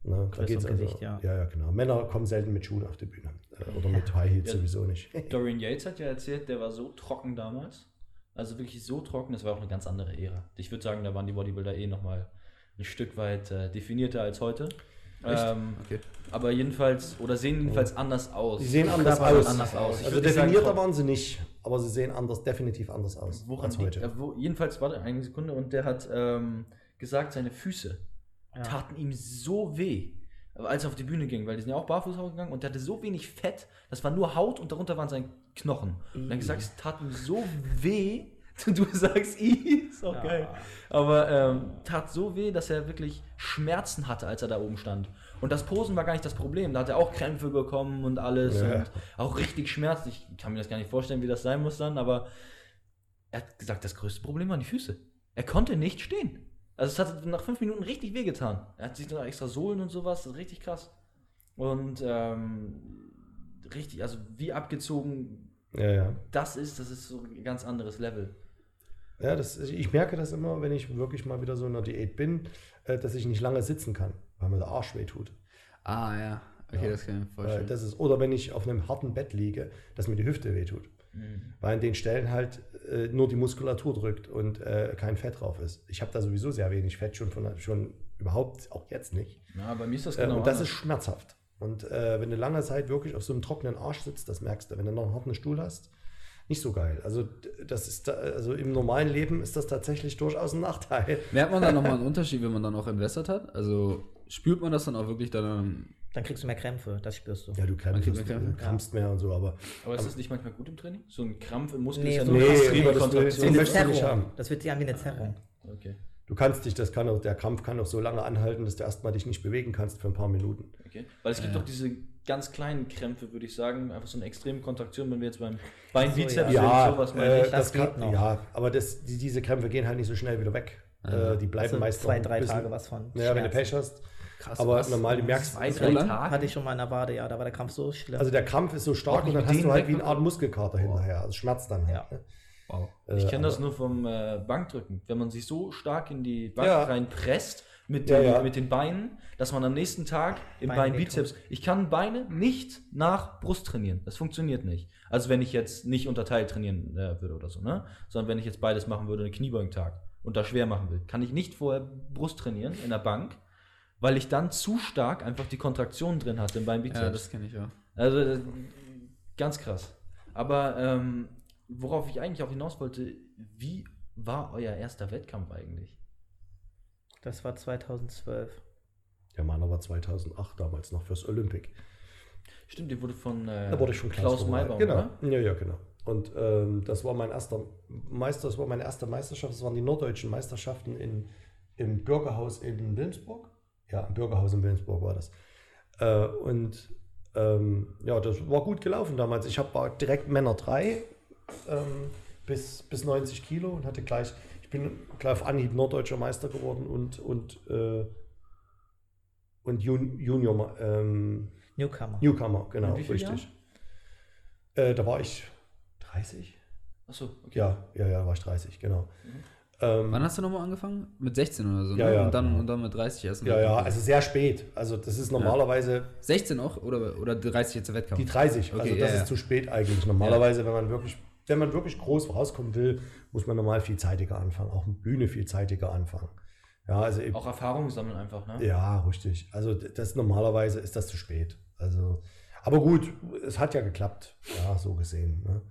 Ne, da geht's also, Gewicht, ja. ja. Ja, genau. Männer kommen selten mit Schuhen auf die Bühne. Äh, oder mit High Heels Ja. sowieso nicht. Dorian Yates hat ja erzählt, der war so trocken damals. Also wirklich so trocken, das war auch eine ganz andere Ära. Ich würde sagen, da waren die Bodybuilder eh nochmal ein Stück weit äh, definierter als heute. Ähm, Okay. aber jedenfalls, oder sehen jedenfalls anders aus. Sie sehen anders aus. anders aus. Ich Also sagen, definierter trocken. waren sie nicht, aber sie sehen anders, definitiv anders aus Woran als heute. äh, wo, jedenfalls, warte eine Sekunde, und der hat ähm, gesagt, seine Füße Ja. taten ihm so weh, als er auf die Bühne ging, weil die sind ja auch barfuß gegangen und der hatte so wenig Fett, das war nur Haut und darunter waren seine Knochen. Und dann gesagt, es tat ihm so weh, du sagst, i, ist auch Ja. geil, aber ähm, tat so weh, dass er wirklich Schmerzen hatte, als er da oben stand. Und das Posen war gar nicht das Problem, da hat er auch Krämpfe bekommen und alles Ja. und auch richtig Schmerz. Ich kann mir das gar nicht vorstellen, wie das sein muss dann, aber er hat gesagt, das größte Problem waren die Füße. Er konnte nicht stehen. Also es hat nach fünf Minuten richtig wehgetan. Er hat sich dann extra Sohlen und sowas, das ist richtig krass. Und ähm, richtig, also wie abgezogen Ja, ja. das ist, das ist so ein ganz anderes Level. Ja, das, ich merke das immer, wenn ich wirklich mal wieder so in einer Diät bin, äh, dass ich nicht lange sitzen kann, weil mir der Arsch weh tut. Ah, ja. Okay, Ja. das kann ich mir vorstellen. das ist, oder wenn ich auf einem harten Bett liege, dass mir die Hüfte weh tut. Weil an den Stellen halt äh, nur die Muskulatur drückt und äh, kein Fett drauf ist. Ich habe da sowieso sehr wenig Fett, schon, von, schon überhaupt, auch jetzt nicht. Ja, bei mir ist das Äh, genau und das ist anders. schmerzhaft. Und äh, wenn du lange Zeit wirklich auf so einem trockenen Arsch sitzt, das merkst du. Wenn du noch einen harten Stuhl hast, nicht so geil. Also, das ist da, also im normalen Leben ist das tatsächlich durchaus ein Nachteil. Merkt man dann nochmal einen Unterschied, wenn man dann auch entwässert hat? Also spürt man das dann auch wirklich dann Dann kriegst du mehr Krämpfe, das spürst du. Ja, du krampfst, Okay, okay. du krampfst mehr und so, aber Aber ist das nicht manchmal gut im Training? So ein Krampf im Muskel Nee, ist ja so- nur Nee, extreme aber das will- Diese möchtest du nicht haben. das wird sich an wie eine Zerrung. Okay, du kannst dich, das kann auch, der Krampf kann auch so lange anhalten, dass du erstmal dich nicht bewegen kannst für ein paar Minuten. okay. Weil es gibt doch diese ganz kleinen Krämpfe, würde ich sagen, einfach so eine extreme Kontraktion, wenn wir jetzt beim Beinbizeps ja. sind, sowas meine äh, ich. Das das kann, geht noch. ja, aber das, die, diese Krämpfe gehen halt nicht so schnell wieder weg. Äh, die bleiben Also meist zwei, drei bisschen- Tage was von. Ja, wenn du. Pech hast. Krass, aber was? normal, du merkst, Zwei, So drei? Tage. Hatte ich schon mal in der Wade, ja, da war der Krampf so schlimm. also der Krampf ist so stark und dann hast du halt wie eine? Art Muskelkater hinterher. Also schmerzt dann halt. Ja. Ne? Wow. Ich Äh, kenne das nur vom äh, Bankdrücken. Wenn man sich so stark in die Bank Ja. reinpresst mit, Ja, den, ja. mit den Beinen, dass man am nächsten Tag im Beine Beinbizeps. Ich kann Beine nicht nach Brust trainieren. Das funktioniert nicht. Also wenn ich jetzt nicht unterteilt trainieren äh, würde oder so, ne? Sondern wenn ich jetzt beides machen würde, einen Kniebeugentag und da schwer machen will, kann ich nicht vorher Brust trainieren in der Bank, weil ich dann zu stark einfach die Kontraktion drin hatte im Beinbizeps. Ja, das kenne ich ja. Also äh, ganz krass. Aber ähm, worauf ich eigentlich auch hinaus wollte, wie war euer erster Wettkampf eigentlich? das war 2012. Der Mann war 2008 damals noch fürs Olympic. Stimmt, ihr wurde von, äh, Da wurde ich schon Klaus vorbereitet. Maybaum, Genau. oder? Ja, ja, genau. Und ähm, das war mein erster Meister, das war meine erste Meisterschaft. Das waren die norddeutschen Meisterschaften in, im Bürgerhaus in Wilmsburg. Ja, im Bürgerhaus in Wilmsburg war das. Äh, und ähm, ja, das war gut gelaufen damals. Ich habe direkt Männer 3 ähm, bis, bis 90 Kilo und hatte gleich, ich bin gleich auf Anhieb norddeutscher Meister geworden und, und, äh, und Jun Junior, ähm, Newcomer. Newcomer, genau, richtig. Äh, da war ich 30? Achso, okay. Ja, ja, ja, war ich 30, genau. Ähm, Wann hast du nochmal angefangen? Mit 16 oder so, ne? Ja, ja, und, dann, und dann mit 30 erst. ja, ja, also sehr spät. Also das ist normalerweise 16 auch? Oder, oder 30 jetzt der Wettkampf? die 30. Okay, also das ja. ist zu spät eigentlich. Normalerweise, wenn man wirklich, wenn man wirklich groß rauskommen will, muss man normal viel zeitiger anfangen. Auch mit Bühne viel zeitiger anfangen. Ja, also Auch Erfahrung sammeln einfach, ne? Ja, richtig. Also das normalerweise ist das zu spät. Also, aber gut, es hat ja geklappt, ja, so gesehen. Ne?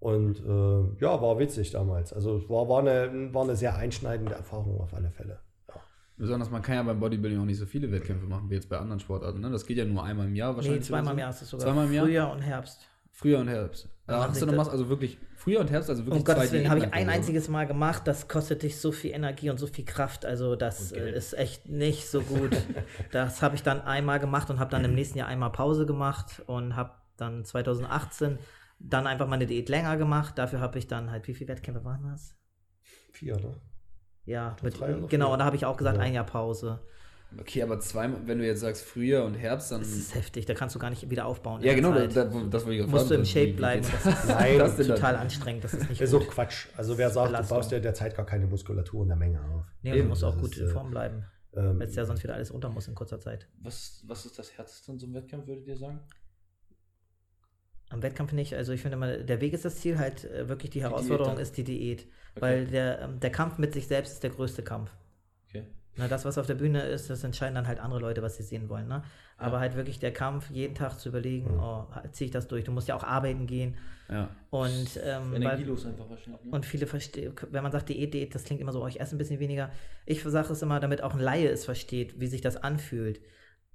Und äh, ja, war witzig damals. Also es war, war, eine, war eine sehr einschneidende Erfahrung auf alle Fälle. Ja. Besonders, man kann ja beim Bodybuilding auch nicht so viele Wettkämpfe machen wie jetzt bei anderen Sportarten. Ne? Das geht ja nur einmal im Jahr Nee, wahrscheinlich. zweimal oder im. Jahr ist es sogar. Zweimal im Jahr? Frühjahr und Herbst. Frühjahr und Herbst. Ja, hast du das- was, also wirklich Frühjahr und Herbst, also wirklich Um Gottes Willen, habe ich ein einziges Mal gemacht. Das kostet dich so viel Energie und so viel Kraft. Also das äh, ist echt nicht so gut. das habe ich dann einmal gemacht und habe dann im nächsten Jahr einmal Pause gemacht und habe dann 2018 dann einfach meine Diät länger gemacht. Dafür habe ich dann halt, wie viele Wettkämpfe waren das? Vier, ne? Ja, Drei mit, genau, und da habe ich auch gesagt, Ja. ein Jahr Pause. Okay, aber zweimal, wenn du jetzt sagst Frühjahr und Herbst, dann. Das ist heftig, da kannst du gar nicht wieder aufbauen. in Ja, genau, Zeit. da, da, das wollte ich gerade musst du im Shape bleiben. Das ist Nein, das dann? total anstrengend, das ist nicht ist so. Quatsch. Also wer sagt, Belastung. du baust ja derzeit gar keine Muskulatur in der Menge auf. Nee, und du Eben, musst auch das gut ist, in äh, Form bleiben, Ähm, weil es ja sonst wieder alles unter muss in kurzer Zeit. Was, was ist das Härteste an so einem Wettkampf, würdet ihr sagen? Am Wettkampf nicht. Also ich finde immer, der Weg ist das Ziel, halt äh, wirklich die Herausforderung dann? ist die Diät. Okay. Weil der, ähm, der Kampf mit sich selbst ist der größte Kampf. Okay. Na, das, was auf der Bühne ist, das entscheiden dann halt andere Leute, was sie sehen wollen. Ne? Aber halt wirklich der Kampf, jeden Tag zu überlegen, oh, ziehe ich das durch. Du musst ja auch arbeiten gehen. Ja. Und, ähm, weil, Energielos einfach wahrscheinlich. Ne? und viele verstehen, wenn man sagt Diät, Diät, das klingt immer so, oh, ich esse ein bisschen weniger. Ich sage es immer, damit auch ein Laie es versteht, wie sich das anfühlt.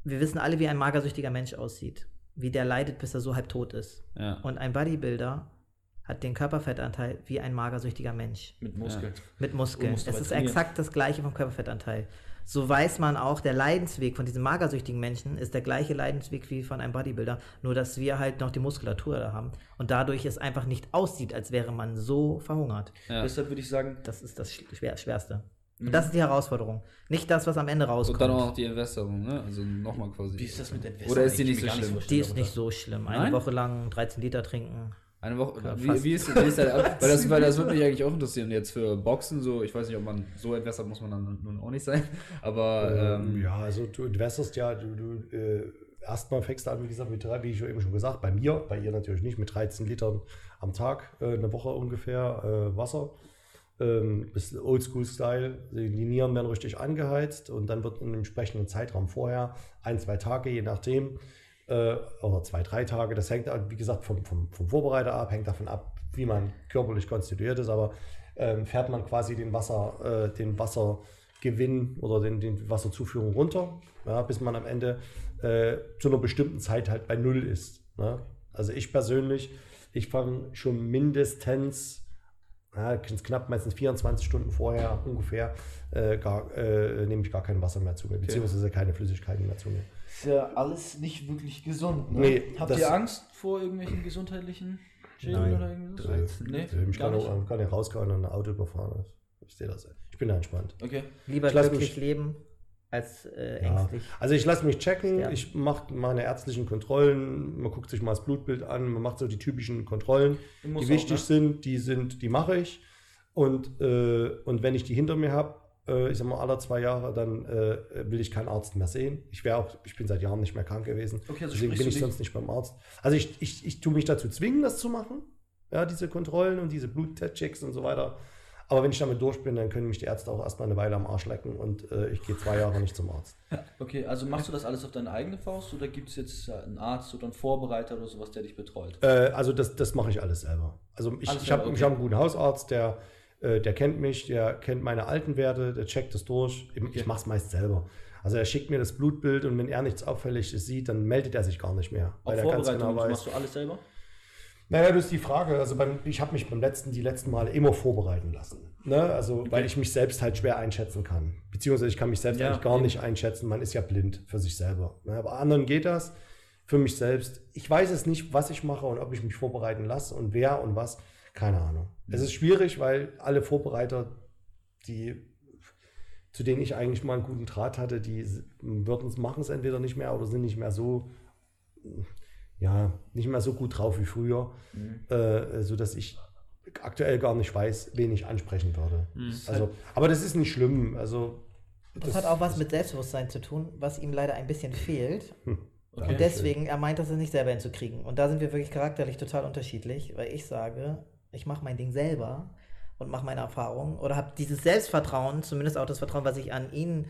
Wir wissen alle, wie ein magersüchtiger Mensch aussieht. Wie der leidet, bis er so halb tot ist. ja. Und ein Bodybuilder hat den Körperfettanteil wie ein magersüchtiger Mensch. Mit Muskeln. Mit Du Muskeln. Es ist trainieren. exakt das gleiche vom Körperfettanteil. So weiß man auch, der Leidensweg von diesem magersüchtigen Menschen ist der gleiche Leidensweg wie von einem Bodybuilder, nur dass wir halt noch die Muskulatur da haben und dadurch es einfach nicht aussieht, als wäre man so verhungert. ja. Deshalb würde ich sagen, Das ist das Schwer Schwerste. Mhm. Und das ist die Herausforderung. Nicht das, was am Ende Und rauskommt. dann auch noch die Entwässerung, ne? Also nochmal quasi. wie ist das mit der Oder ist die nicht so gar schlimm? die ist nicht so schlimm. Eine Nein? Woche lang 13 Liter trinken. Eine Woche. Wie, wie, ist, wie ist der, weil, das, weil das würde mich eigentlich auch interessieren. Jetzt für Boxen so, ich weiß nicht, ob man so entwässert muss man dann nun auch nicht sein. Aber Ähm, ähm, ja, also du entwässerst ja, du, du äh, erstmal fängst du an, wie gesagt, mit drei, wie ich eben schon gesagt, bei mir, bei ihr natürlich nicht, mit 13 Litern am Tag, äh, eine Woche ungefähr äh, Wasser. Ähm, Oldschool-Style. Die Nieren werden richtig angeheizt und dann wird in einem entsprechenden Zeitraum vorher, ein, zwei Tage, je nachdem, äh, oder zwei, drei Tage, das hängt, wie gesagt, vom, vom, vom Vorbereiter ab, hängt davon ab, wie man körperlich konstituiert ist, aber ähm, fährt man quasi den Wasser, äh, den Wasser Wassergewinn oder den, den Wasserzuführung runter, ja, bis man am Ende äh, zu einer bestimmten Zeit halt bei Null ist. Ne? Also ich persönlich, ich fange schon mindestens ja, knapp meistens 24 Stunden vorher ungefähr, äh, gar, äh, nehme ich gar kein Wasser mehr zu mir, beziehungsweise keine Flüssigkeiten mehr zu mir. Ist ja alles nicht wirklich gesund. Ne? Nee, Habt ihr Angst vor irgendwelchen gesundheitlichen Schäden Nein. oder irgendwas? 13. Nee, Nee, mich gar kann nicht. auch kann nicht rausgehauen und ein Auto überfahren. Ich sehe das. Ich bin da entspannt. Okay. Lieber Ich lass glücklich mich- leben als äh, Ja. ängstlich. Also ich lasse mich checken, Sterben. ich mache meine ärztlichen Kontrollen, man guckt sich mal das Blutbild an, man macht so die typischen Kontrollen, die auch, wichtig ne? sind, die sind, die mache ich. Und, äh, und wenn ich die hinter mir habe, äh, ich sag mal alle zwei Jahre, dann äh, will ich keinen Arzt mehr sehen. Ich wäre auch, ich bin seit Jahren nicht mehr krank gewesen. Okay, also Deswegen bin ich sonst nicht beim Arzt. Also ich, ich, ich tue mich dazu zwingen, das zu machen. Ja, diese Kontrollen und diese Blutchecks und so weiter. Aber wenn ich damit durch bin, dann können mich die Ärzte auch erstmal eine Weile am Arsch lecken und äh, ich gehe zwei Jahre nicht zum Arzt. Okay, also machst du das alles auf deine eigene Faust oder gibt es jetzt äh, einen Arzt oder einen Vorbereiter oder sowas, der dich betreut? Äh, also das, das mache ich alles selber. Also ich, Alles ich habe ich hab einen guten Hausarzt, der, äh, der kennt mich, der kennt meine alten Werte, der checkt das durch. Ich, ich mache es meist selber. Also er schickt mir das Blutbild und wenn er nichts Auffälliges sieht, dann meldet er sich gar nicht mehr. Auch Weil er ganz Vorbereitung, genau weiß. machst du alles selber? Naja, das ist die Frage. Also beim, ich habe mich beim letzten, die letzten Male immer vorbereiten lassen. Ne? Also weil ich mich selbst halt schwer einschätzen kann. Beziehungsweise ich kann mich selbst Ja, eigentlich gar eben. nicht einschätzen. Man ist ja blind für sich selber. Ne? Bei anderen geht das. Für mich selbst. Ich weiß es nicht, was ich mache und ob ich mich vorbereiten lasse und wer und was. Keine Ahnung. Es ist schwierig, weil alle Vorbereiter, die zu denen ich eigentlich mal einen guten Draht hatte, die würden es machen es entweder nicht mehr oder sind nicht mehr so ja, nicht mehr so gut drauf wie früher, äh, so dass ich aktuell gar nicht weiß, wen ich ansprechen würde. Also, aber das ist nicht schlimm. Also Das, hat auch was mit Selbstbewusstsein zu tun, was ihm leider ein bisschen fehlt. Okay. Und deswegen, er meint, das nicht selber hinzukriegen. Und da sind wir wirklich charakterlich total unterschiedlich, weil ich sage, ich mache mein Ding selber und mache meine Erfahrungen oder habe dieses Selbstvertrauen, zumindest auch das Vertrauen, was ich an ihn äh,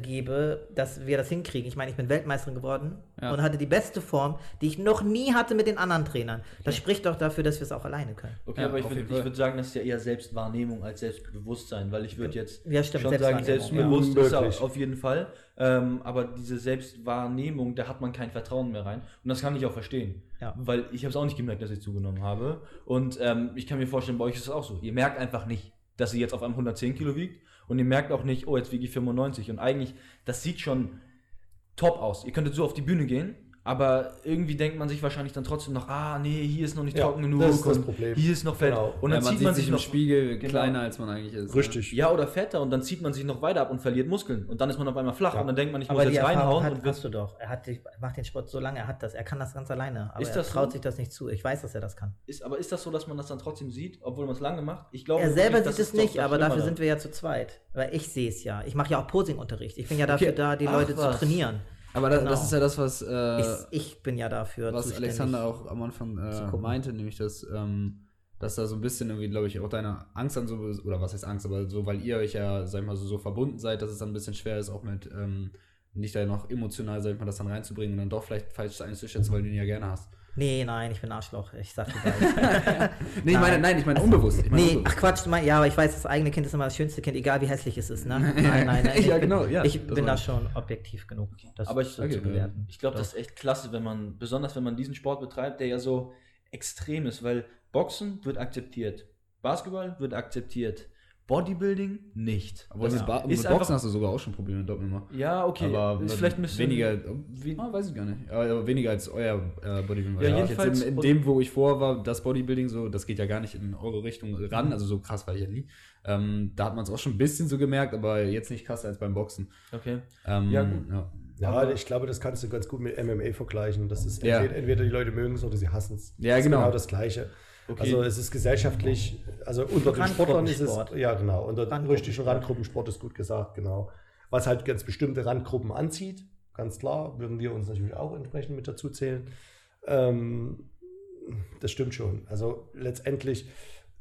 gebe, dass wir das hinkriegen. Ich meine, ich bin Weltmeisterin geworden Ja. und hatte die beste Form, die ich noch nie hatte mit den anderen Trainern. Das spricht doch dafür, dass wir es auch alleine können. Okay, Ja, aber ich würde würd sagen, das ist ja eher Selbstwahrnehmung als Selbstbewusstsein, weil ich würde jetzt Ja, stimmt, schon sagen, selbstbewusst ja. ist er Unmöglich. auf jeden Fall, ähm, aber diese Selbstwahrnehmung, da hat man kein Vertrauen mehr rein und das kann ich auch verstehen, Ja. weil ich habe es auch nicht gemerkt, dass ich zugenommen habe und ähm, ich kann mir vorstellen, bei euch ist es auch so, ihr merkt einfach nicht, dass ihr jetzt auf einem 110 Kilo wiegt und ihr merkt auch nicht, oh, jetzt wiege ich 95 und eigentlich, das sieht schon top aus. Ihr könntet so auf die Bühne gehen, aber irgendwie denkt man sich wahrscheinlich dann trotzdem noch, ah, nee, hier ist noch nicht Ja, trocken genug das ist das Problem. hier ist noch fett. Genau. Und ja, dann man zieht sieht man sich sich im noch Spiegel Genau. kleiner, als man eigentlich ist. richtig. ja, oder fetter und dann zieht man sich noch weiter ab und verliert Muskeln. Und dann ist man auf einmal flach Ja. und dann denkt man, ich muss Aber die jetzt Erfahrung reinhauen. hat, und hast du doch. Er hat macht den Sport so lange, er hat das. Er kann das ganz alleine. Aber Ist er das traut so? sich das nicht zu. Ich weiß, dass er das kann. ist, aber ist das so, dass man das dann trotzdem sieht, obwohl man es lange macht? Ich glaube, Er selber sieht es nicht, aber dafür sind wir ja zu zweit. Weil ich sehe es ja. Ich mache ja auch Posing-Unterricht. Ich bin ja dafür da, die Leute zu trainieren. Aber das, Genau. das ist ja das, was, äh, Ich, ich bin ja dafür was. Alexander auch am Anfang äh, meinte, nämlich dass, ähm, dass da so ein bisschen irgendwie, glaube ich, auch deine Angst an so, oder was heißt Angst, aber so, weil ihr euch ja, sag ich mal, so, so verbunden seid, dass es dann ein bisschen schwer ist, auch mit, ähm, nicht da noch emotional, sag ich mal, das dann reinzubringen und dann doch vielleicht falsch einzuschätzen, weil du ihn ja gerne hast. Nee, nein, ich bin Arschloch. Ich sag dir. Nee, ich meine, nein, ich meine unbewusst. Ich meine Nee, unbewusst. ach Quatsch, du mein, ja, aber ich weiß, das eigene Kind ist immer das schönste Kind, egal wie hässlich es ist, ne? Nein, nein, nein. Ja, ich bin, genau, ja, Ich bin da schon objektiv genug, das Aber ich- so okay, zu bewerten. Ich glaube, das ist echt klasse, wenn man, besonders wenn man diesen Sport betreibt, der ja so extrem ist, weil Boxen wird akzeptiert, Basketball wird akzeptiert, Bodybuilding nicht. Aber Das mit, ba ist mit einfach- Boxen hast du sogar auch schon Probleme mit Doppelnummer. Ja, okay. Aber ist vielleicht ein bisschen weniger, wie, ah, weiß ich gar nicht. Aber, weniger als euer äh, Bodybuilding. Ja, Ja, jedenfalls- Jetzt in, in dem, wo ich vor war, das Bodybuilding so, das geht ja gar nicht in eure Richtung ran. Also so krass war ich ja nie. Ähm, da hat man es auch schon ein bisschen so gemerkt, aber jetzt nicht krasser als beim Boxen. Okay. Ähm, Ja, gut. Ja. Ja, Aber- ich glaube, das kannst du ganz gut mit MMA vergleichen. Das ist Ja. entweder, entweder die Leute mögen es oder sie hassen es. Ja, das genau. Ist genau das Gleiche. Okay. Also es ist gesellschaftlich, also unter den Sportlern ist es, ja genau, unter Randgruppensport. richtigen Randgruppensport ist gut gesagt, genau. Was halt ganz bestimmte Randgruppen anzieht, ganz klar, würden wir uns natürlich auch entsprechend mit dazu zählen. Ähm, das stimmt schon. Also letztendlich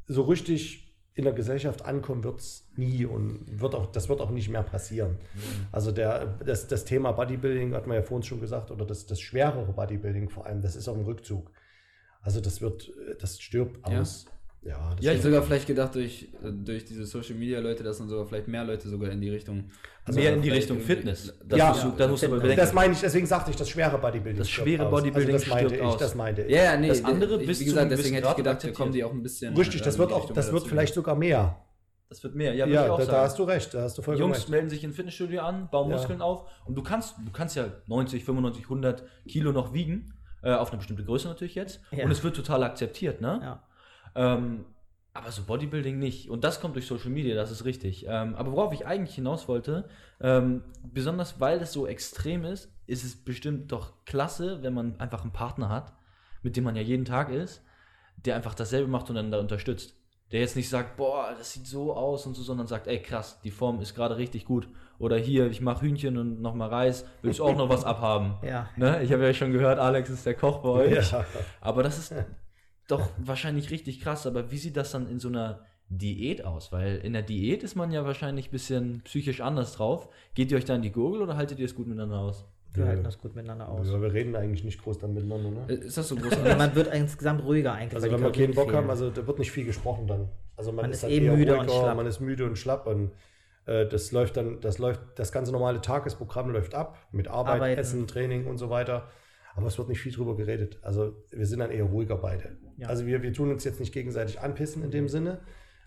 so richtig in der Gesellschaft ankommen wird es nie und wird auch, das wird auch nicht mehr passieren. Also der, das, das Thema Bodybuilding, hat man ja vorhin schon gesagt, oder das, das schwerere Bodybuilding vor allem, das ist auf dem Rückzug. Also das wird, das stirbt Ja. aus. Ja, das Ja, Ich sogar vielleicht gedacht, durch, äh, durch diese Social Media Leute, dass dann sogar vielleicht mehr Leute sogar in die Richtung. Also mehr in die Richtung Fitness. Ja, musst du, das musst du bedenken. das meine ich, deswegen sagte ich, das schwere Bodybuilding. Das schwere aus. Bodybuilding also das meinte stirbt ich, aus. das meinte ich. Ja, ja, nee. Das andere ich, bis wie gesagt, deswegen hätte ich gedacht, da kommen die auch ein bisschen. Richtig, das äh, wird auch, das wird vielleicht sogar mehr. Das wird mehr. Ja, Ja, ich auch da, da hast du recht, da hast du vollkommen Jungs recht. melden sich in Fitnessstudio an, bauen Ja. Muskeln auf und du kannst, du kannst ja 90, 95, 100 Kilo noch wiegen, äh, auf eine bestimmte Größe natürlich jetzt Ja. und es wird total akzeptiert, ne? Ja. Ähm, aber so Bodybuilding nicht. Und das kommt durch Social Media, das ist richtig. Ähm, aber worauf ich eigentlich hinaus wollte, ähm, besonders weil es so extrem ist, ist es bestimmt doch klasse, wenn man einfach einen Partner hat, mit dem man ja jeden Tag ist, der einfach dasselbe macht und dann da unterstützt. Der jetzt nicht sagt, boah, das sieht so aus und so, sondern sagt, ey krass, die Form ist gerade richtig gut. Oder hier, ich mache Hühnchen und nochmal Reis, willst du auch noch was abhaben? Ja. Ne? Ich habe ja schon gehört, Alex ist der Koch bei euch. Ja. Aber das ist doch wahrscheinlich richtig krass. Aber wie sieht das dann in so einer Diät aus? Weil in der Diät ist man ja wahrscheinlich ein bisschen psychisch anders drauf. Geht ihr euch da in die Gurgel oder haltet ihr es gut miteinander aus? Wir Ja. halten das gut miteinander aus. Ja, wir reden eigentlich nicht groß dann miteinander. Ne? Äh, Ist das so groß? Also man wird insgesamt ruhiger eigentlich. Also wenn wir keinen Bock haben, also da wird nicht viel gesprochen dann. Also man, Man ist, ist dann eh müde und schlapp. man ist müde und schlapp und das läuft dann, das läuft, das ganze normale Tagesprogramm läuft ab mit Arbeit, Arbeiten. Essen, Training und so weiter. Aber es wird nicht viel drüber geredet. Also wir sind dann eher ruhiger beide. Ja. Also wir, wir tun uns jetzt nicht gegenseitig anpissen in dem Sinne.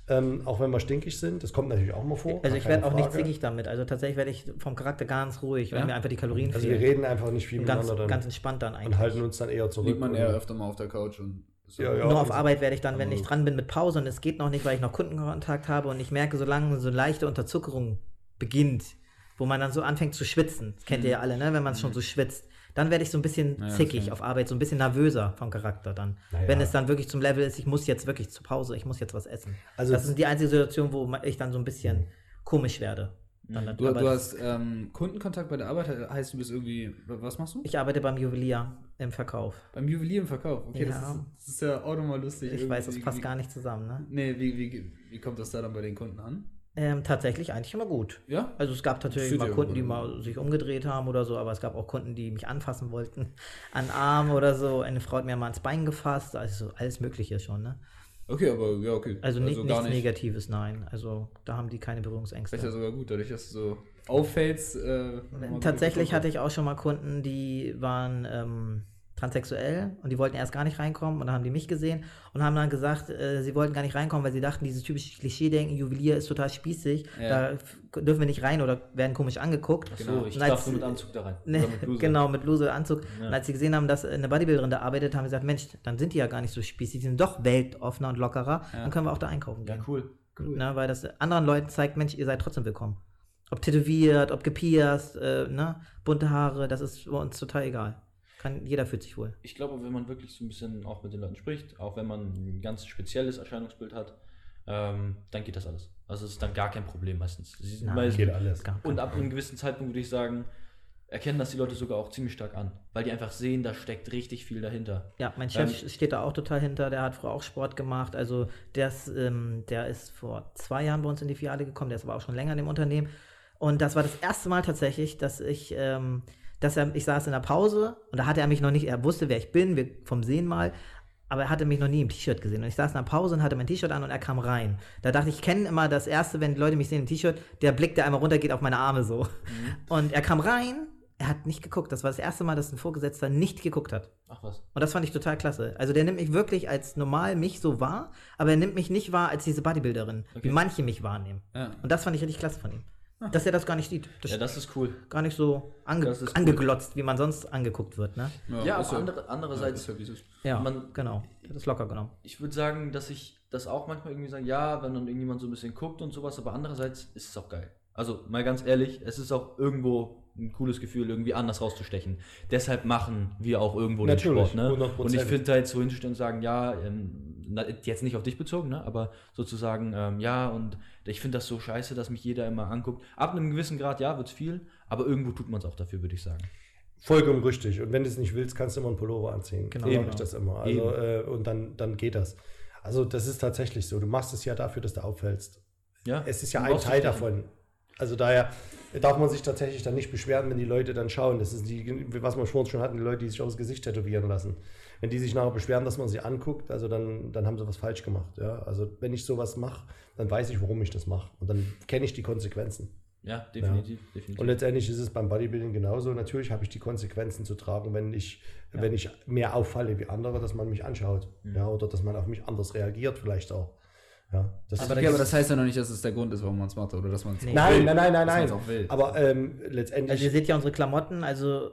Ähm, auch wenn wir stinkig sind, das kommt natürlich auch mal vor. Also ich werde auch nicht Frage. zickig damit. Also tatsächlich werde ich vom Charakter ganz ruhig, wenn Ja? mir einfach die Kalorien Also wir fehlen. reden einfach nicht viel Und ganz, miteinander ganz dann entspannt dann eigentlich. und halten uns dann eher zurück. Liegt man eher öfter mal auf der Couch und. Ja, ja. Nur auf also- Arbeit werde ich dann, wenn aber- ich dran bin mit Pause und es geht noch nicht, weil ich noch Kundenkontakt habe und ich merke, solange so leichte Unterzuckerung beginnt, wo man dann so anfängt zu schwitzen, das kennt ihr ja alle, ne? wenn man schon so schwitzt, dann werde ich so ein bisschen Ja, das zickig auf Arbeit, so ein bisschen nervöser vom Charakter dann. Naja. Wenn es dann wirklich zum Level ist, ich muss jetzt wirklich zur Pause, ich muss jetzt was essen. Also- das ist die einzige Situation, wo ich dann so ein bisschen komisch werde. Dann, Du, aber du hast ähm, Kundenkontakt bei der Arbeit, heißt du bist irgendwie. Was machst du? ich arbeite beim Juwelier im Verkauf. Beim Juwelier im Verkauf. Okay, das, Ja. ist, das ist ja auch nochmal lustig. Ich weiß, das Irgendwie- passt wie, gar nicht zusammen. Ne? Nee, wie, wie, wie kommt das da dann bei den Kunden an? Ähm, tatsächlich eigentlich immer gut. Ja? Also es gab natürlich mal Kunden, die mal sich umgedreht haben oder so, aber es gab auch Kunden, die mich anfassen wollten, an Arm oder so. Eine Frau hat mir mal ans Bein gefasst, also so alles Mögliche schon, ne? Okay, aber ja, okay. Also, nicht, gar nichts nicht. Negatives, nein. Also da haben die keine Berührungsängste. Vielleicht ja sogar gut, dadurch, dass du so auffällst. Äh, Tatsächlich hatte ich auch schon mal Kunden, die waren ähm, transsexuell und die wollten erst gar nicht reinkommen und dann haben die mich gesehen und haben dann gesagt, äh, sie wollten gar nicht reinkommen, weil sie dachten, dieses typische Klischee-Denken, Juwelier ist total spießig, Ja. da dürfen wir nicht rein oder werden komisch angeguckt. Achso, Genau. ich darf nur mit Anzug da rein. Ne, mit Bluse. genau, mit Bluse und Anzug. Ja. Und als sie gesehen haben, dass eine Bodybuilderin da arbeitet, haben sie gesagt, Mensch, dann sind die ja gar nicht so spießig, die sind doch weltoffener und lockerer, Ja. dann können wir auch da einkaufen Ja, gehen. cool. Cool. Ne, weil das anderen Leuten zeigt, Mensch, ihr seid trotzdem willkommen. Ob tätowiert, ob gepierst, äh, ne, bunte Haare, das ist für uns total egal. Kann, jeder fühlt sich wohl. Ich glaube, wenn man wirklich so ein bisschen auch mit den Leuten spricht, auch wenn man ein ganz spezielles Erscheinungsbild hat, ähm, dann geht das alles. Also es ist dann gar kein Problem meistens. Sie sind Nein, meist- Geht alles. Gar und ab einem gewissen Zeitpunkt würde ich sagen, erkennen das die Leute sogar auch ziemlich stark an, weil die einfach sehen, da steckt richtig viel dahinter. Ja, mein Chef steht da auch total hinter, der hat früher auch Sport gemacht. Also der ist, ähm, der ist vor zwei Jahren bei uns in die Filiale gekommen, der ist aber auch schon länger in dem Unternehmen. Und das war das erste Mal tatsächlich, dass ich, ähm, dass er, ich saß in der Pause und da hatte er mich noch nicht, er wusste, wer ich bin, wir vom Sehen mal, aber er hatte mich noch nie im T-Shirt gesehen. Und ich saß in der Pause und hatte mein T-Shirt an und er kam rein. Da dachte ich, ich kenne immer das Erste, wenn Leute mich sehen im T-Shirt, der Blick, der einmal runter geht auf meine Arme so. Und er kam rein, er hat nicht geguckt. Das war das erste Mal, dass ein Vorgesetzter nicht geguckt hat. Ach was. Und das fand ich total klasse. Also der nimmt mich wirklich als normal mich so wahr, aber er nimmt mich nicht wahr als diese Bodybuilderin, wie manche mich wahrnehmen. Ja. Und das fand ich richtig klasse von ihm. Dass er das gar nicht sieht. Das Ja, das ist cool. gar nicht so ange ist cool. angeglotzt, wie man sonst angeguckt wird, ne? Ja, ist aber andere, ja, andererseits, ist ja, ist. Ja, Man- genau. Das locker genommen. ich würde sagen, dass ich das auch manchmal irgendwie sage, ja, wenn dann irgendjemand so ein bisschen guckt und sowas, aber andererseits ist es auch geil. Also mal ganz ehrlich, es ist auch irgendwo ein cooles Gefühl, irgendwie anders rauszustechen. Deshalb machen wir auch irgendwo Natürlich, den Sport. Ne? 100%. Und ich finde da jetzt so hinzustellen und sagen, ja, ähm, jetzt nicht auf dich bezogen, ne? aber sozusagen, ähm, ja, und ich finde das so scheiße, dass mich jeder immer anguckt. Ab einem gewissen Grad, ja, wird es viel, aber irgendwo tut man es auch dafür, würde ich sagen. Vollkommen richtig. Und wenn du es nicht willst, kannst du immer einen Pullover anziehen. Genau. Eben. mache ich das immer. Also, äh, und dann, dann geht das. Also das ist tatsächlich so. Du machst es ja dafür, dass du auffällst. Ja, Es ist ja ein Teil davon. Also daher darf man sich tatsächlich dann nicht beschweren, wenn die Leute dann schauen. Das ist die, was wir vorhin schon hatten, die Leute, die sich aufs Gesicht tätowieren lassen. Wenn die sich nachher beschweren, dass man sie anguckt, also dann, dann haben sie was falsch gemacht. Ja? Also wenn ich sowas mache, dann weiß ich, warum ich das mache. Und dann kenne ich die Konsequenzen. Ja, definitiv. definitiv. Und letztendlich ist es beim Bodybuilding genauso. Natürlich habe ich die Konsequenzen zu tragen, wenn ich, wenn ich mehr auffalle wie andere, dass man mich anschaut. Ja, oder dass man auf mich anders reagiert, vielleicht auch. Ja, das Aber, okay, aber das heißt ja noch nicht, dass es der Grund ist, warum man es macht oder dass man es Nee. nein, nein, nein, nein, nein. will. Aber ähm, letztendlich. Also ihr seht ja unsere Klamotten, also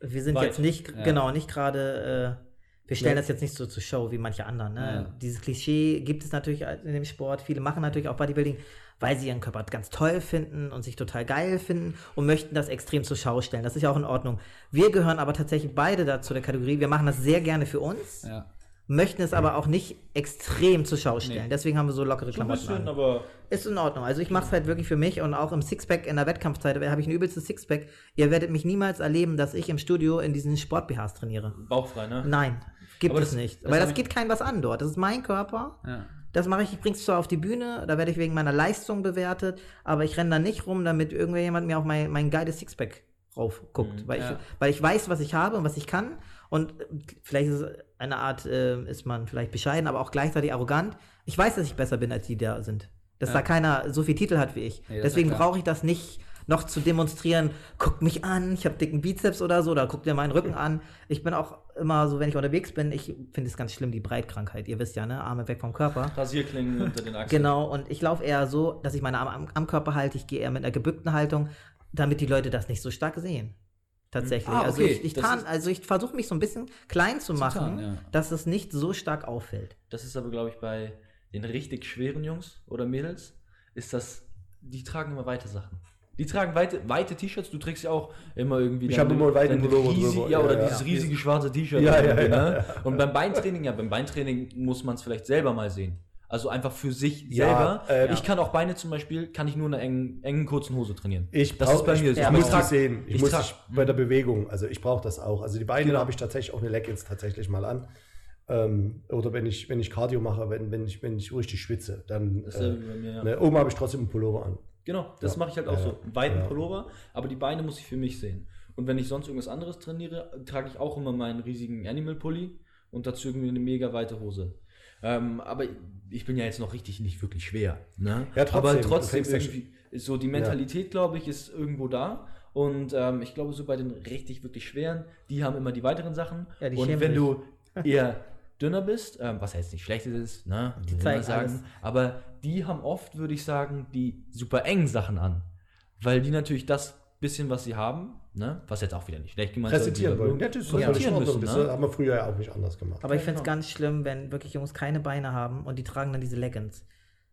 wir sind Weit. jetzt nicht, Ja. genau, nicht gerade, äh, wir stellen Ja. das jetzt nicht so zur Show wie manche anderen. Ne? Ja. Dieses Klischee gibt es natürlich in dem Sport. Viele machen natürlich auch Bodybuilding, weil sie ihren Körper ganz toll finden und sich total geil finden und möchten das extrem zur Schau stellen. Das ist ja auch in Ordnung. Wir gehören aber tatsächlich beide dazu der Kategorie. Wir machen das sehr gerne für uns, Ja. Möchten es aber auch nicht extrem zur Schau stellen. Nee. Deswegen haben wir so lockere so ein Klamotten bisschen, an. aber Ist in Ordnung. Also ich mache es halt wirklich für mich und auch im Sixpack in der Wettkampfzeit habe ich ein übelstes Sixpack. Ihr werdet mich niemals erleben, dass ich im Studio in diesen Sport-BHs trainiere. bauchfrei, ne? Nein, gibt Aber es das- nicht. das Weil das geht kein was an dort. Das ist mein Körper. Ja. Das mache ich, ich bring's zwar auf die Bühne, da werde ich wegen meiner Leistung bewertet, aber ich renne da nicht rum, damit irgendjemand mir auf mein, mein geiles Sixpack raufguckt. weil, ja. ich, weil ich weiß, was ich habe und was ich kann. Und äh, vielleicht ist es eine Art, äh, ist man vielleicht bescheiden, aber auch gleichzeitig arrogant. Ich weiß, dass ich besser bin, als die da sind. Dass Ja. da keiner so viel Titel hat wie ich. Nee, Deswegen brauche ich das nicht noch zu demonstrieren, guckt mich an, ich habe dicken Bizeps oder so, oder guckt dir meinen Rücken an. Ich bin auch immer so, wenn ich unterwegs bin, ich finde es ganz schlimm, die Breitkrankheit. Ihr wisst ja, ne? Arme weg vom Körper. Rasierklingen unter den Achseln. Genau, und ich laufe eher so, dass ich meine Arme am, am Körper halte. Ich gehe eher mit einer gebückten Haltung, damit die Leute das nicht so stark sehen. Tatsächlich. Ah, Also okay. ich, ich, tarn, ist- also ich versuche mich so ein bisschen klein zu machen, tarnen, ja. dass es nicht so stark auffällt. Das ist aber, glaube ich, bei den richtig schweren Jungs oder Mädels, ist das, die tragen immer weite Sachen. Die tragen weite, weite T-Shirts, du trägst ja auch immer irgendwie. Ich deine- hab immer deine Pullover drüber. Ja, oder Ja, ja. dieses riesige schwarze T-Shirt. Ja, ja, irgendwie, ja, ne? Und beim Beintraining, ja, beim Beintraining muss man es vielleicht selber mal sehen. Also einfach für sich Ja, selber. äh, ich kann auch Beine zum Beispiel, kann ich nur in einer engen, engen kurzen Hose trainieren. Ich das brauch- ist bei mir ich. Ich muss die sehen. Ich, ich muss trag- dich bei der Bewegung. Also ich brauche das auch. Also die Beine Genau. habe ich tatsächlich auch eine Leggings tatsächlich mal an. Ähm, oder wenn ich, wenn ich Cardio mache, wenn, wenn, ich, wenn ich richtig schwitze, dann Das ist äh, mir, ja. ne, oben habe ich trotzdem einen Pullover an. Genau, das Ja. mache ich halt auch so. Einen weiten. Pullover, aber die Beine muss ich für mich sehen. Und wenn ich sonst irgendwas anderes trainiere, trage ich auch immer meinen riesigen Animal Pulli und dazu irgendwie eine mega weite Hose. Ähm, aber ich bin ja jetzt noch richtig nicht wirklich schwer. Ne? Ja, trotzdem, aber trotzdem ja irgendwie, ist so die Mentalität, glaube ich, ist irgendwo da. Und ähm, ich glaube, so bei den richtig, wirklich schweren, die haben immer die weiteren Sachen. Ja, die und wenn du eher dünner bist, ähm, was jetzt nicht schlecht ist, ne? Die zeigen sagen, alles. aber die haben oft, würde ich sagen, die super engen Sachen an. Weil die natürlich das bisschen, was sie haben, ne? was jetzt auch wieder nicht schlecht gemeint ist, Präsentieren wollen. Ja, das ist präsentieren müssen. Das Ne? haben wir früher ja auch nicht anders gemacht. Aber ich Ja, finde es ganz schlimm, wenn wirklich Jungs keine Beine haben und die tragen dann diese Leggings.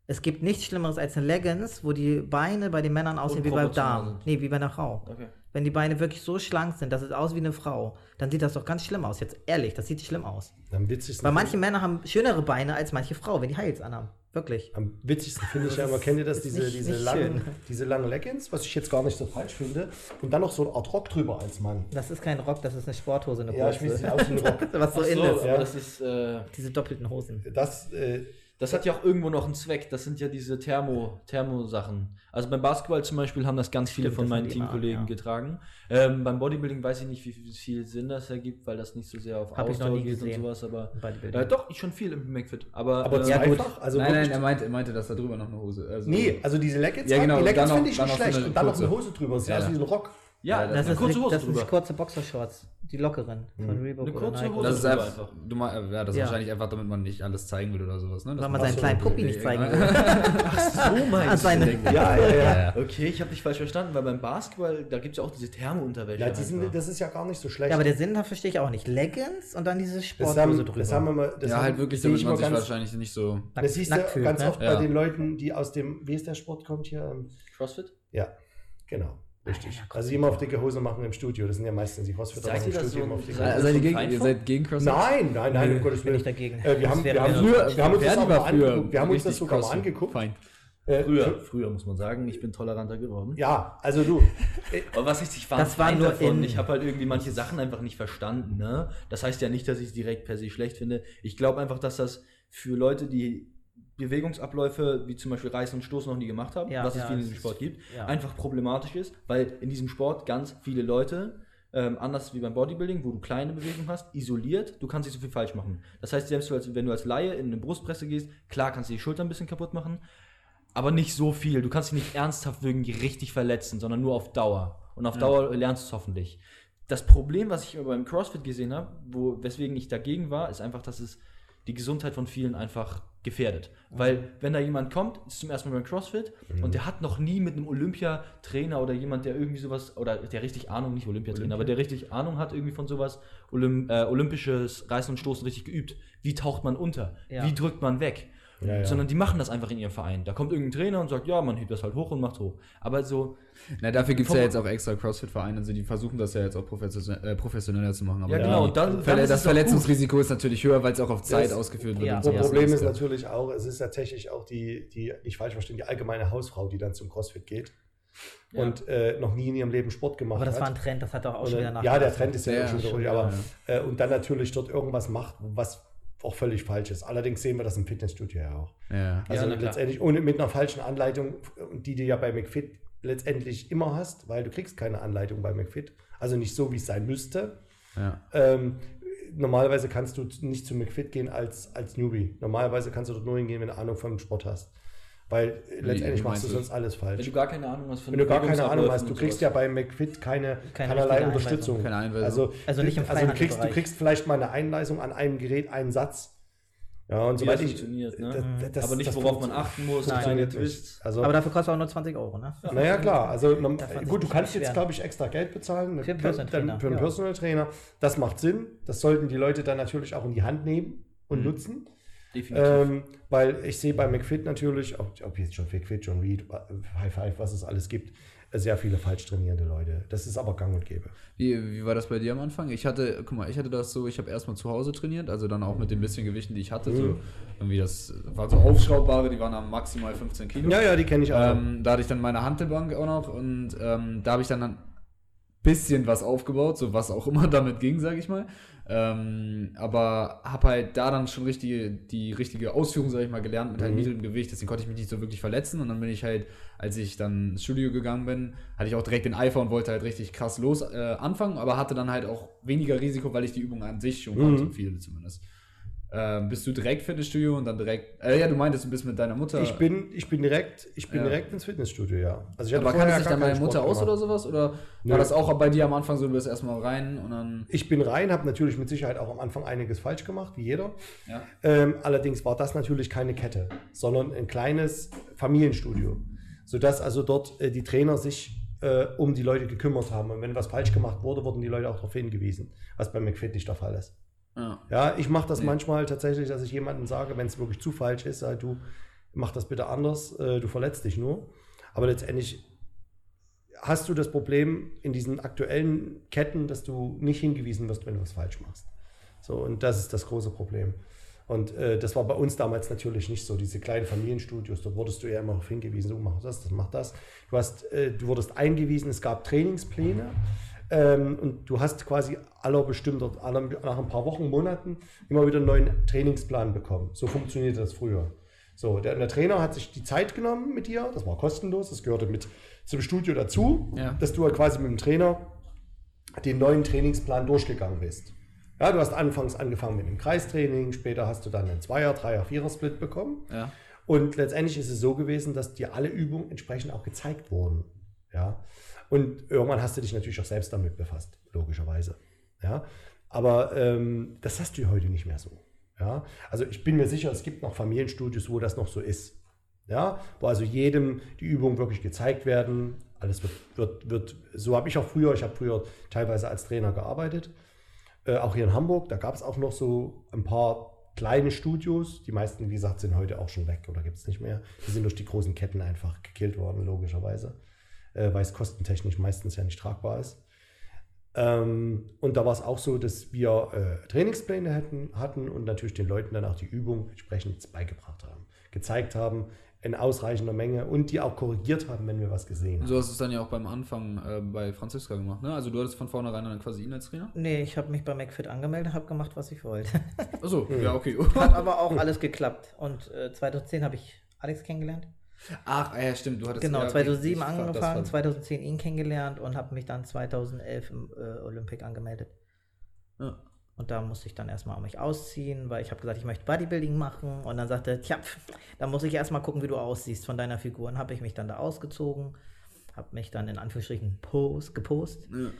Es gibt nichts Schlimmeres als eine Leggings, wo die Beine bei den Männern aussehen wie bei Damen. sind. Nee, wie bei einer Frau. Okay. Wenn die Beine wirklich so schlank sind, dass es aus wie eine Frau, dann sieht das doch ganz schlimm aus. Jetzt ehrlich, das sieht schlimm aus. Am witzigsten, Weil manche Männer haben schönere Beine als manche Frau, wenn die Heils anhaben. Wirklich. am witzigsten finde ich ja immer, kennt ihr das, diese, nicht- diese, nicht langen, schön. diese langen Leggings, was ich jetzt gar nicht so falsch finde, und dann noch so eine Art Rock drüber als Mann. Das ist kein Rock, das ist eine Sporthose, eine Ja, ich weiß, sieht aus wie ein Rock. Was so Ach in so, ist. aber das ist, äh, Diese doppelten Hosen. Das, äh, das hat ja auch irgendwo noch einen Zweck. Das sind ja diese Thermo, Thermo-Sachen. Also beim Basketball zum Beispiel haben das ganz viele Stimmt, von meinen Teamkollegen ja. getragen. Ähm, beim Bodybuilding weiß ich nicht, wie viel- Sinn das ergibt, weil das nicht so sehr auf Hab ich noch Ausdauer nie geht und sowas. Aber Bodybuilding. äh, doch, ich schon viel im McFit. Aber, aber äh, ja, gut. also nein, nein, er meinte, er meinte, dass da drüber noch eine Hose. Also, Nee, also diese Leggings, Ja, genau, die Leggings finde noch- ich nicht schlecht. eine und dann noch eine. Hose drüber. Das Ja. aus wie ein Rock. Ja, Ja, eine Das, ist, kurze Hose das sind drüber. kurze Boxershorts. Die lockeren. Von Reebok Eine kurze. Hose. Das ist einfach, einfach. du meinst, ja, das ist Ja. wahrscheinlich einfach, damit man nicht alles zeigen will oder sowas. Ne? Weil man seinen so, kleinen Puppi okay, nicht zeigen ja. will. So meinst du? Ja, ja, ja. Okay, ich habe dich falsch verstanden, weil beim Basketball, da gibt es ja auch diese Thermo-Unterwäsche. Ja, die sind, das ist ja gar nicht so schlecht. Ja, aber der Sinn da verstehe ich auch nicht. Leggings und dann diese das Sporthose haben, drüber. das haben wir mal, das Ja, haben, halt wirklich, damit man mal sich ganz, wahrscheinlich nicht so. Das siehst du ganz ne? oft bei den Leuten, die aus dem, wie ist der Sport, kommt hier? Crossfit? Ja, genau. Richtig. ja, also immer auf dicke Hose machen im Studio. Das sind ja meistens die Seid machen im Studio so- auf dicke seid Hose. Also seid ihr, gegen, ihr seid gegen CrossFit? Nein, nein, nein, um Gottes ich Willen. dagegen. Äh, wir haben, wir haben, Früher- wir haben uns das auch mal angeguckt. Wir haben uns das sogar mal angeguckt. Feind. Äh, Früher, früher muss man sagen, ich bin toleranter geworden. Ja, also du. Aber was ich, ich war Das war nur davon. in- Ich habe halt irgendwie manche Sachen einfach nicht verstanden. Ne? Das heißt ja nicht, dass ich es direkt per se schlecht finde. Ich glaube einfach, dass das für Leute, die Bewegungsabläufe wie zum Beispiel Reißen und Stoßen noch nie gemacht haben, Ja, was es ja, viel in es diesem Sport gibt, ja. einfach problematisch ist, weil in diesem Sport ganz viele Leute, ähm, anders wie beim Bodybuilding, wo du kleine Bewegungen hast, isoliert, du kannst nicht so viel falsch machen. Das heißt, selbst wenn du als Laie in eine Brustpresse gehst, klar kannst du die Schulter ein bisschen kaputt machen, aber nicht so viel. Du kannst dich nicht ernsthaft irgendwie richtig verletzen, sondern nur auf Dauer. Und auf Dauer lernst du es hoffentlich. Das Problem, was ich beim CrossFit gesehen habe, wo, weswegen ich dagegen war, ist einfach, dass es die Gesundheit von vielen einfach gefährdet. Weil, wenn da jemand kommt, ist zum ersten Mal beim CrossFit und der hat noch nie mit einem Olympiatrainer oder jemand, der irgendwie sowas, oder der richtig Ahnung, nicht Olympiatrainer, aber der richtig Ahnung hat irgendwie von sowas, Olymp äh, olympisches Reißen und Stoßen richtig geübt. Wie taucht man unter? Ja. Wie drückt man weg? Ja, ja. Sondern die machen das einfach in ihrem Verein. Da kommt irgendein Trainer und sagt, ja, man hebt das halt hoch und macht hoch. Aber so, Na, dafür gibt es ja jetzt auch extra CrossFit-Vereine, also die versuchen das ja jetzt auch profession äh, professioneller zu machen. Aber ja, genau, dann, dann ist das gut. Verletzungsrisiko ist natürlich höher, weil es auch auf Zeit Das- ausgeführt wird. ja. und Das. Problem ist Ja. natürlich auch, es ist tatsächlich auch die, die, nicht falsch verstehen, die allgemeine Hausfrau, die dann zum CrossFit geht Ja. und äh, noch nie in ihrem Leben Sport gemacht Aber das hat. war ein Trend, das hat doch auch Und schon wieder ja, der. Trend ist ja, Ja, schon wieder ruhig, ja, aber äh, und dann natürlich dort irgendwas macht, was auch völlig falsch ist. Allerdings sehen wir das im Fitnessstudio ja auch. Ja. Also klar. letztendlich ohne mit einer falschen Anleitung, die du ja bei McFit letztendlich immer hast, weil du kriegst keine Anleitung bei McFit. Also nicht so, wie es sein müsste. Ja. Ähm, normalerweise kannst du nicht zu McFit gehen als, als Newbie. Normalerweise kannst du dort nur hingehen, wenn du Ahnung vom Sport hast. Weil letztendlich wie machst du sonst alles Wenn falsch. du gar keine Ahnung hast von Wenn du gar keine Ahnung hast, du kriegst sowas. ja bei McFit keine, Keine keinerlei Unterstützung. Keine Einweisung. Also, Also nicht im also du, kriegst, du kriegst vielleicht mal eine Einweisung an einem Gerät, einen Satz. Ja, und Wie soweit das ich. funktioniert, ne? das- das- Aber nicht, das worauf man achten muss, nicht. Twists. Also, Aber dafür kostet auch nur 20 Euro, ne? naja, klar. Also, gut, du kannst jetzt, glaube ich, extra Geld bezahlen. Für einen Personal Trainer, Für einen. Personal Trainer. Das macht Sinn. Das sollten die Leute dann natürlich auch in die Hand nehmen und Mhm. nutzen. Definitiv. Ähm, weil ich sehe bei McFit natürlich, ob, ob jetzt schon McFit, John Reed, High Five, was es alles gibt, sehr viele falsch trainierende Leute. Das ist aber gang und gäbe. Wie, wie war das bei dir am Anfang? Ich hatte, guck mal, ich hatte das so, ich habe erstmal zu Hause trainiert, also dann auch mit den bisschen Gewichten, die ich hatte. So, irgendwie das waren so aufschraubbare, die waren am maximal 15 Kilo. Ja, ja, die kenne ich auch. Ähm, da hatte ich dann meine Hantelbank auch noch und ähm, da habe ich dann ein bisschen was aufgebaut, so was auch immer damit ging, sage ich mal. Ähm, aber habe halt da dann schon richtige, die richtige Ausführung, sage ich mal, gelernt mit halt Mhm. niedrigem Gewicht. Deswegen konnte ich mich nicht so wirklich verletzen. Und dann bin ich halt, als ich dann ins Studio gegangen bin, hatte ich auch direkt den Eifer und wollte halt richtig krass los äh, anfangen, aber hatte dann halt auch weniger Risiko, weil ich die Übung an sich schon Mhm. konnte, viele zumindest. Ähm, bist du direkt Fitnessstudio und dann direkt. Äh, ja, du meintest, du bist mit deiner Mutter. ich bin, ich bin direkt, ich bin Ja. direkt ins Fitnessstudio, ja. Also ich aber kann sich dann keinen Mutter Sport aus gemacht. oder sowas? Oder Nö. war das auch bei dir am Anfang so, du bist erstmal rein und dann. Ich bin rein, habe natürlich mit Sicherheit auch am Anfang einiges falsch gemacht, wie jeder. Ja. Ähm, allerdings war das natürlich keine Kette, sondern ein kleines Familienstudio, sodass also dort äh, die Trainer sich äh, um die Leute gekümmert haben. Und wenn was falsch gemacht wurde, wurden die Leute auch darauf hingewiesen, was bei McFit nicht der Fall ist. Ja. Ja, ich mache das Nee. manchmal tatsächlich, dass ich jemandem sage, wenn es wirklich zu falsch ist, sag, du mach das bitte anders, äh, du verletzt dich nur. Aber letztendlich hast du das Problem in diesen aktuellen Ketten, dass du nicht hingewiesen wirst, wenn du was falsch machst. So, und das ist das große Problem. Und äh, das war bei uns damals natürlich nicht so. Diese kleinen Familienstudios, da wurdest du ja immer darauf hingewiesen, du mach das, das mach das. Du, hast, äh, du wurdest eingewiesen, es gab Trainingspläne. Ähm, und du hast quasi aller bestimmter, aller, nach ein paar Wochen, Monaten immer wieder einen neuen Trainingsplan bekommen. So funktionierte das früher. So, der, der Trainer hat sich die Zeit genommen mit dir, das war kostenlos, das gehörte mit zum Studio dazu, Ja. dass du halt quasi mit dem Trainer den neuen Trainingsplan durchgegangen bist. Ja, du hast anfangs angefangen mit einem Kreistraining, später hast du dann einen Zweier-, Dreier-, Vierer-Split bekommen. Ja. Und letztendlich ist es so gewesen, dass dir alle Übungen entsprechend auch gezeigt wurden. Ja. Und irgendwann hast du dich natürlich auch selbst damit befasst, logischerweise. Ja. Aber ähm, das hast du heute nicht mehr so. Ja. Also ich bin mir sicher, es gibt noch Familienstudios, wo das noch so ist. Ja, wo also jedem die Übungen wirklich gezeigt werden. Alles wird, wird, wird so habe ich auch früher, ich habe früher teilweise als Trainer gearbeitet. Äh, auch hier in Hamburg, da gab es auch noch so ein paar kleine Studios. Die meisten, wie gesagt, sind heute auch schon weg oder gibt es nicht mehr. Die sind durch die großen Ketten einfach gekillt worden, logischerweise. Äh, weil es kostentechnisch meistens ja nicht tragbar ist. Ähm, und da war es auch so, dass wir äh, Trainingspläne hätten, hatten und natürlich den Leuten dann auch die Übung entsprechend beigebracht haben. Gezeigt haben, in ausreichender Menge und die auch korrigiert haben, wenn wir was gesehen haben. So hast du es dann ja auch beim Anfang äh, bei Franziska gemacht, ne? Also du hattest von vornherein dann quasi ihn als Trainer? Nee, ich habe mich bei McFit angemeldet, habe gemacht, was ich wollte. Achso, ja, okay. Hat aber auch alles geklappt. Und äh, 2010 habe ich Alex kennengelernt. Ach, ja, stimmt, du hattest Genau, ja, okay, 2007 ich- das angefangen, war- 2010 ihn kennengelernt und habe mich dann 2011 im äh, Olympic angemeldet. Ja. Und da musste ich dann erstmal mich ausziehen, weil ich habe gesagt, ich möchte Bodybuilding machen. Und dann sagte er, tja, da muss ich erstmal gucken, wie du aussiehst von deiner Figur. Und habe ich mich dann da ausgezogen, habe mich dann in Anführungsstrichen post, gepost. Ja.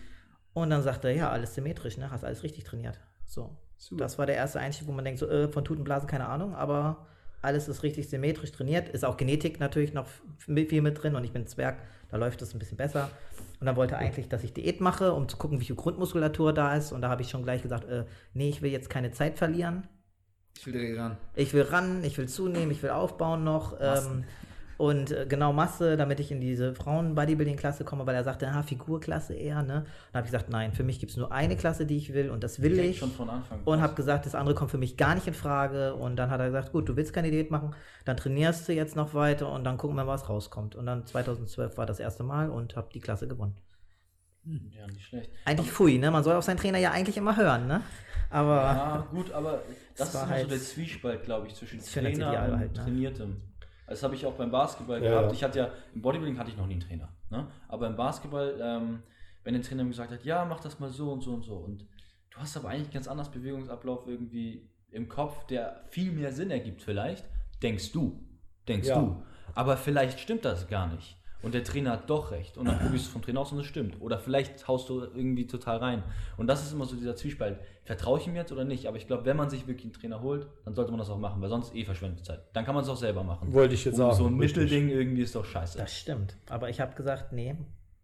Und dann sagte er, ja, alles symmetrisch, ne? Hast alles richtig trainiert. So. Super. Das war der erste Einstieg, wo man denkt, so, äh, von Tutenblasen keine Ahnung, aber alles ist richtig symmetrisch trainiert. Ist auch Genetik natürlich noch viel mit drin und ich bin Zwerg, da läuft es ein bisschen besser. Und dann wollte er eigentlich, dass ich Diät mache, um zu gucken, wie viel Grundmuskulatur da ist. Und da habe ich schon gleich gesagt, äh, nee, ich will jetzt keine Zeit verlieren. Ich will direkt ran. Ich will ran, ich will zunehmen, ich will aufbauen noch. Ähm, und äh, genau Masse, damit ich in diese Frauen-Bodybuilding-Klasse komme, weil er sagte, ah, Figurklasse eher, ne? Dann habe ich gesagt, nein, für mich gibt es nur eine Klasse, die ich will und das will Direkt ich. schon von Anfang. Und habe gesagt, das andere kommt für mich gar nicht in Frage. Und dann hat er gesagt, gut, du willst keine Diät machen, dann trainierst du jetzt noch weiter und dann gucken wir, was rauskommt. Und dann 2012 war das erste Mal und habe die Klasse gewonnen. Ja, nicht schlecht. Eigentlich pfui, ne? Man soll auf seinen Trainer ja eigentlich immer hören, ne? Aber Ja, gut, aber das, Das war ist halt- so der Zwiespalt, glaube ich, zwischen Das Trainer und halt, ne? Trainiertem. Das habe ich auch beim Basketball Ja, gehabt. ja. Ich hatte ja, im Bodybuilding hatte ich noch nie einen Trainer. Ne? Aber im Basketball, ähm, wenn der Trainer mir gesagt hat, ja, mach das mal so und so und so. Und du hast aber eigentlich ganz anders Bewegungsablauf irgendwie im Kopf, der viel mehr Sinn ergibt vielleicht, denkst du. Denkst Ja. du. Aber vielleicht stimmt das gar nicht. Und der Trainer hat doch recht. Und dann probierst du es vom Trainer aus und es stimmt. Oder vielleicht haust du irgendwie total rein. Und das ist immer so dieser Zwiespalt. Vertraue ich ihm jetzt oder nicht? Aber ich glaube, wenn man sich wirklich einen Trainer holt, dann sollte man das auch machen, weil sonst eh verschwendete Zeit. Dann kann man es auch selber machen. Wollte ich jetzt Und sagen. So ein richtig. Mittelding irgendwie ist doch scheiße. das stimmt. Aber ich habe gesagt, nee,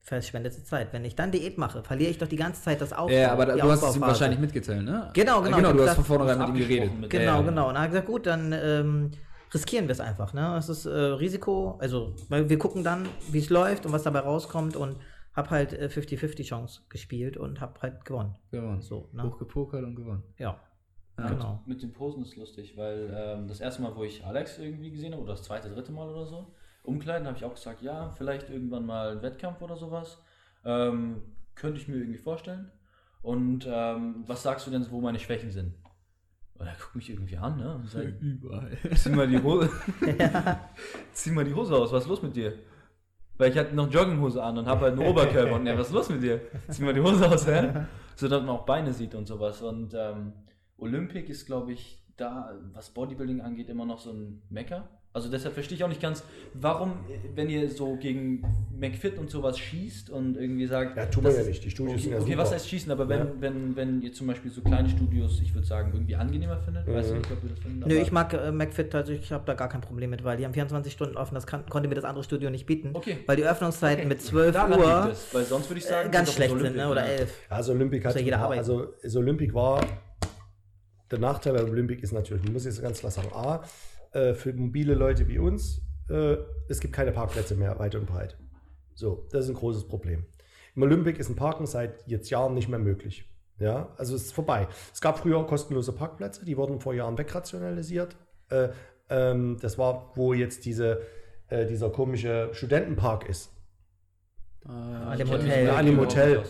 verschwendete Zeit. Wenn ich dann Diät mache, verliere ich doch die ganze Zeit das Aufbau. Ja, aber da, du hast es ihm wahrscheinlich mitgeteilt, ne? Genau, genau. Äh, Genau, du hast von vornherein mit ihm geredet. mit- Genau, genau. Und dann hat er gesagt, gut, dann ähm, riskieren wir es einfach. Ne? Es ist äh, Risiko, also weil wir gucken dann, wie es läuft und was dabei rauskommt und habe halt äh, 50-50 Chance gespielt und habe halt gewonnen. Gewonnen. So, ne? Hochgepokert und gewonnen. Ja, Ja. genau. Mit den Posen ist lustig, weil ähm, das erste Mal, wo ich Alex irgendwie gesehen habe, oder das zweite, dritte Mal oder so, umkleiden, habe ich auch gesagt, ja, vielleicht irgendwann mal ein Wettkampf oder sowas. Ähm, könnte ich mir irgendwie vorstellen. Und ähm, was sagst du denn, wo meine Schwächen sind? Und er guckt mich irgendwie an, ne? Und sagt, Überall. zieh mal die Hose. zieh mal die Hose aus, was ist los mit dir? Weil ich hatte noch Jogginghose an und habe halt einen Oberkörper und er, was ist los mit dir? Zieh mal die Hose aus, hä? So dass man auch Beine sieht und sowas. Und ähm, Olympic ist, glaube ich, da, was Bodybuilding angeht, immer noch so ein Mecker. Also deshalb verstehe ich auch nicht ganz, warum, äh, wenn ihr so gegen McFit und sowas schießt und irgendwie sagt. Ja, tun wir ja ist- nicht. Die Studios okay, sind ja Okay, super. was heißt schießen? Aber wenn, Ja. wenn, wenn ihr zum Beispiel so kleine Studios, ich würde sagen, irgendwie angenehmer findet, weiß ich Mhm. nicht, ob ihr das findet. Nö, ich mag äh, McFit, also ich habe da gar kein Problem mit, weil die haben 24 Stunden offen, das kann, konnte mir das andere Studio nicht bieten. Okay. Weil die Öffnungszeiten Okay. mit 12 Daran liegt Uhr es, weil sonst würde ich sagen, äh, ganz schlecht das sind, ne? Olympic, oder ja. 11. Also Olympic hat ja jeder paar- arbeiten. also das Olympic war der Nachteil bei Olympic ist natürlich, man muss jetzt ganz klar sagen, A, äh, für mobile Leute wie uns, äh, es gibt keine Parkplätze mehr weit und breit. So, das ist ein großes Problem. Im Olympic ist ein Parken seit jetzt Jahren nicht mehr möglich. Ja, also es ist vorbei. Es gab früher kostenlose Parkplätze, die wurden vor Jahren wegrationalisiert. Äh, ähm, das war, wo jetzt diese, äh, dieser komische Studentenpark ist. An dem Hotel. an dem Hotel.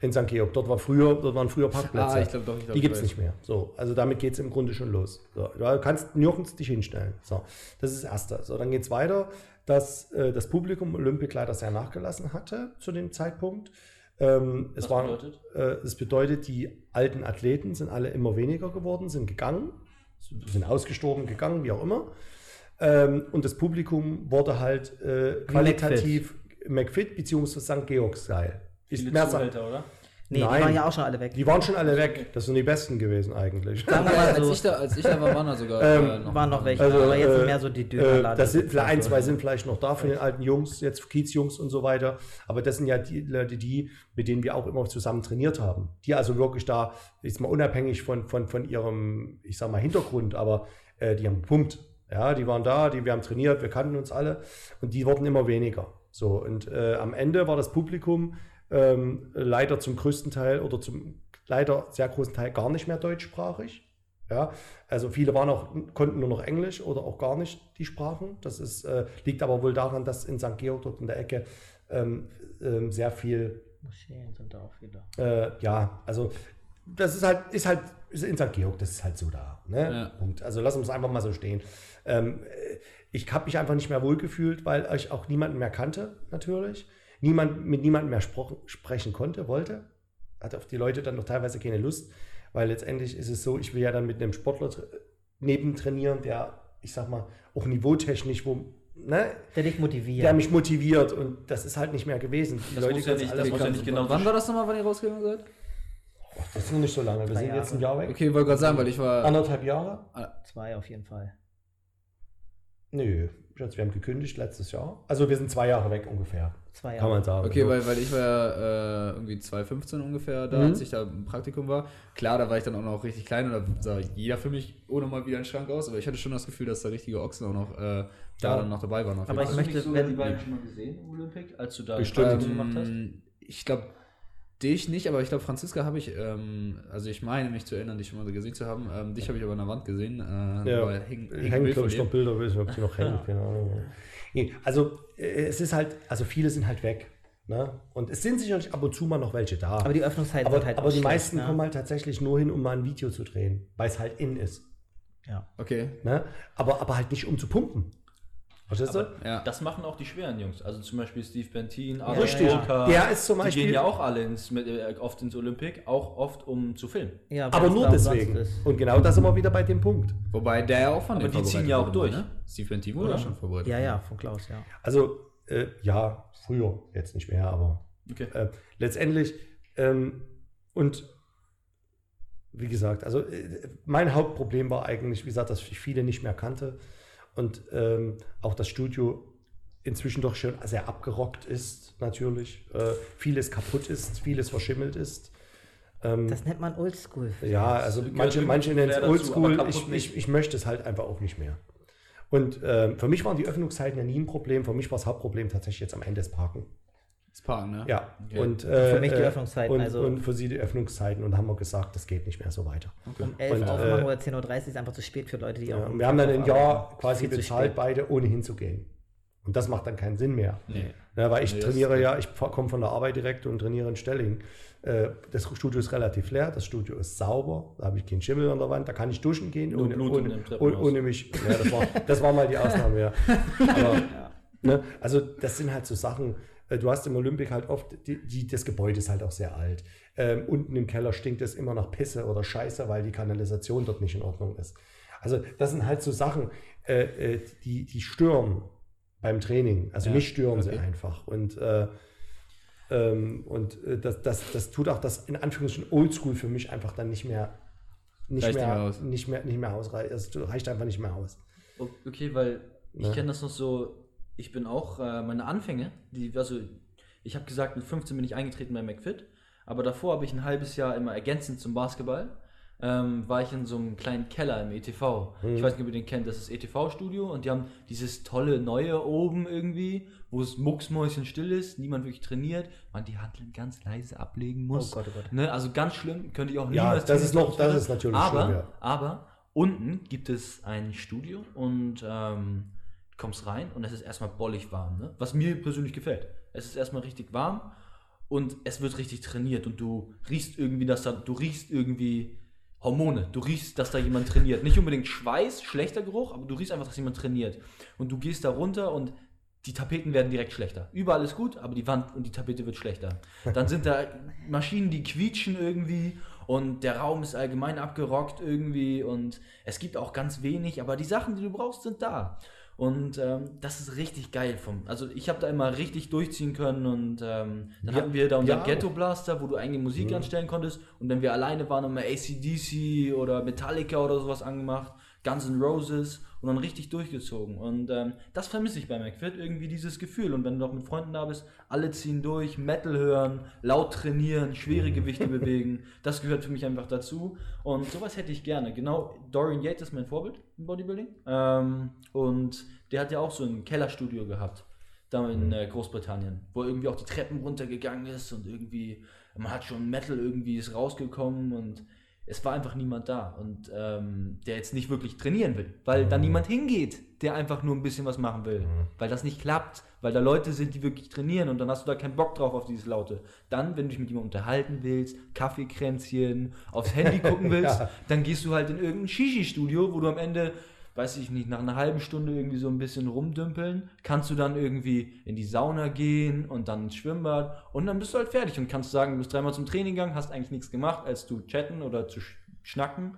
In St. Georg. Dort, war früher, dort waren früher Parkplätze. Ah, ich glaube doch, ich glaub, die gibt es nicht mehr. So, also damit geht es im Grunde schon los. So, du kannst nirgends dich hinstellen. So, das ist das Erste. So, dann geht es weiter, dass äh, das Publikum Olympic leider sehr nachgelassen hatte zu dem Zeitpunkt. Ähm, es Was war, bedeutet? Äh, das bedeutet, die alten Athleten sind alle immer weniger geworden, sind gegangen, sind ausgestorben, gegangen, wie auch immer. Ähm, und das Publikum wurde halt äh, qualitativ McFit bzw. St. Georg-Style. Ist Viele mehr St. Zuhälter, oder? Nee, Nein. die waren ja auch schon alle weg. Die waren schon alle weg. Das sind die besten gewesen eigentlich. Sagen wir mal als, so, ich da, als ich da war, waren da sogar Ähm, äh, waren noch welche, Also, aber jetzt äh, sind mehr so die Äh, Dönerladen. das sind vielleicht ein, zwei sind vielleicht noch da von den alten Jungs, jetzt Kiezjungs und so weiter. Aber das sind ja die Leute, die, mit denen wir auch immer zusammen trainiert haben. Die also wirklich da, ist mal unabhängig von, von, von ihrem, ich sag mal, Hintergrund, aber äh, die haben gepumpt. Ja, die waren da, die, wir haben trainiert, wir kannten uns alle und die wurden immer weniger. So, und äh, am Ende war das Publikum ähm, leider zum größten Teil oder zum leider sehr großen Teil gar nicht mehr deutschsprachig. Ja, also viele waren auch, konnten nur noch Englisch oder auch gar nicht die Sprachen. Das ist, äh, liegt aber wohl daran, dass in St. Georg dort in der Ecke ähm, ähm, sehr viel, Moscheen sind da auch wieder. äh, ja, also das ist halt, ist halt, ist in St. Georg, das ist halt so da. Ne? Ja. Punkt. Also lass uns einfach mal so stehen. Ähm, äh, ich habe mich einfach nicht mehr wohlgefühlt, weil ich auch niemanden mehr kannte, natürlich. Niemand, mit niemandem mehr sprechen konnte, wollte. Hatte auf die Leute dann noch teilweise keine Lust, weil letztendlich ist es so, ich will ja dann mit einem Sportler tra- neben trainieren, der, ich sag mal, auch niveautechnisch, wo, ne, Der dich motiviert. der mich motiviert und das ist halt nicht mehr gewesen. Die Das muss ja nicht- das muss ja nicht genau Wann war das nochmal, wann ihr rausgegangen seid? Oh, das ist noch nicht so lange. Wir Drei sind jetzt ein Jahre. Jahr weg. Okay, wollte gerade sagen, weil ich war. Anderthalb Jahre? Zwei auf jeden Fall. Nö, Schatz, wir haben gekündigt letztes Jahr. Also wir sind zwei Jahre weg ungefähr, Zwei kann man sagen. Okay, So. weil, weil ich war ja äh, irgendwie 2015 ungefähr da, Mhm. als ich da im Praktikum war. Klar, da war ich dann auch noch richtig klein und da sah jeder für mich ohne mal wieder ein Schrank aus, aber ich hatte schon das Gefühl, dass da richtige Ochsen auch noch äh, da Ja. dann noch dabei waren. Aber ich möchte- Hast du nicht sogar wenn- die beiden schon mal gesehen im Olympic, als du da Bestimmt. Gemacht hast? Ähm, ich glaube, dich nicht, aber ich glaube, Franziska habe ich, ähm, also ich meine mich zu erinnern, dich schon mal gesehen zu haben. Ähm, dich habe ich aber an der Wand gesehen. Äh, Ja, ein hängen, Bild glaube ich, noch. Bilder, weiß nicht, ob sie noch hängen, keine Ahnung. Nee, also äh, es ist halt, also viele sind halt weg. Ne? Und es sind sicherlich ab und zu mal noch welche da. Aber die Öffnungszeiten aber, sind halt aber die schlecht, meisten ne? kommen halt tatsächlich nur hin, um mal ein Video zu drehen, weil es halt in ist. Ja. Okay. Ne? Aber, aber halt nicht um zu pumpen. Verstehst du? Ja. Das machen auch die schweren Jungs. Also zum Beispiel Steve Bentin, Ja, Richtig. ja, Der ist zum Die Beispiel. gehen ja auch alle ins, mit, äh, oft ins Olympic, auch oft um zu filmen. ja aber nur deswegen. Und genau da sind wir wieder bei dem Punkt. Wobei der ja auch von Aber die ziehen ja auch durch. Ne? Steve Bentin wurde ja schon vorbereitet. Ja, ja, von Klaus, ja. Also, äh, ja, früher, jetzt nicht mehr, aber Okay. äh, letztendlich ähm, und wie gesagt, also äh, mein Hauptproblem war eigentlich, wie gesagt, dass ich viele nicht mehr kannte und ähm, auch das Studio inzwischen doch schon sehr abgerockt ist, natürlich. Äh, vieles kaputt ist, vieles verschimmelt ist. Ähm, Das nennt man Oldschool. ja, also manche, manche nennen es Oldschool. Ich, ich, ich möchte es halt einfach auch nicht mehr. Und ähm, für mich waren die Öffnungszeiten ja nie ein Problem. Für mich war das Hauptproblem tatsächlich jetzt am Ende das Parken. Parken, ne? Ja, Okay. und äh, Für mich die äh, Öffnungszeiten, Und, also- und für sie die Öffnungszeiten. Und da haben wir gesagt, das geht nicht mehr so weiter. Um 11 Und, aufmachen äh, oder 10.30 Uhr ist einfach zu spät für Leute, die Ja, auch. wir haben dann ein Jahr quasi bezahlt, beide ohne hinzugehen. Und das macht dann keinen Sinn mehr. Nee. Ja, weil ich Nee, trainiere ja, ich komme von der Arbeit direkt und trainiere in Stelling. Äh, Das Studio ist relativ leer, das Studio ist sauber, da habe ich keinen Schimmel an der Wand, da kann ich duschen gehen, Nur ohne, Blut ohne, ohne, ohne mich. Ja, das, war, das war mal die Ausnahme, ja. Aber, ne, also das sind halt so Sachen, äh, du hast im Olympic halt oft, die, die, das Gebäude ist halt auch sehr alt. Ähm, unten im Keller stinkt es immer nach Pisse oder Scheiße, weil die Kanalisation dort nicht in Ordnung ist. Also das sind halt so Sachen, äh, äh, die, die stören beim Training. Also Ja, mich stören sie okay. einfach. Und, äh, ähm, und äh, das, das, das tut auch das in Anführungsstrichen Oldschool für mich einfach dann nicht mehr nicht Reicht nicht mehr, mehr aus. nicht mehr nicht mehr ausreicht. Es reicht einfach nicht mehr aus. Okay, weil ich Ja. kenne das noch so, ich bin auch, äh, meine Anfänge, die, also ich habe gesagt, mit 15 bin ich eingetreten bei McFit, aber davor habe ich ein halbes Jahr immer ergänzend zum Basketball, ähm, war ich in so einem kleinen Keller im ETV. Ich weiß nicht, ob ihr den kennt, das ist ETV-Studio und die haben dieses tolle neue oben irgendwie, wo es mucksmäuschenstill ist, niemand wirklich trainiert, man die Handeln ganz leise ablegen muss. Oh Gott, oh Gott. Ne, also ganz schlimm, könnte ich auch Ja, niemals das ist noch- das ist natürlich aber, schlimm, ja. Aber unten gibt es ein Studio und ähm, kommst rein und es ist erstmal bollig warm, ne? was mir persönlich gefällt. Es ist erstmal richtig warm und es wird richtig trainiert und du riechst irgendwie, dass da, du riechst irgendwie Hormone. Du riechst, dass da jemand trainiert. Nicht unbedingt Schweiß, schlechter Geruch, aber du riechst einfach, dass jemand trainiert. Und du gehst da runter und die Tapeten werden direkt schlechter. Überall ist gut, aber die Wand und die Tapete wird schlechter. Dann sind da Maschinen, die quietschen irgendwie und der Raum ist allgemein abgerockt irgendwie und es gibt auch ganz wenig, aber die Sachen, die du brauchst, sind da. Und ähm, das ist richtig geil. Vom, also ich habe da immer richtig durchziehen können und ähm, dann Ja, hatten wir da unseren ja. Ghetto Blaster, wo du eigene Musik anstellen konntest und wenn wir alleine waren, haben wir ACDC oder Metallica oder sowas angemacht, Guns N' Roses und dann richtig durchgezogen. Und ähm, das vermisse ich bei McFit, irgendwie dieses Gefühl. Und wenn du noch mit Freunden da bist, alle ziehen durch, Metal hören, laut trainieren, schwere Gewichte bewegen, das gehört für mich einfach dazu. Und sowas hätte ich gerne. Genau, Dorian Yates ist mein Vorbild im Bodybuilding. Ähm, und der hat ja auch so ein Kellerstudio gehabt da in äh, Großbritannien, wo irgendwie auch die Treppen runtergegangen ist und irgendwie, man hat schon Metal irgendwie ist rausgekommen und es war einfach niemand da und ähm, der jetzt nicht wirklich trainieren will, weil da niemand hingeht, der einfach nur ein bisschen was machen will, weil das nicht klappt, weil da Leute sind, die wirklich trainieren und dann hast du da keinen Bock drauf auf dieses Laute. Dann, wenn du dich mit jemandem unterhalten willst, Kaffeekränzchen, aufs Handy gucken willst, Ja. dann gehst du halt in irgendein Shishi-Studio, wo du am Ende, weiß ich nicht, nach einer halben Stunde irgendwie so ein bisschen rumdümpeln, kannst du dann irgendwie in die Sauna gehen und dann ins Schwimmbad und dann bist du halt fertig und kannst sagen, du bist dreimal zum Training gegangen, hast eigentlich nichts gemacht, als zu chatten oder zu sch schnacken,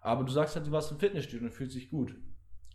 aber du sagst halt, du warst im Fitnessstudio und fühlst dich gut.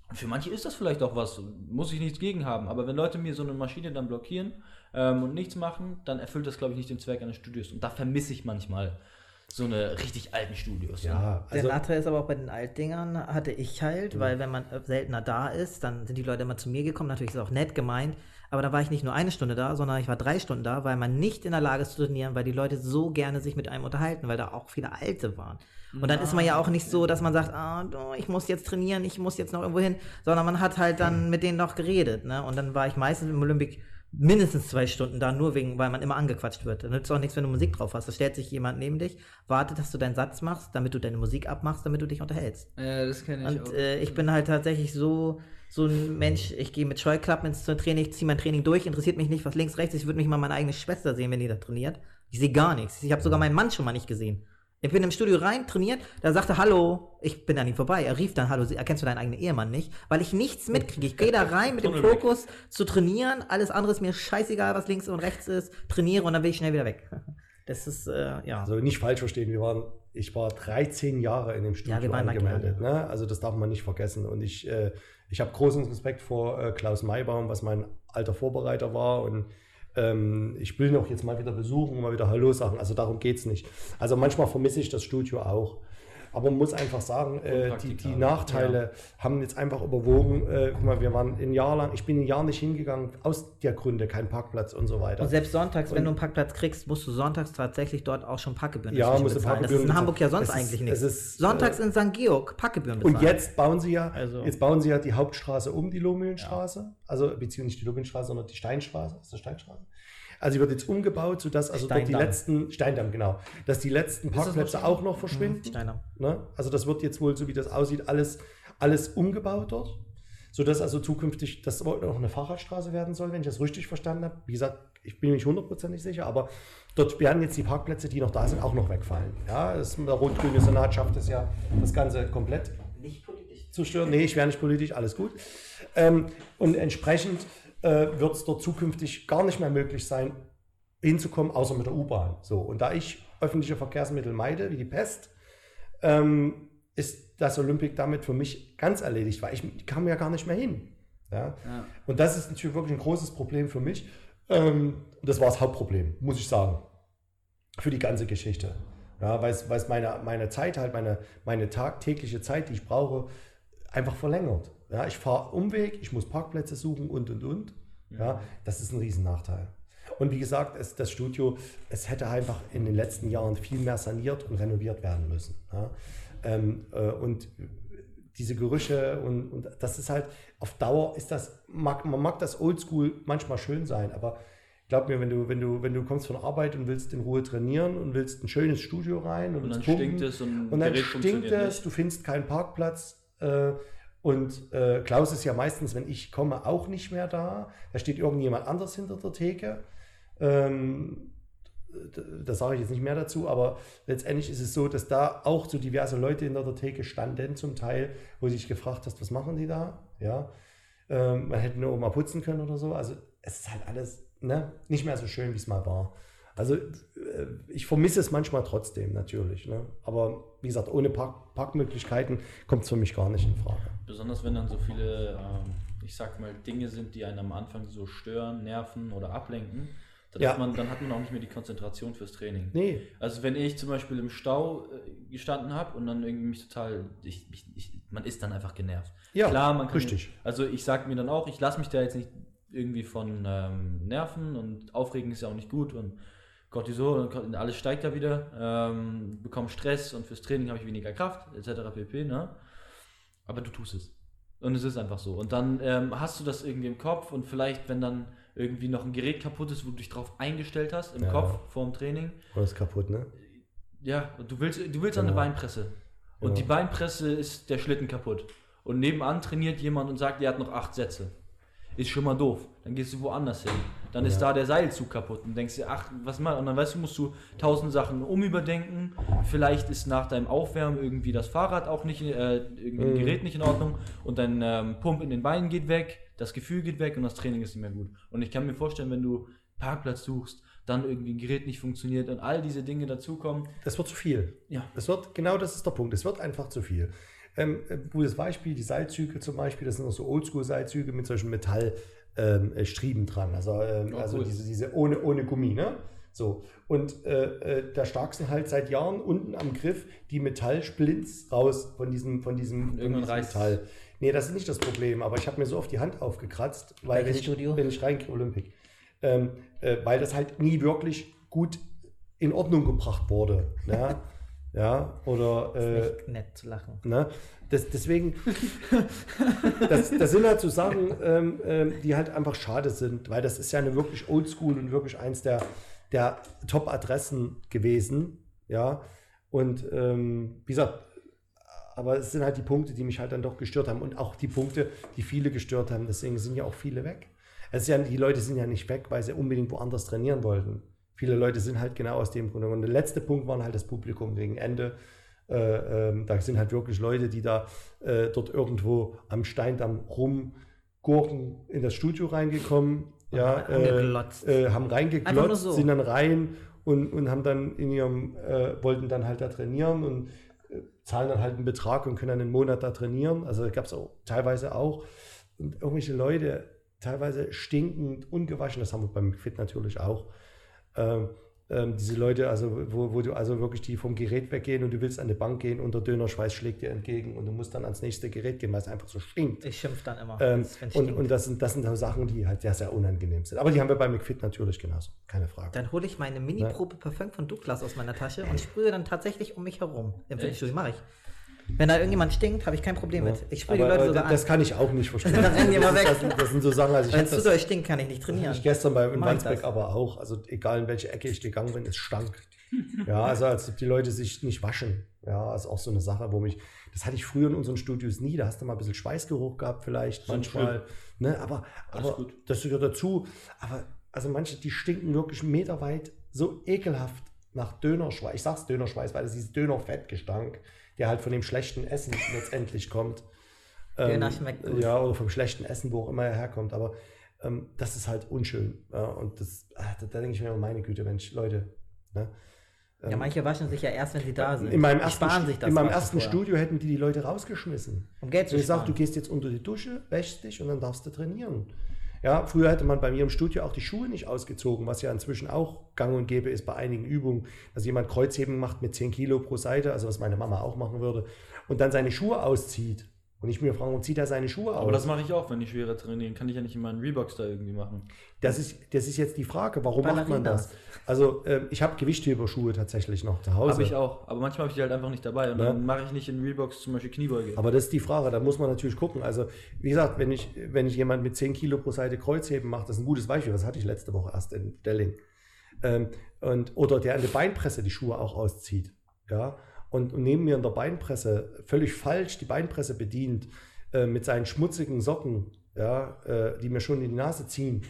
Und für manche ist das vielleicht auch was, muss ich nichts gegen haben, aber wenn Leute mir so eine Maschine dann blockieren ähm, und nichts machen, dann erfüllt das, glaube ich, nicht den Zweck eines Studios. Und da vermisse ich manchmal so eine richtig alten Studios. Ja, Der also Nachteil ist aber auch bei den Altdingern, hatte ich halt, weil wenn man äh, seltener da ist, dann sind die Leute immer zu mir gekommen. Natürlich ist es auch nett gemeint, aber da war ich nicht nur eine Stunde da, sondern ich war drei Stunden da, weil man nicht in der Lage ist zu trainieren, weil die Leute so gerne sich mit einem unterhalten, weil da auch viele Alte waren. Und dann ist man ja auch nicht so, dass man sagt, ah, du, ich muss jetzt trainieren, ich muss jetzt noch irgendwo hin, sondern man hat halt dann mit denen noch geredet. Ne? Und dann war ich meistens im Olympic mindestens zwei Stunden da, nur wegen, weil man immer angequatscht wird. Da nützt auch nichts, wenn du Musik drauf hast. Da stellt sich jemand neben dich, wartet, dass du deinen Satz machst, damit du deine Musik abmachst, damit du dich unterhältst. Ja, das kenne ich Und auch. äh, ich bin halt tatsächlich so, so ein Mensch, ich gehe mit Scheuklappen ins Training, ich ziehe mein Training durch, interessiert mich nicht, was links, rechts ist. Ich würde mich mal meine eigene Schwester sehen, wenn die da trainiert. Ich sehe gar nichts. Ich habe sogar meinen Mann schon mal nicht gesehen. Ich bin im Studio rein, trainiert, da sagte Hallo, ich bin an ihm vorbei. Er rief dann Hallo, erkennst du deinen eigenen Ehemann nicht? Weil ich nichts mitkriege. Ich gehe da rein mit dem. Fokus zu trainieren, alles andere ist mir scheißegal, was links und rechts ist, trainiere und dann will ich schnell wieder weg. Das ist, äh, ja. Also nicht falsch verstehen, wir waren, ich war 13 Jahre in dem Studio Ja, angemeldet. Ne? Also das darf man nicht vergessen. Und ich, äh, ich habe großen Respekt vor äh, Klaus Maybaum, was mein alter Vorbereiter war. Und ähm, ich will ihn auch jetzt mal wieder besuchen, mal wieder Hallo sagen. Also darum geht es nicht. Also manchmal vermisse ich das Studio auch. Aber man muss einfach sagen, äh, die, die. Nachteile haben jetzt einfach überwogen. Äh, guck mal, wir waren ein Jahr lang, ich bin ein Jahr nicht hingegangen, aus der Gründe, kein Parkplatz und so weiter. Und selbst sonntags, wenn du einen Parkplatz kriegst, musst du sonntags tatsächlich dort auch schon Parkgebühren Ja, musst du bezahlen. Das ist Parkgebühren in Hamburg ja sonst ist- eigentlich nichts. es ist, Sonntags äh, in St. Georg Parkgebühren bezahlen. Und jetzt bauen sie ja, Also- jetzt bauen sie ja die Hauptstraße um die Lohmühlenstraße, also beziehungsweise nicht die Lohmühlenstraße, sondern die Steinstraße, ist das Steinstraße? Also wird jetzt umgebaut, sodass also dort die Steindamm. letzten, Steindamm, genau, dass die letzten Parkplätze Steindamm? auch noch verschwinden. Steiner. Ne? Also das wird jetzt wohl, so wie das aussieht, alles, alles umgebaut dort. Sodass also zukünftig das wohl noch eine Fahrradstraße werden soll, wenn ich das richtig verstanden habe. Wie gesagt, ich bin mir nicht hundertprozentig sicher, aber dort werden jetzt die Parkplätze, die noch da sind, auch noch wegfallen. Ja, das, der rot-grüne Senat schafft es ja, das Ganze komplett Nicht politisch. zu stören. Nee, ich wäre nicht politisch, alles gut. Ähm, und entsprechend äh, wird es dort zukünftig gar nicht mehr möglich sein, hinzukommen, außer mit der U-Bahn. So, und da ich öffentliche Verkehrsmittel meide, wie die Pest, ähm, ist das Olympic damit für mich ganz erledigt, weil ich kam ja gar nicht mehr hin. Ja? Ja. Und das ist natürlich wirklich ein großes Problem für mich. Ähm, das war das Hauptproblem, muss ich sagen, für die ganze Geschichte. Ja, weil es weil es meine, meine Zeit halt, meine, meine tagtägliche Zeit, die ich brauche, einfach verlängert. Ja, ich fahre Umweg, ich muss Parkplätze suchen und und und. Ja, das ist ein Riesennachteil. Und wie gesagt, es, das Studio, es hätte einfach in den letzten Jahren viel mehr saniert und renoviert werden müssen. Ja. Ähm, äh, und diese Gerüche und, und das ist halt auf Dauer ist das, mag, man mag das Oldschool manchmal schön sein, aber glaub mir, wenn du, wenn du, wenn du kommst von Arbeit und willst in Ruhe trainieren und willst ein schönes Studio rein und, Und dann willst stinkt es und, und dann Gerät stinkt es, nicht. du findest keinen Parkplatz. Äh, und äh, Klaus ist ja meistens, wenn ich komme, auch nicht mehr da. Da steht irgendjemand anders hinter der Theke. Ähm, da sage ich jetzt nicht mehr dazu, aber letztendlich ist es so, dass da auch so diverse Leute hinter der Theke standen, zum Teil, wo du dich gefragt hast, was machen die da? Ja. Ähm, man hätte nur mal putzen können oder so. Also es ist halt alles ne, nicht mehr so schön, wie es mal war. Also äh, ich vermisse es manchmal trotzdem natürlich. Ne? Aber wie gesagt, ohne Park Parkmöglichkeiten kommt es für mich gar nicht in Frage. Besonders wenn dann so viele, ähm, ich sag mal, Dinge sind, die einen am Anfang so stören, nerven oder ablenken, dann, Ja. ist man, dann hat man auch nicht mehr die Konzentration fürs Training. Nee, Also wenn ich zum Beispiel im Stau äh, gestanden habe und dann irgendwie mich total, ich, ich, ich, man ist dann einfach genervt. Ja, Klar, man kann, richtig. Also ich sag mir dann auch, ich lasse mich da jetzt nicht irgendwie von ähm, nerven und aufregen ist ja auch nicht gut und Cortisol und alles steigt ja wieder, ähm, bekomme Stress und fürs Training habe ich weniger Kraft etc. pp. Ne? Aber du tust es. Und es ist einfach so. Und dann ähm, hast du das irgendwie im Kopf und vielleicht, wenn dann irgendwie noch ein Gerät kaputt ist, wo du dich drauf eingestellt hast, im Ja. Kopf vor dem Training, oder ist kaputt, ne? Ja, und du willst, du willst an eine Genau. Beinpresse. Und Genau. die Beinpresse ist der Schlitten kaputt. Und nebenan trainiert jemand und sagt, er hat noch acht Sätze. Ist schon mal doof. Dann gehst du woanders hin. Dann ist da der Seilzug kaputt und denkst dir, ach, was mal. Und dann weißt du, musst du tausend Sachen umüberdenken. Vielleicht ist nach deinem Aufwärmen irgendwie das Fahrrad auch nicht, äh, irgendwie ein Mhm. Gerät nicht in Ordnung und dein ähm, Pump in den Beinen geht weg, das Gefühl geht weg und das Training ist nicht mehr gut. Und ich kann mir vorstellen, wenn du Parkplatz suchst, dann irgendwie ein Gerät nicht funktioniert und all diese Dinge dazukommen. Das wird zu viel. Ja. Es wird, genau das ist der Punkt. Es wird einfach zu viel. Ähm, äh, gutes Beispiel, die Seilzüge zum Beispiel, das sind auch so Oldschool-Seilzüge mit solchen Metallstrieben ähm, äh, Striemen dran. Also, ähm, Oh, also cool. diese, diese ohne, ohne Gummi, ne? So. Und äh, äh, da stark sind halt seit Jahren unten am Griff die Metallsplints raus von diesem, von diesem, von diesem. Metall. Nee, das ist nicht das Problem, aber ich habe mir so auf die Hand aufgekratzt, weil Welches ich, Studio? wenn ich reingehe, Olympic, ähm, äh, weil das halt nie wirklich gut in Ordnung gebracht wurde. Ja, ja oder äh, Nicht nett zu lachen. ne? Das, deswegen, das, das sind halt so Sachen, ähm, ähm, die halt einfach schade sind, weil das ist ja eine wirklich oldschool und wirklich eins der, der Top-Adressen gewesen. Ja, und ähm, wie gesagt, aber es sind halt die Punkte, die mich halt dann doch gestört haben und auch die Punkte, die viele gestört haben. Deswegen sind ja auch viele weg. Es ja, die Leute sind ja nicht weg, weil sie unbedingt woanders trainieren wollten. Viele Leute sind halt genau aus dem Grund. Und der letzte Punkt war halt das Publikum gegen Ende. Äh, ähm, da sind halt wirklich Leute, die da äh, dort irgendwo am Steindamm rumgurken in das Studio reingekommen. Ja, haben äh, äh, haben reingeglotzt, so. sind dann rein und, und haben dann in ihrem, äh, wollten dann halt da trainieren und äh, zahlen dann halt einen Betrag und können dann einen Monat da trainieren. Also gab es auch teilweise auch. Und irgendwelche Leute, teilweise stinkend, ungewaschen, das haben wir beim Fit natürlich auch. Ähm, ähm, diese Leute, also wo, wo du also wirklich die vom Gerät weggehen und du willst an die Bank gehen und der Dönerschweiß schlägt dir entgegen und du musst dann ans nächste Gerät gehen, weil es einfach so stinkt. Ich schimpf dann immer. Ähm, und und das, sind, das sind auch Sachen, die halt sehr, sehr unangenehm sind. Aber die haben wir bei McFit natürlich genauso, keine Frage. Dann hole ich meine Mini-Probe Parfum von Douglas aus meiner Tasche und sprühe dann tatsächlich um mich herum. Im Fitnessstudio mache ich. Wenn da irgendjemand stinkt, habe ich kein Problem mit. Ich sprühe die Leute äh, sogar das an. kann ich auch nicht verstehen. Dann rennen die das, weg. das, sind, das sind so Sachen, also ich Wenn es zu das doll stinkt, kann ich nicht trainieren. ich gestern bei in Wandsbek das. aber auch, also egal in welche Ecke ich gegangen bin, es stank. Ja, also als ob die Leute sich nicht waschen. Ja, ist auch so eine Sache, wo mich, das hatte ich früher in unseren Studios nie, da hast du mal ein bisschen Schweißgeruch gehabt vielleicht, manchmal. Ne, aber Alles aber gut. das gehört dazu. Aber also manche, die stinken wirklich meterweit so ekelhaft nach Dönerschweiß. Ich sag's Dönerschweiß, weil das ist Dönerfettgestank, der halt von dem schlechten Essen letztendlich kommt. Döner schmeckt gut. Ja, oder vom schlechten Essen, wo auch immer er herkommt. Aber ähm, das ist halt unschön. Ja, und das, ah, da, da denke ich mir, immer, meine Güte, Mensch, Leute. Ne? Ja, manche waschen sich ja erst, wenn sie da sind. In meinem ersten, sparen sich das in meinem ersten. Studio hätten die die Leute rausgeschmissen. Um Geld zu Und ich sage, sparen. du gehst jetzt unter die Dusche, wäschst dich und dann darfst du trainieren. Ja, früher hätte man bei mir im Studio auch die Schuhe nicht ausgezogen, was ja inzwischen auch gang und gäbe ist bei einigen Übungen, dass jemand Kreuzheben macht mit 10 Kilo pro Seite, also was meine Mama auch machen würde, und dann seine Schuhe auszieht. Und ich mir frage, warum zieht er seine Schuhe aus? Aber das mache ich auch, wenn ich schwerer trainiere. Kann ich ja nicht in meinen Reeboks da irgendwie machen. Das ist, das ist jetzt die Frage, warum macht man Ballerinas. das? Also ähm, ich habe Gewichtheberschuhe tatsächlich noch zu Hause. Habe ich auch. Aber manchmal habe ich die halt einfach nicht dabei. Und Ja. dann mache ich nicht in Reeboks zum Beispiel Kniebeuge. Aber das ist die Frage, da muss man natürlich gucken. Also, wie gesagt, wenn ich, wenn ich jemand mit 10 Kilo pro Seite Kreuzheben mache, das ist ein gutes Beispiel, das hatte ich letzte Woche erst in Delling. Ähm, und, oder der an der Beinpresse die Schuhe auch auszieht. Ja? Und, und neben mir in der Beinpresse völlig falsch die Beinpresse bedient, äh, mit seinen schmutzigen Socken, ja, äh, die mir schon in die Nase ziehen.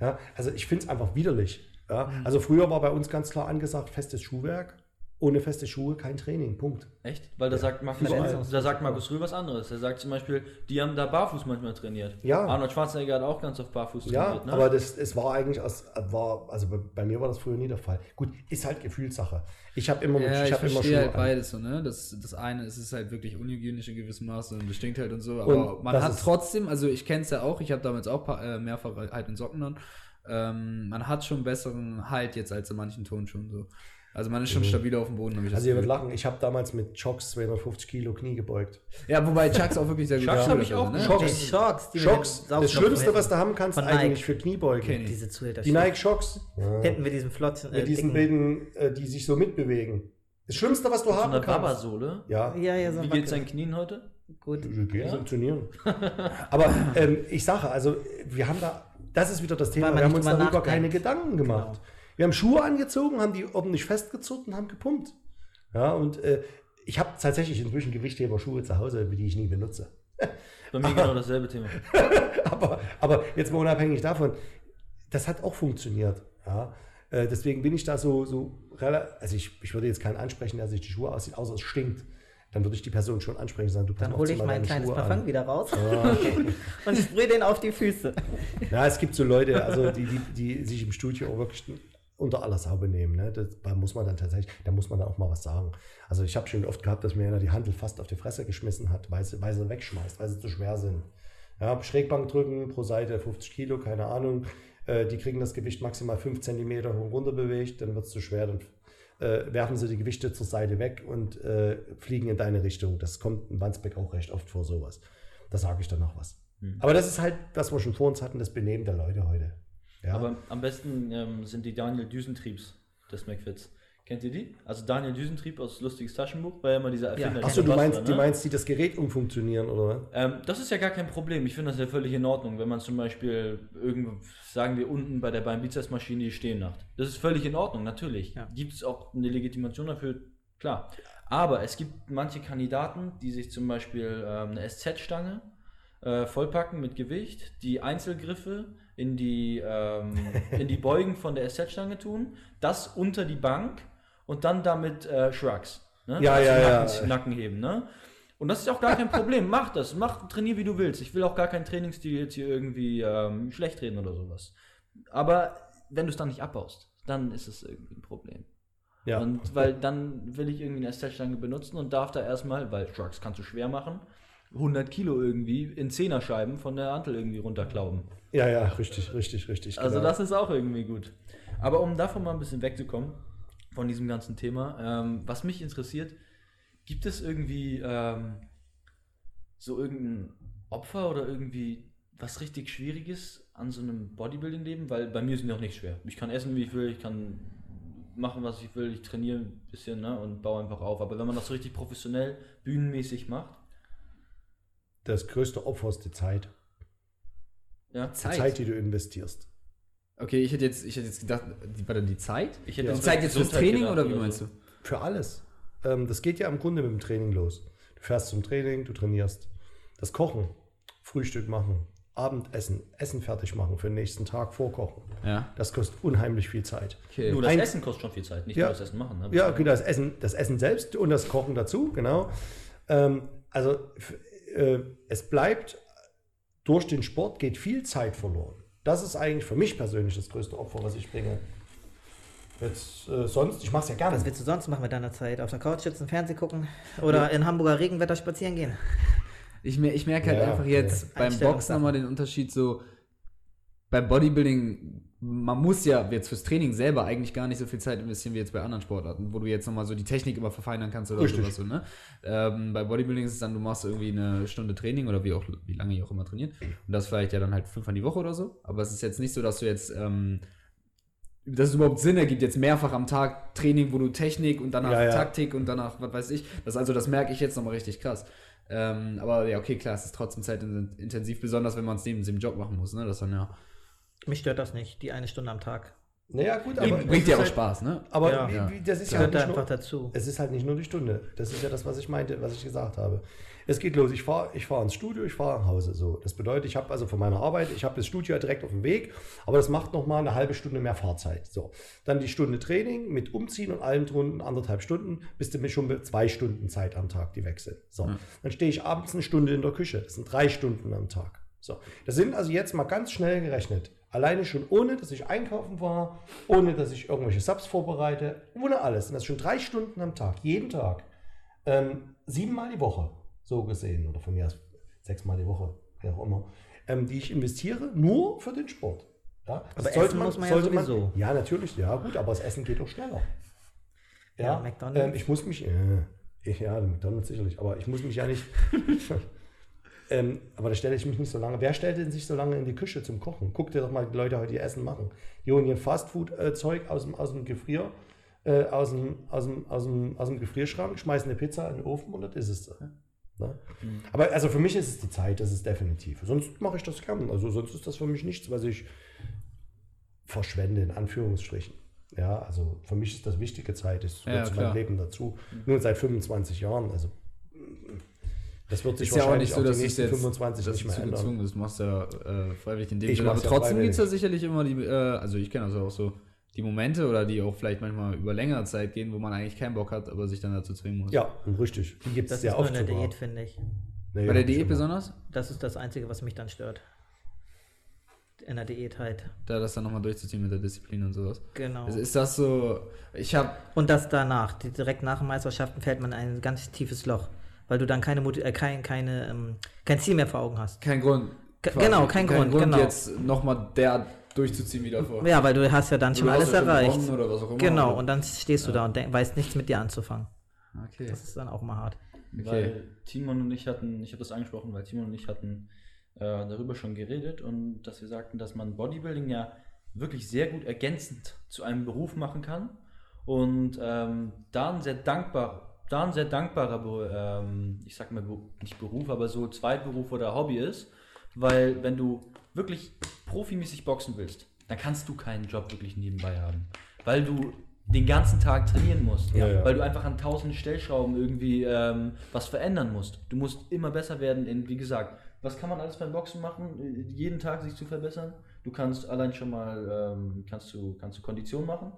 Ja? Also ich finde es einfach widerlich. Ja? Also früher war bei uns ganz klar angesagt, festes Schuhwerk. Ohne feste Schuhe kein Training. Punkt. Echt? Weil da sagt Markus, da sagt Markus Rühl was anderes. Er sagt zum Beispiel, die haben da barfuß manchmal trainiert. Ja. Arnold Schwarzenegger hat auch ganz oft barfuß Ja, trainiert. Ne? aber das, es war eigentlich, aus, war, also bei, bei mir war das früher nie der Fall. Gut, ist halt Gefühlssache. Ich habe immer, Ja, ich ich habe immer Schuhe halt an. beides so, ne? Das, das eine ist es halt wirklich unhygienisch in gewissem Maße und das stinkt halt und so, Und aber man das hat ist- trotzdem, also ich kenne es ja auch, ich habe damals auch paar, äh, mehrfach halt in Socken an, ähm, man hat schon besseren Halt jetzt als in manchen Turnschuhen so. Also man ist schon stabiler auf dem Boden, habe ich das Also ihr wird Gefühl. lachen, ich habe damals mit Chocks 250 Kilo Knie gebeugt. Ja, wobei Chucks auch wirklich sehr gut Chucks Schuhe hab ich auch sind, ne? Mit Shocks, den das Schlimmste, was du haben kannst, Von eigentlich Nike. für Kniebeugen. Diese Zuhälter. Die Nike Shocks. Hinten mit diesem flotten, äh, Mit diesen Bilden, äh, die sich so mitbewegen. Das Schlimmste, was du so haben eine kannst. Wabersohle. Ja, Ja, ja, so Wie geht's deinen Knien heute? Gut. die gehen funktionieren. Aber ähm, ich sage, also wir haben da, das ist wieder das Thema, wir haben uns darüber nachdenkt. keine Gedanken gemacht. Wir haben Schuhe angezogen, haben die ordentlich festgezurrt und haben gepumpt. Ja, und äh, ich habe tatsächlich inzwischen Gewichtheber-Schuhe zu Hause, die ich nie benutze. Bei mir genau dasselbe Thema. aber, aber jetzt mal unabhängig davon, das hat auch funktioniert. Ja. Äh, deswegen bin ich da so, so also ich, ich würde jetzt keinen ansprechen, der sich die Schuhe aussieht, außer es stinkt. Dann würde ich die Person schon ansprechen und sagen, du Dann hole ich mal mein kleines Schuhe Parfum an. wieder raus Ja. und sprühe den auf die Füße. Ja, es gibt so Leute, also die, die, die sich im Studio auch wirklich unter aller Sau benehmen. Ne? Das, da muss man dann tatsächlich, da muss man dann auch mal was sagen. Also ich habe schon oft gehabt, dass mir einer die Handel fast auf die Fresse geschmissen hat, weil sie, weil sie wegschmeißt, weil sie zu schwer sind. Ja, Schrägbank drücken pro Seite 50 Kilo, keine Ahnung. Äh, die kriegen das Gewicht maximal 5 cm hoch und runter bewegt, dann wird es zu schwer, dann äh, werfen sie die Gewichte zur Seite weg und äh, fliegen in deine Richtung. Das kommt in Wandsbeck auch recht oft vor, sowas. Da sage ich dann noch was. Aber das ist halt, was wir schon vor uns hatten, das Benehmen der Leute heute. Ja. Aber am besten ähm, sind die Daniel Düsentriebs des McFits. Kennt ihr die? Also Daniel Düsentrieb aus Lustiges Taschenbuch, war ja immer dieser Erfinder. Achso, dieser du meinst, du ne? meinst, die das Gerät umfunktionieren, oder? Ähm, das ist ja gar kein Problem. Ich finde das ja völlig in Ordnung, wenn man zum Beispiel irgendwo, sagen wir, unten bei der Bein-Bizeps-Maschine die stehen macht. Das ist völlig in Ordnung, natürlich. Ja. Gibt es auch eine Legitimation dafür? Klar. Aber es gibt manche Kandidaten, die sich zum Beispiel ähm, eine SZ-Stange äh, vollpacken mit Gewicht, die Einzelgriffe in die, ähm, in die Beugen von der SZ-Stange tun, das unter die Bank und dann damit äh, Shrugs. Ne? Ja, ja, ja. Nacken, Nacken heben, ne? Und das ist auch gar kein Problem. Mach das. Mach, trainier wie du willst. Ich will auch gar keinen Trainingsstil jetzt hier irgendwie ähm, schlecht reden oder sowas. Aber wenn du es dann nicht abbaust, dann ist es irgendwie ein Problem. Ja. Und weil dann will ich irgendwie eine SZ-Stange benutzen und darf da erstmal, weil Shrugs kannst du schwer machen, 100 Kilo irgendwie in Zehnerscheiben von der Hantel irgendwie runterklauben. ja, ja, richtig, richtig, richtig. Also genau. das ist auch irgendwie gut. Aber um davon mal ein bisschen wegzukommen, von diesem ganzen Thema, ähm, was mich interessiert, gibt es irgendwie ähm, so irgendein Opfer oder irgendwie was richtig Schwieriges an so einem Bodybuilding-Leben? Weil bei mir ist mir auch nicht schwer. Ich kann essen, wie ich will, ich kann machen, was ich will, ich trainiere ein bisschen ne, und baue einfach auf. Aber wenn man das so richtig professionell, bühnenmäßig macht, Das größte Opfer ist die Zeit. ja, Die Zeit, die du investierst. Okay, ich hätte jetzt, ich hätte jetzt gedacht, die, warte, die Zeit? ich hätte Ja. Die jetzt Zeit jetzt fürs Training gedacht oder wie meinst du? Für alles. Ähm, das geht ja im Grunde mit dem Training los. Du fährst zum Training, du trainierst. Das Kochen, Frühstück machen, Abendessen, Essen fertig machen für den nächsten Tag, vorkochen. Ja. Das kostet unheimlich viel Zeit. Okay. Nur das Ein- Essen kostet schon viel Zeit, nicht Ja. nur das Essen machen. Ne? Ja, genau, das Essen, das Essen selbst und das Kochen dazu, genau. Ähm, also äh, es bleibt durch den Sport geht viel Zeit verloren. Das ist eigentlich für mich persönlich das größte Opfer, was ich bringe. Jetzt äh, sonst, ich mache es ja gerne. Was willst du sonst machen mit deiner Zeit? Auf der Couch sitzen, Fernsehen gucken oder in Hamburger Regenwetter spazieren gehen? Ich, mer ich merke halt Ja, einfach ja. jetzt beim Boxen nochmal den Unterschied so, beim Bodybuilding, man muss ja jetzt fürs Training selber eigentlich gar nicht so viel Zeit investieren wie jetzt bei anderen Sportarten, wo du jetzt nochmal so die Technik immer verfeinern kannst oder Richtig. sowas so, ne? Ähm, bei Bodybuilding ist es dann, du machst irgendwie eine Stunde Training oder wie auch, wie lange ihr auch immer trainiert. Und das vielleicht ja dann halt fünfmal die Woche oder so. Aber es ist jetzt nicht so, dass du jetzt, ähm, dass es überhaupt Sinn ergibt, jetzt mehrfach am Tag Training, wo du Technik und danach Ja, ja. Taktik und danach, was weiß ich. Das also, das merke ich jetzt nochmal richtig krass. Ähm, aber ja, okay, klar, es ist trotzdem zeitintensiv, besonders wenn man es neben dem Job machen muss, ne? Das dann ja. Mich stört das nicht, die eine Stunde am Tag. naja, gut, aber Bringt dir auch halt, Spaß, ne? Aber Ja. wie, Ja. wie, das ist ja Gehört da nicht einfach nur, dazu. es ist halt nicht nur die Stunde. Das ist ja das, was ich meinte, was ich gesagt habe. Es geht los. Ich fahre ich fahr ins Studio, ich fahre nach Hause. So, das bedeutet, ich habe also von meiner Arbeit, ich habe das Studio ja direkt auf dem Weg, aber das macht noch mal eine halbe Stunde mehr Fahrzeit. So, dann die Stunde Training mit Umziehen und allem drunten anderthalb Stunden, bist du mir schon mit zwei Stunden Zeit am Tag, die weg sind. So, dann stehe ich abends eine Stunde in der Küche. Das sind drei Stunden am Tag. So, das sind also jetzt mal ganz schnell gerechnet. Alleine schon ohne, dass ich einkaufen war, ohne, dass ich irgendwelche Subs vorbereite, ohne alles. Und das schon drei Stunden am Tag, jeden Tag. Ähm, siebenmal die Woche, so gesehen, oder von mir aus sechsmal die Woche, wie auch immer, ähm, die ich investiere, nur für den Sport. Ja, das Aber essen muss man ja sowieso. ja, natürlich, ja gut, aber das Essen geht auch schneller. Ja, McDonald's. Ähm, ich muss mich, äh, ich, ja, McDonalds sicherlich, aber ich muss mich ja nicht, ähm, aber da stelle ich mich nicht so lange. Wer stellt denn sich so lange in die Küche zum Kochen? Guck dir doch mal die Leute heute ihr Essen machen. Die holen ihr Fastfood-Zeug aus dem, aus dem Gefrier, äh, aus, dem, aus, dem, aus, dem, aus dem Gefrierschrank, schmeißen eine Pizza in den Ofen und das ist es. Ne? Aber also für mich ist es die Zeit, das ist definitiv. Sonst mache ich das gern. Also sonst ist das für mich nichts, was ich verschwende, in Anführungsstrichen. Ja, also für mich ist das wichtige Zeit, das Ja, gehört zu klar. meinem Leben dazu. Nur seit 25 Jahren, also das wird sich Ist ja auch wahrscheinlich nicht so, auch dass die nächsten jetzt 25 dass nicht du mehr zu ändern. gezwungen bist. Du machst ja äh, freiwillig in dem Ich Sinne. Aber ja trotzdem gibt es ja sicherlich immer die, äh, also ich kenne das auch so, die Momente oder die auch vielleicht manchmal über längere Zeit gehen, wo man eigentlich keinen Bock hat, aber sich dann dazu zwingen muss. Ja, richtig. Die gibt es Das sehr ist nur oft in der sogar. Diät, finde ich. Nee, Bei der ja, Diät besonders? Das ist das Einzige, was mich dann stört. In der Diät halt. Da das dann nochmal durchzuziehen mit der Disziplin und sowas. Genau. Also ist das so, ich habe Und das danach, direkt nach den Meisterschaften fällt man in ein ganz tiefes Loch, weil du dann keine, äh, kein, keine, ähm, kein Ziel mehr vor Augen hast. keinen Grund. Ge- genau, kein Grund, genau. jetzt nochmal der durchzuziehen wieder vor. Ja, weil du hast ja dann Du schon alles ja schon erreicht. gewonnen Oder was auch immer, Genau, oder? und dann stehst du da und denk, weißt nichts mit dir anzufangen. Okay. Das ist dann auch mal hart. okay. Weil Timon und ich hatten, ich habe das angesprochen, weil Timon und ich hatten äh, darüber schon geredet und dass wir sagten, dass man Bodybuilding ja wirklich sehr gut ergänzend zu einem Beruf machen kann und ähm, da ein sehr dankbar, da ein sehr dankbarer, ähm, ich sag mal nicht Beruf, aber so Zweitberuf oder Hobby ist, weil wenn du wirklich profimäßig boxen willst, dann kannst du keinen Job wirklich nebenbei haben, weil du den ganzen Tag trainieren musst, Ja, ja. weil du einfach an tausend Stellschrauben irgendwie ähm, was verändern musst. Du musst immer besser werden in, wie gesagt, was kann man alles beim Boxen machen? Äh, Jeden Tag sich zu verbessern. Du kannst allein schon mal, ähm, kannst du, kannst du Kondition machen,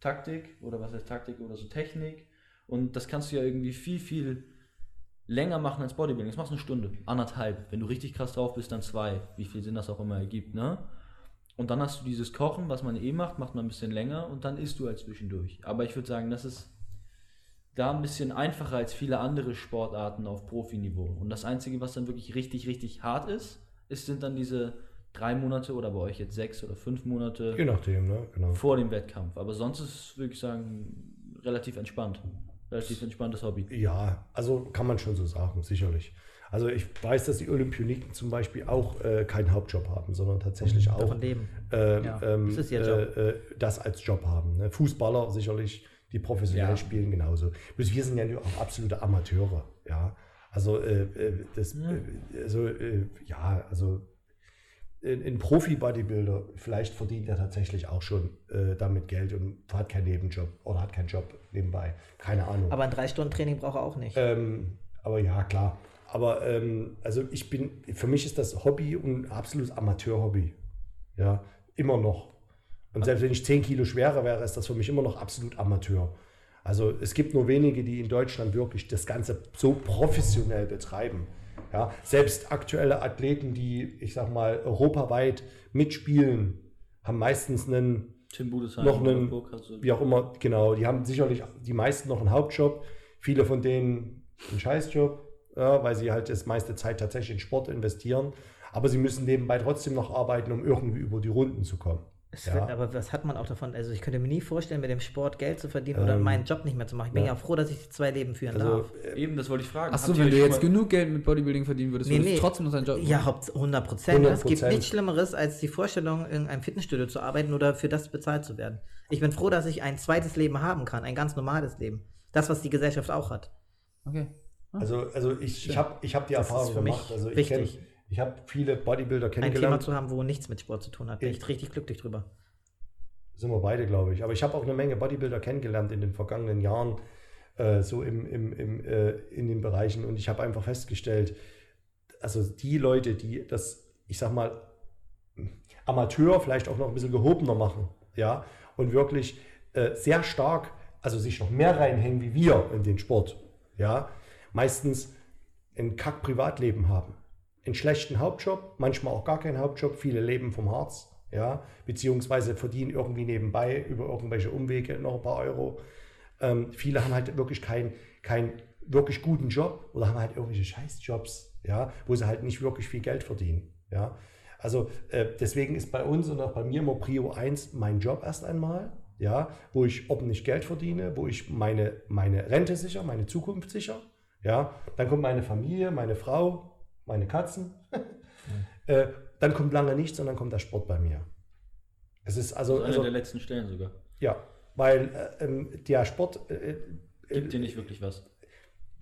Taktik oder was heißt Taktik oder so Technik. Und das kannst du ja irgendwie viel, viel länger machen als Bodybuilding. Das machst du eine Stunde, anderthalb. Wenn du richtig krass drauf bist, dann zwei. Wie viel Sinn das auch immer ergibt, ne? Und dann hast du dieses Kochen, was man eh macht, macht man ein bisschen länger und dann isst du halt zwischendurch. Aber ich würde sagen, das ist da ein bisschen einfacher als viele andere Sportarten auf Profiniveau. Und das Einzige, was dann wirklich richtig, richtig hart ist, ist sind dann diese drei Monate oder bei euch jetzt sechs oder fünf Monate Je nachdem, ne? Genau. vor dem Wettkampf. Aber sonst ist es, würde ich sagen, relativ entspannt. Relativ entspanntes Hobby. Ja, also kann man schon so sagen, sicherlich. Also ich weiß, dass die Olympioniken zum Beispiel auch äh, keinen Hauptjob haben, sondern tatsächlich auch Davon leben. ähm, Ja, ähm, das äh, äh, das als Job haben. Ne? Fußballer sicherlich, die professionell Ja. spielen genauso. Bloß wir sind ja nur auch absolute Amateure. Ja, also äh, äh, das, also, äh, ja, also ein, ein Profi-Bodybuilder, vielleicht verdient er tatsächlich auch schon äh, damit Geld und hat keinen Nebenjob oder hat keinen Job nebenbei. Keine Ahnung. Aber ein drei Stunden Training braucht er auch nicht. Ähm, aber ja, klar. Aber ähm, also ich bin, für mich ist das Hobby ein absolutes Amateur-Hobby. Ja, immer noch. Und selbst wenn ich 10 Kilo schwerer wäre, ist das für mich immer noch absolut Amateur. Also es gibt nur wenige, die in Deutschland wirklich das Ganze so professionell betreiben. Ja, selbst aktuelle Athleten, die, ich sag mal, europaweit mitspielen, haben meistens einen Tim Budesheim, noch einen, Wolfsburg hat so- wie auch immer, genau, die haben sicherlich die meisten noch einen Hauptjob, viele von denen einen Scheißjob, ja, weil sie halt das meiste Zeit tatsächlich in Sport investieren, aber sie müssen nebenbei trotzdem noch arbeiten, um irgendwie über die Runden zu kommen. Ja. aber was hat man auch davon? Also ich könnte mir nie vorstellen, mit dem Sport Geld zu verdienen oder Ähm, meinen Job nicht mehr zu machen. Ich bin ja. ja, froh, dass ich die zwei Leben führen Also, darf. Eben, das wollte ich fragen. Achso, wenn du jetzt genug Geld mit Bodybuilding verdienen würdest, würdest du trotzdem noch deinen Job Ja, Haupt 100 Prozent. Es gibt 100%. nichts Schlimmeres, als die Vorstellung, in einem Fitnessstudio zu arbeiten oder für das bezahlt zu werden. Ich bin froh, dass ich ein zweites Leben haben kann, ein ganz normales Leben. Das, was die Gesellschaft auch hat. Okay. Also, also ich, ich habe ich hab die Das Erfahrung für mich gemacht. Also ich, kenn, wichtig. Ich habe viele Bodybuilder Ein Thema kennengelernt. zu haben, wo nichts mit Sport zu tun hat. Bin ich richtig glücklich drüber. sind wir beide, glaube ich. Aber ich habe auch eine Menge Bodybuilder kennengelernt in den vergangenen Jahren, äh, so im, im, im, äh, in den Bereichen. Und ich habe einfach festgestellt, also die Leute, die das, ich sag mal, Amateur vielleicht auch noch ein bisschen gehobener machen, ja, und wirklich äh, sehr stark, also sich noch mehr reinhängen wie wir in den Sport, ja, meistens ein kack Privatleben haben, einen schlechten Hauptjob, manchmal auch gar keinen Hauptjob, viele leben vom Harz, ja, beziehungsweise verdienen irgendwie nebenbei über irgendwelche Umwege noch ein paar Euro. Ähm, viele haben halt wirklich keinen keinen wirklich guten Job oder haben halt irgendwelche Scheißjobs, ja, wo sie halt nicht wirklich viel Geld verdienen, ja. Also äh, deswegen ist bei uns und auch bei mir immer Prio 1 mein Job erst einmal, ja, wo ich ordentlich Geld verdiene, wo ich meine, meine Rente sicher, meine Zukunft sicher, ja. Dann kommt meine Familie, meine Frau, meine Katzen. äh, dann kommt lange nichts und dann kommt der Sport bei mir. Es ist also, ist einer also der letzten Stellen sogar. ja, weil äh, ähm, der Sport, äh, Gibt dir nicht wirklich was.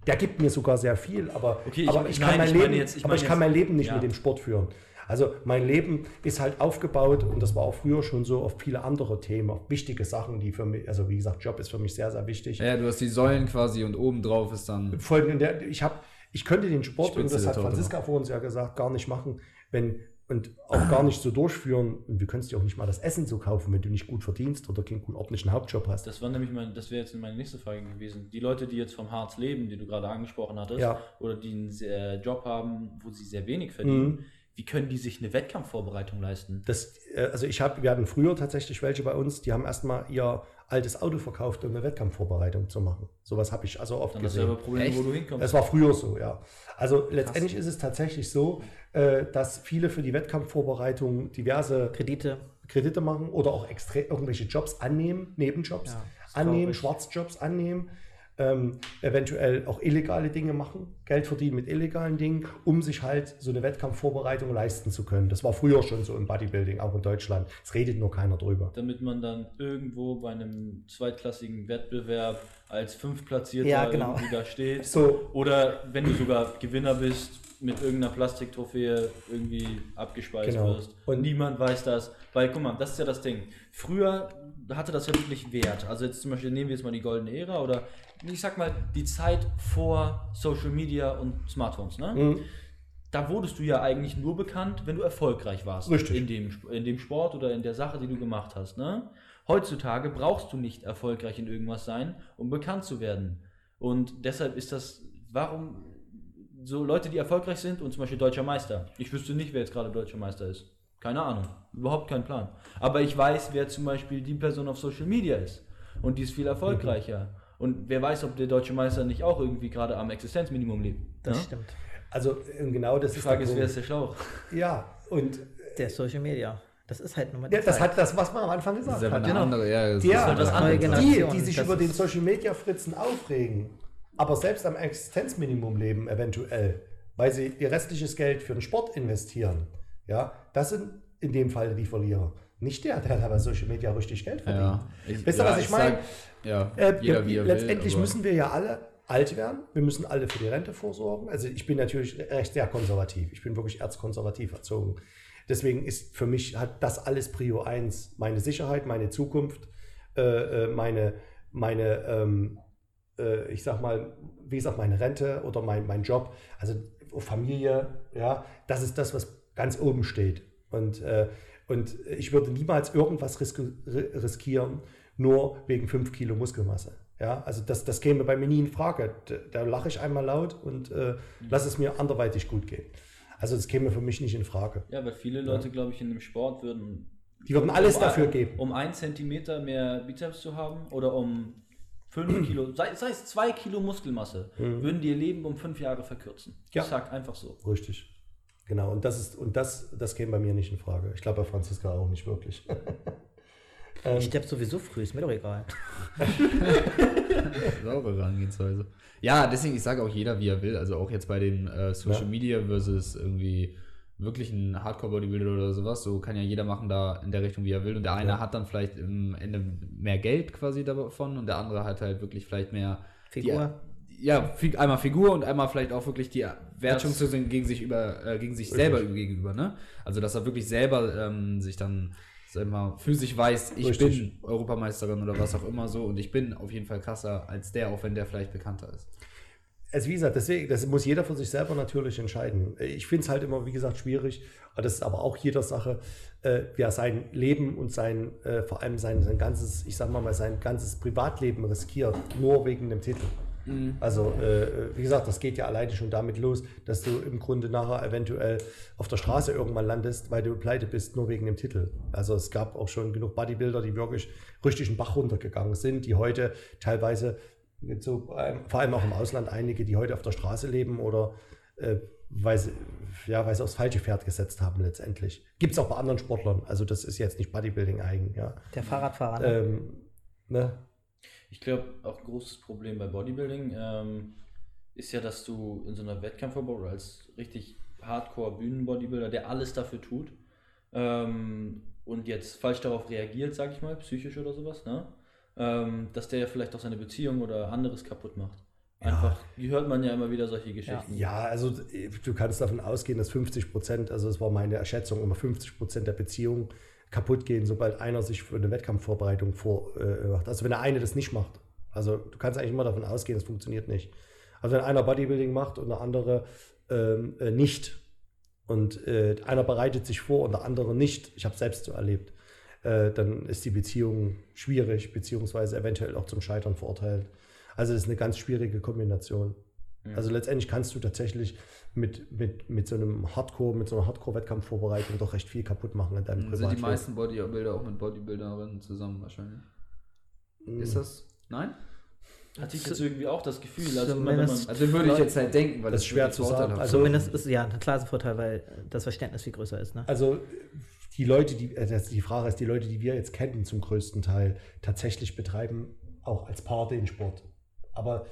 der gibt mir sogar sehr viel, aber, Okay, ich- aber ich- ich, kann nein, mein ich Leben, jetzt- ich aber meine ich kann mein Leben nicht ja. mit dem Sport führen. Also mein Leben ist halt aufgebaut und das war auch früher schon so auf viele andere Themen, auf wichtige Sachen, die für mich, also wie gesagt, Job ist für mich sehr, sehr wichtig. Ja, du hast die Säulen quasi und oben drauf ist dann. Folgende, ich habe, ich könnte den Sport, Spitze und das hat Franziska vor uns ja gesagt, gar nicht machen, wenn und auch gar nicht so durchführen. Und du könntest dir auch nicht mal das Essen so kaufen, wenn du nicht gut verdienst oder keinen gut ordentlichen Hauptjob hast. Das war nämlich mein, das wäre jetzt meine nächste Frage gewesen. Die Leute, die jetzt vom Harz leben, die du gerade angesprochen hattest, Ja. oder die einen sehr, Job haben, wo sie sehr wenig verdienen, Mhm. wie können die sich eine Wettkampfvorbereitung leisten? Das, äh, also ich habe, wir hatten früher tatsächlich welche bei uns, die haben erstmal ihr altes Auto verkauft, um eine Wettkampfvorbereitung zu machen. Sowas habe ich also oft Dann hast du aber gesehen. Probleme, Echt? wo du hinkommst. Es war früher so, ja. Also letztendlich ist es tatsächlich so, äh, dass viele für die Wettkampfvorbereitung diverse Kredite. Kredite machen oder auch extra irgendwelche Jobs annehmen, Nebenjobs Ja, annehmen. Schwarzjobs annehmen, ähm, eventuell auch illegale Dinge machen, Geld verdienen mit illegalen Dingen, um sich halt so eine Wettkampfvorbereitung leisten zu können. Das war früher schon so im Bodybuilding, auch in Deutschland. Es redet nur keiner drüber. damit man dann irgendwo bei einem zweitklassigen Wettbewerb als Fünftplatzierter Ja, genau. da steht. So, Oder wenn du sogar Gewinner bist, mit irgendeiner Plastiktrophäe irgendwie abgespeist Genau. wirst. Und niemand weiß das. Weil, guck mal, das ist ja das Ding. Früher hatte das ja wirklich Wert. Also jetzt zum Beispiel nehmen wir jetzt mal die goldene Ära oder ich sag mal die Zeit vor Social Media und Smartphones, ne? mh, da wurdest du ja eigentlich nur bekannt, wenn du erfolgreich warst. Richtig. In dem, in dem Sport oder in der Sache, die du gemacht hast. Ne? Heutzutage brauchst du nicht erfolgreich in irgendwas sein, um bekannt zu werden. Und deshalb ist das, warum so Leute, die erfolgreich sind und zum Beispiel deutscher Meister. Ich wüsste nicht, wer jetzt gerade deutscher Meister ist. Keine Ahnung. Überhaupt keinen Plan. Aber ich weiß, wer zum Beispiel die Person auf Social Media ist. Und die ist viel erfolgreicher. Und wer weiß, ob der deutsche Meister nicht auch irgendwie gerade am Existenzminimum lebt. Das ne? stimmt. also äh, genau das Die ist Frage der ist, wer ist der Schlauch? Ja, und Der Social Media. Das ist halt nur mit ja, das Zeit. hat das, was man am Anfang Das gesagt ist hat. eine genau. andere, ja. das Ja, ist halt das andere. Die, die sich das über den ist- Social Media Fritzen aufregen, aber selbst am Existenzminimum leben, eventuell, weil sie ihr restliches Geld für den Sport investieren, ja, das sind in dem Fall die Verlierer. Nicht der, der da bei Social Media richtig Geld verdient. Ja. Ich, Wisst ihr, ja, was ich meine? Ja, Äh, letztendlich will, aber- müssen wir ja alle alt werden. Wir müssen alle für die Rente vorsorgen. Also ich bin natürlich recht sehr konservativ. Ich bin wirklich erzkonservativ erzogen. Deswegen ist für mich hat das alles Prio 1. Meine Sicherheit, meine Zukunft, äh, äh, meine, meine ähm, äh, ich sag mal, wie gesagt, meine Rente oder mein, mein Job, also Familie, ja, das ist das, was ganz oben steht. Und, äh, und ich würde niemals irgendwas risk riskieren, nur wegen 5 Kilo Muskelmasse. Ja, also das, das käme bei mir nie in Frage. Da, da lache ich einmal laut und äh, lass es mir anderweitig gut gehen. Also das käme für mich nicht in Frage. Ja, weil viele Leute, glaube ich, in dem Sport würden. Die würden alles um, dafür geben. Um ein Zentimeter mehr Bizeps zu haben oder um 5 Kilo, sei, sei es 2 Kilo Muskelmasse, würden die ihr Leben um 5 Jahre verkürzen. Mhm. Ja. Ich sag einfach so. Richtig. Genau, und das ist, und das, das käme bei mir nicht in Frage. Ich glaube bei Franziska auch nicht wirklich. Ich sterbe sowieso früh, ist mir doch egal. Saubere Herangehensweise. Ja, deswegen, ich sage auch jeder, wie er will. Also auch jetzt bei den äh, Social Ja. Media versus irgendwie wirklich ein Hardcore-Bodybuilder oder sowas. So kann ja jeder machen da in der Richtung, wie er will. Und der eine Ja. hat dann vielleicht im Ende mehr Geld quasi davon und der andere hat halt wirklich vielleicht mehr Figur. Ja, einmal Figur und einmal vielleicht auch wirklich die Wertung Das- zu sehen gegen sich über, äh, gegen sich selber gegenüber, ne? Also dass er wirklich selber ähm, sich dann sag mal, für sich weiß, ich Richtig. bin Europameisterin oder was auch immer so und ich bin auf jeden Fall krasser als der, auch wenn der vielleicht bekannter ist. Also wie gesagt, deswegen, das muss jeder für sich selber natürlich entscheiden. Ich finde es halt immer, wie gesagt, schwierig, aber das ist aber auch jeder Sache, äh, wer sein Leben und sein, äh, vor allem sein, sein ganzes, ich sag mal, sein ganzes Privatleben riskiert, nur wegen dem Titel. Also, äh, wie gesagt, das geht ja alleine schon damit los, dass du im Grunde nachher eventuell auf der Straße irgendwann landest, weil du pleite bist, nur wegen dem Titel. Also es gab auch schon genug Bodybuilder, die wirklich richtig einen Bach runtergegangen sind, die heute teilweise, so, ähm, vor allem auch im Ausland, einige, die heute auf der Straße leben oder äh, weil, sie, ja, weil sie aufs falsche Pferd gesetzt haben letztendlich. Gibt es auch bei anderen Sportlern, also das ist jetzt nicht Bodybuilding eigen, ja. Der Fahrradfahrer. Ne? Ähm, ne? Ich glaube, auch ein großes Problem bei Bodybuilding ähm, ist ja, dass du in so einer Wettkampfverbot oder als richtig Hardcore-Bühnen-Bodybuilder, der alles dafür tut ähm, und jetzt falsch darauf reagiert, sag ich mal, psychisch oder sowas, ne? ähm, dass der ja vielleicht auch seine Beziehung oder anderes kaputt macht. Einfach, die hört man ja immer wieder solche Geschichten. Ja, also äh, du kannst davon ausgehen, dass 50 Prozent, also das war meine Erschätzung, immer 50 Prozent der Beziehungen kaputt gehen, sobald einer sich für eine Wettkampfvorbereitung vor, äh. Also wenn der eine das nicht macht. Also du kannst eigentlich immer davon ausgehen, es funktioniert nicht. Also wenn einer Bodybuilding macht und der andere ähm, äh, nicht und äh, einer bereitet sich vor und der andere nicht, ich habe selbst so erlebt, äh, dann ist die Beziehung schwierig, beziehungsweise eventuell auch zum Scheitern verurteilt. Also das ist eine ganz schwierige Kombination. Also letztendlich kannst du tatsächlich mit, mit, mit so einem Hardcore, mit so einer Hardcore-Wettkampfvorbereitung doch recht viel kaputt machen in deinem Sind die meisten Bodybuilder auch mit Bodybuilderinnen zusammen wahrscheinlich? Mhm. Ist das? Nein? Hatte ich jetzt irgendwie auch das Gefühl. Also, man, Also würde ich jetzt halt denken, weil Das ist schwer zu sagen. Also- Zumindest ist ja ein klarer Vorteil, weil das Verständnis viel größer ist. Ne? Also die Leute, die, das- die Frage ist, die Leute, die wir jetzt kennen zum größten Teil, tatsächlich betreiben auch als Paar den Sport. Aber das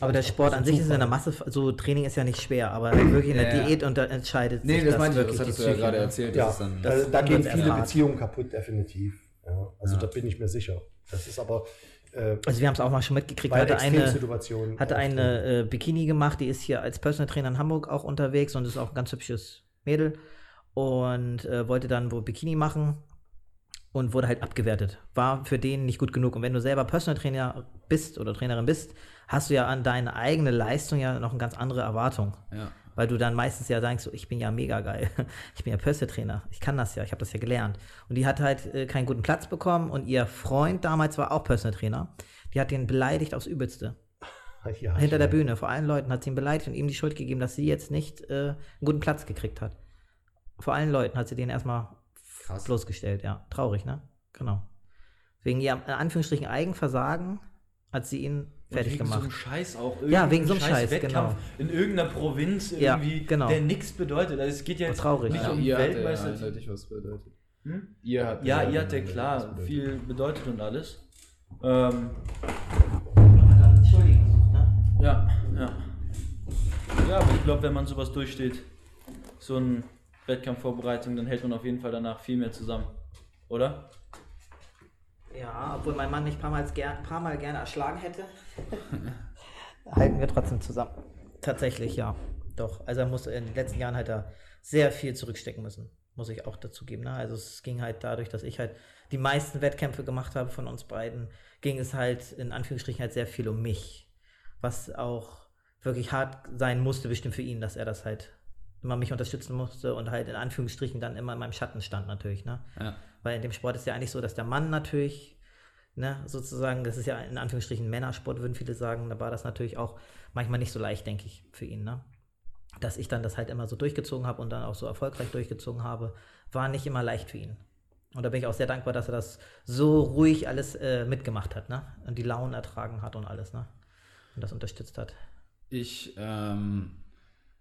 Aber der Sport an sich ist in der. Masse, so Training ist ja nicht schwer, aber wirklich in der Ja. Diät unter, entscheidet Nee, sich das meinte ich, das wirklich hattest du ja gerade ne? erzählt. Ja, dann, das- da dann gehen viele. Beziehungen kaputt, definitiv. Ja, also Ja. da bin ich mir sicher. Das ist aber äh, Also wir haben es auch mal schon mitgekriegt, weil hatte eine, hatte eine äh, Bikini gemacht, die ist hier als Personal Trainer in Hamburg auch unterwegs und ist auch ein ganz hübsches Mädel und äh, wollte dann wohl Bikini machen und wurde halt abgewertet. War für den nicht gut genug. Und wenn du selber Personal Trainer bist oder Trainerin bist, hast du ja an deine eigene Leistung ja noch eine ganz andere Erwartung. ja. Weil du dann meistens ja denkst, so, ich bin ja mega geil. Ich bin ja Personal Trainer. Ich kann das ja. Ich habe das ja gelernt. Und die hat halt äh, keinen guten Platz bekommen. Und ihr Freund damals war auch Personal Trainer. Die hat den beleidigt aufs Übelste. Ja, Hinter der. Bühne. Vor allen Leuten hat sie ihn beleidigt und ihm die Schuld gegeben, dass sie jetzt nicht äh, einen guten Platz gekriegt hat. Vor allen Leuten hat sie den erstmal Krass. bloßgestellt. Ja, traurig, ne? Genau. Wegen ihrem, in Anführungsstrichen, Eigenversagen hat sie ihn fertig wegen so einem gemacht. Scheiß auch. Ja, wegen so einem irgendein Scheiß, Wettkampf genau. In irgendeiner Provinz Ja, irgendwie, genau. der nichts bedeutet. Also es geht ja jetzt traurig. nicht Ja, um ihr hat ja Weltmeister. eindeutig was bedeutet. Hm? Ihr hat Ja, ihr hat ja eindeutig was klar bedeutet. viel bedeutet und alles. Ähm, ja, ja. Ja, aber ich glaube, wenn man sowas durchsteht, so eine Wettkampfvorbereitung, dann hält man auf jeden Fall danach viel mehr zusammen. Oder? Ja, obwohl mein Mann mich ein paar Mal, ger paar Mal gerne erschlagen hätte. halten wir trotzdem zusammen. Tatsächlich, ja. Doch. Also er muss in den letzten Jahren halt da sehr viel zurückstecken müssen. Muss ich auch dazu geben. Ne? Also es ging halt dadurch, dass ich halt die meisten Wettkämpfe gemacht habe von uns beiden, ging es halt in Anführungsstrichen halt sehr viel um mich. Was auch wirklich hart sein musste, bestimmt für ihn, dass er das halt immer mich unterstützen musste und halt in Anführungsstrichen dann immer in meinem Schatten stand natürlich. Ne? Ja. Weil in dem Sport ist ja eigentlich so, dass der Mann natürlich, ne, sozusagen, das ist ja in Anführungsstrichen Männersport, würden viele sagen, da war das natürlich auch manchmal nicht so leicht, denke ich, für ihn, ne? Dass ich dann das halt immer so durchgezogen habe und dann auch so erfolgreich durchgezogen habe, war nicht immer leicht für ihn. Und da bin ich auch sehr dankbar, dass er das so ruhig alles äh, mitgemacht hat, ne? Und die Launen ertragen hat und alles, ne? Und das unterstützt hat. Ich, ähm,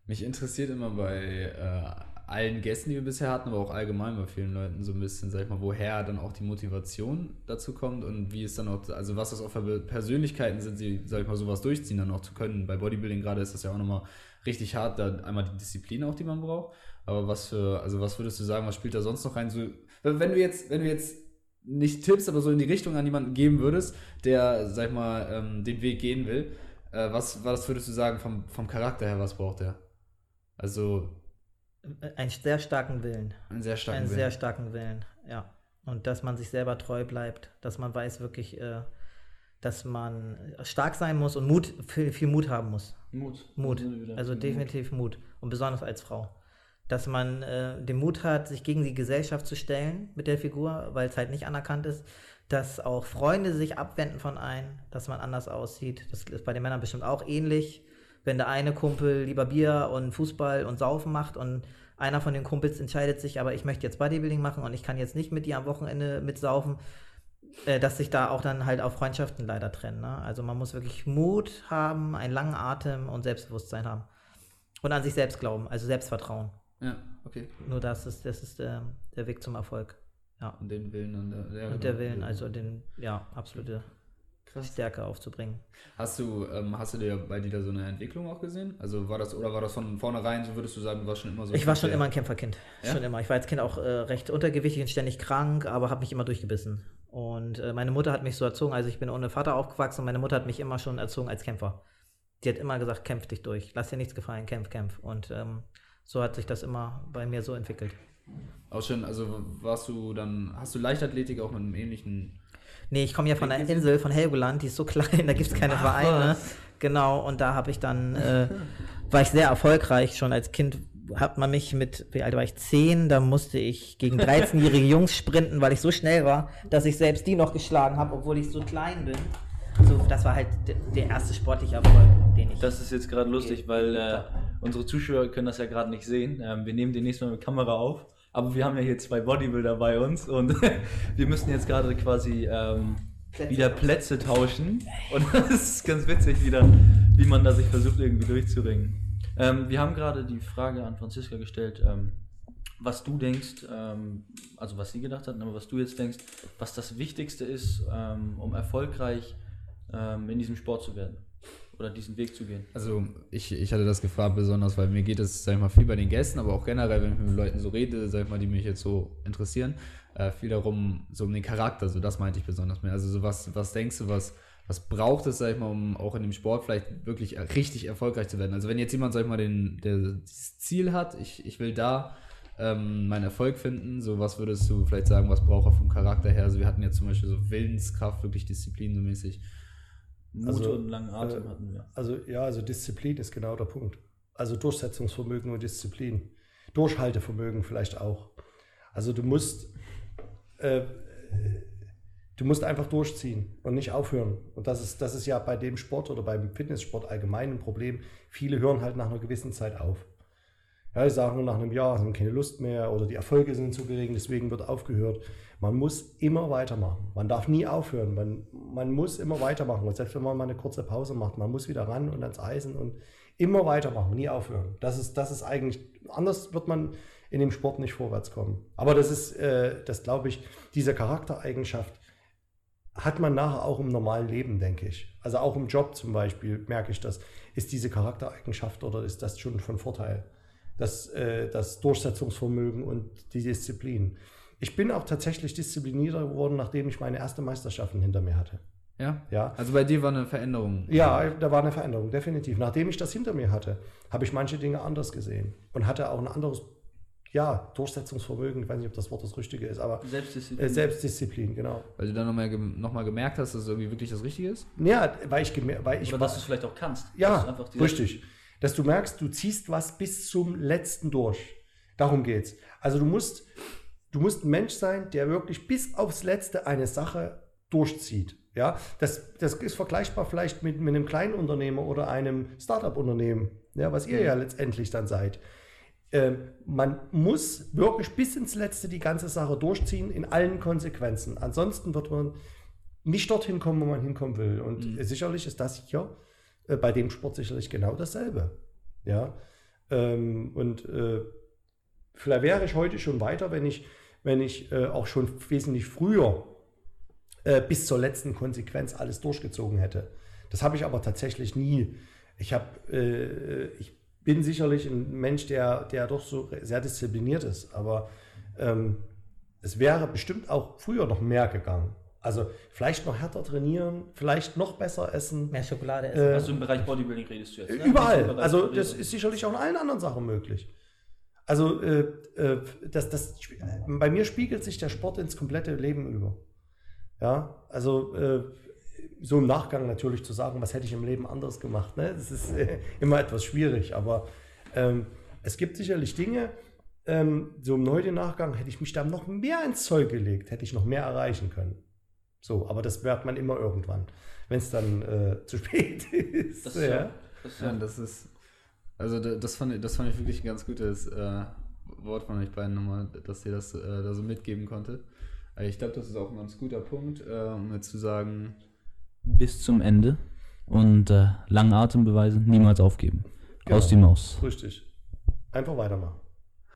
mich interessiert immer bei äh, allen Gästen, die wir bisher hatten, aber auch allgemein bei vielen Leuten so ein bisschen, sag ich mal, woher dann auch die Motivation dazu kommt und wie es dann auch, also was das auch für Persönlichkeiten sind, die, sag ich mal, sowas durchziehen dann auch zu können. Bei Bodybuilding gerade ist das ja auch nochmal richtig hart, da einmal die Disziplin auch, die man braucht. Aber was für, also was würdest du sagen, was spielt da sonst noch rein? So, wenn du jetzt, wenn du jetzt nicht Tipps, aber so in die Richtung an jemanden geben würdest, der, sag ich mal, ähm, den Weg gehen will, äh, was, was würdest du sagen vom, vom Charakter her, was braucht er? Also Einen sehr starken Willen. einen sehr starken einen Willen. sehr starken Willen, ja. Und dass man sich selber treu bleibt, dass man weiß wirklich, äh, dass man stark sein muss und Mut, viel, viel Mut haben muss. Mut. Mut. Also Mut. definitiv Mut. Und besonders als Frau. Dass man äh, den Mut hat, sich gegen die Gesellschaft zu stellen mit der Figur, weil es halt nicht anerkannt ist. Dass auch Freunde sich abwenden von einem, dass man anders aussieht. Das ist bei den Männern bestimmt auch ähnlich. Wenn der eine Kumpel lieber Bier und Fußball und Saufen macht und einer von den Kumpels entscheidet sich, aber ich möchte jetzt Bodybuilding machen und ich kann jetzt nicht mit dir am Wochenende mitsaufen, äh, dass sich da auch dann halt auch Freundschaften leider trennen. Ne? Also man muss wirklich Mut haben, einen langen Atem und Selbstbewusstsein haben. Und an sich selbst glauben, also Selbstvertrauen. Ja, okay. Nur das ist, das ist der, der Weg zum Erfolg. Ja. Und den Willen und der, ja, Und genau. der Willen, also den, ja, absolute Stärke aufzubringen. Hast du, ähm, hast du dir bei dir da so eine Entwicklung auch gesehen? Also war das, oder war das von vornherein, so würdest du sagen, du warst schon immer so? Ich war schon immer ein Kämpferkind. Ja? Schon immer. Ich war als Kind auch äh, recht untergewichtig und ständig krank, aber habe mich immer durchgebissen. Und äh, meine Mutter hat mich so erzogen, also ich bin ohne Vater aufgewachsen und meine Mutter hat mich immer schon erzogen als Kämpfer. Die hat immer gesagt, kämpf dich durch, lass dir nichts gefallen, kämpf, kämpf. Und ähm, so hat sich das immer bei mir so entwickelt. Auch schon, also warst du dann, hast du Leichtathletik auch mit einem ähnlichen. Nee, ich komme ja von der Insel, von Helgoland, die ist so klein, da gibt es keine Vereine. Genau, und da habe ich dann, äh, war ich sehr erfolgreich. Schon als Kind hat man mich mit, wie alt war ich, 10, da musste ich gegen 13-jährige Jungs sprinten, weil ich so schnell war, dass ich selbst die noch geschlagen habe, obwohl ich so klein bin. So, das war halt de- der erste sportliche Erfolg, den ich. Das ist jetzt gerade lustig, weil äh, unsere Zuschauer können das ja gerade nicht sehen. Ähm, wir nehmen demnächst mal mit Kamera auf, aber wir haben ja hier zwei Bodybuilder bei uns und wir müssen jetzt gerade quasi ähm, Plätze wieder Plätze tauschen. Und das ist ganz witzig wieder, wie man da sich versucht irgendwie durchzuringen. Ähm, wir haben gerade die Frage an Franziska gestellt, ähm, was du denkst, ähm, also was sie gedacht hat, aber was du jetzt denkst, was das Wichtigste ist, ähm, um erfolgreich ähm, in diesem Sport zu werden oder diesen Weg zu gehen. Also ich, ich hatte das gefragt besonders, weil mir geht es, sag ich mal, viel bei den Gästen, aber auch generell, wenn ich mit Leuten so rede, sag ich mal, die mich jetzt so interessieren, äh, viel darum, so um den Charakter, so das meinte ich besonders mehr. Also so was, was denkst du, was, was braucht es, sag ich mal, um auch in dem Sport vielleicht wirklich richtig erfolgreich zu werden? Also wenn jetzt jemand, sag ich mal, den, der dieses Ziel hat, ich, ich will da ähm, meinen Erfolg finden, so was würdest du vielleicht sagen, was braucht er vom Charakter her? Also wir hatten jetzt zum Beispiel so Willenskraft, wirklich Disziplin so mäßig. Mut Also, und langen Atem äh, hatten wir. Also ja, also Disziplin ist genau der Punkt. Also Durchsetzungsvermögen und Disziplin. Durchhaltevermögen vielleicht auch. Also du musst, äh, du musst einfach durchziehen und nicht aufhören. Und das ist, das ist ja bei dem Sport oder beim Fitnesssport allgemein ein Problem. Viele hören halt nach einer gewissen Zeit auf. Ja, die sagen nach einem Jahr, haben keine Lust mehr oder die Erfolge sind zu gering, deswegen wird aufgehört. Man muss immer weitermachen. Man darf nie aufhören. Man, man muss immer weitermachen. Und selbst wenn man mal eine kurze Pause macht, man muss wieder ran und ans Eisen und immer weitermachen, nie aufhören. Das ist, das ist eigentlich, anders wird man in dem Sport nicht vorwärts kommen. Aber das ist, äh, das glaube ich, diese Charaktereigenschaft hat man nachher auch im normalen Leben, denke ich. Also auch im Job zum Beispiel merke ich das. Ist diese Charaktereigenschaft oder ist das schon von Vorteil? Das, äh, das Durchsetzungsvermögen und die Disziplin. Ich bin auch tatsächlich disziplinierter geworden, nachdem ich meine erste Meisterschaften hinter mir hatte. Ja? Ja, Also bei dir war eine Veränderung. ja, da war eine Veränderung, definitiv. Nachdem ich das hinter mir hatte, habe ich manche Dinge anders gesehen und hatte auch ein anderes, ja, Durchsetzungsvermögen. Ich weiß nicht, ob das Wort das Richtige ist, aber Selbstdisziplin. äh, Selbstdisziplin, genau. Weil du dann nochmal noch mal gemerkt hast, dass es irgendwie wirklich das Richtige ist? Ja, weil ich, gemer- weil ich Oder dass du es vielleicht auch kannst. Ja, richtig. Dass du merkst, du ziehst was bis zum letzten durch. Darum geht's. Also du musst, du musst ein Mensch sein, der wirklich bis aufs Letzte eine Sache durchzieht. Ja, das, das ist vergleichbar vielleicht mit, mit einem kleinen Unternehmer oder einem Startup-Unternehmen, ja, was ihr ja letztendlich dann seid. Ähm, man muss wirklich bis ins Letzte die ganze Sache durchziehen in allen Konsequenzen. Ansonsten wird man nicht dorthin kommen, wo man hinkommen will. Und äh, sicherlich ist das hier äh, bei dem Sport sicherlich genau dasselbe. Ja. Ähm, und äh, vielleicht wäre ich heute schon weiter, wenn ich, wenn ich äh, auch schon wesentlich früher äh, bis zur letzten Konsequenz alles durchgezogen hätte. Das habe ich aber tatsächlich nie. Ich habe, äh, ich bin sicherlich ein Mensch, der, der doch so sehr diszipliniert ist, aber ähm, es wäre bestimmt auch früher noch mehr gegangen. Also vielleicht noch härter trainieren, vielleicht noch besser essen. Mehr Schokolade essen. Äh, Also im Bereich Bodybuilding redest du jetzt. ne? Im Überall. Also das ist sicherlich auch in allen anderen Sachen möglich. Also äh, äh, das, das, bei mir spiegelt sich der Sport ins komplette Leben über. Ja, also äh, so im Nachgang natürlich zu sagen, was hätte ich im Leben anders gemacht, ne? das ist äh, immer etwas schwierig, aber ähm, es gibt sicherlich Dinge, ähm, so im heutigen Nachgang hätte ich mich da noch mehr ins Zeug gelegt, hätte ich noch mehr erreichen können. So, aber das wird man immer irgendwann, wenn es dann äh, zu spät ist. Das ist ja, das ist Ja, das ist. Also da- das fand, ich- das fand ich wirklich ein ganz gutes äh, Wort von euch beiden nochmal, dass ihr das äh, da so mitgeben konnte. Äh, Ich glaube, das ist auch ein ganz guter Punkt, äh, um jetzt zu sagen, Bis zum Ende und äh, langen Atem beweisen, niemals aufgeben. Genau. Aus die Maus. Richtig. Einfach weitermachen.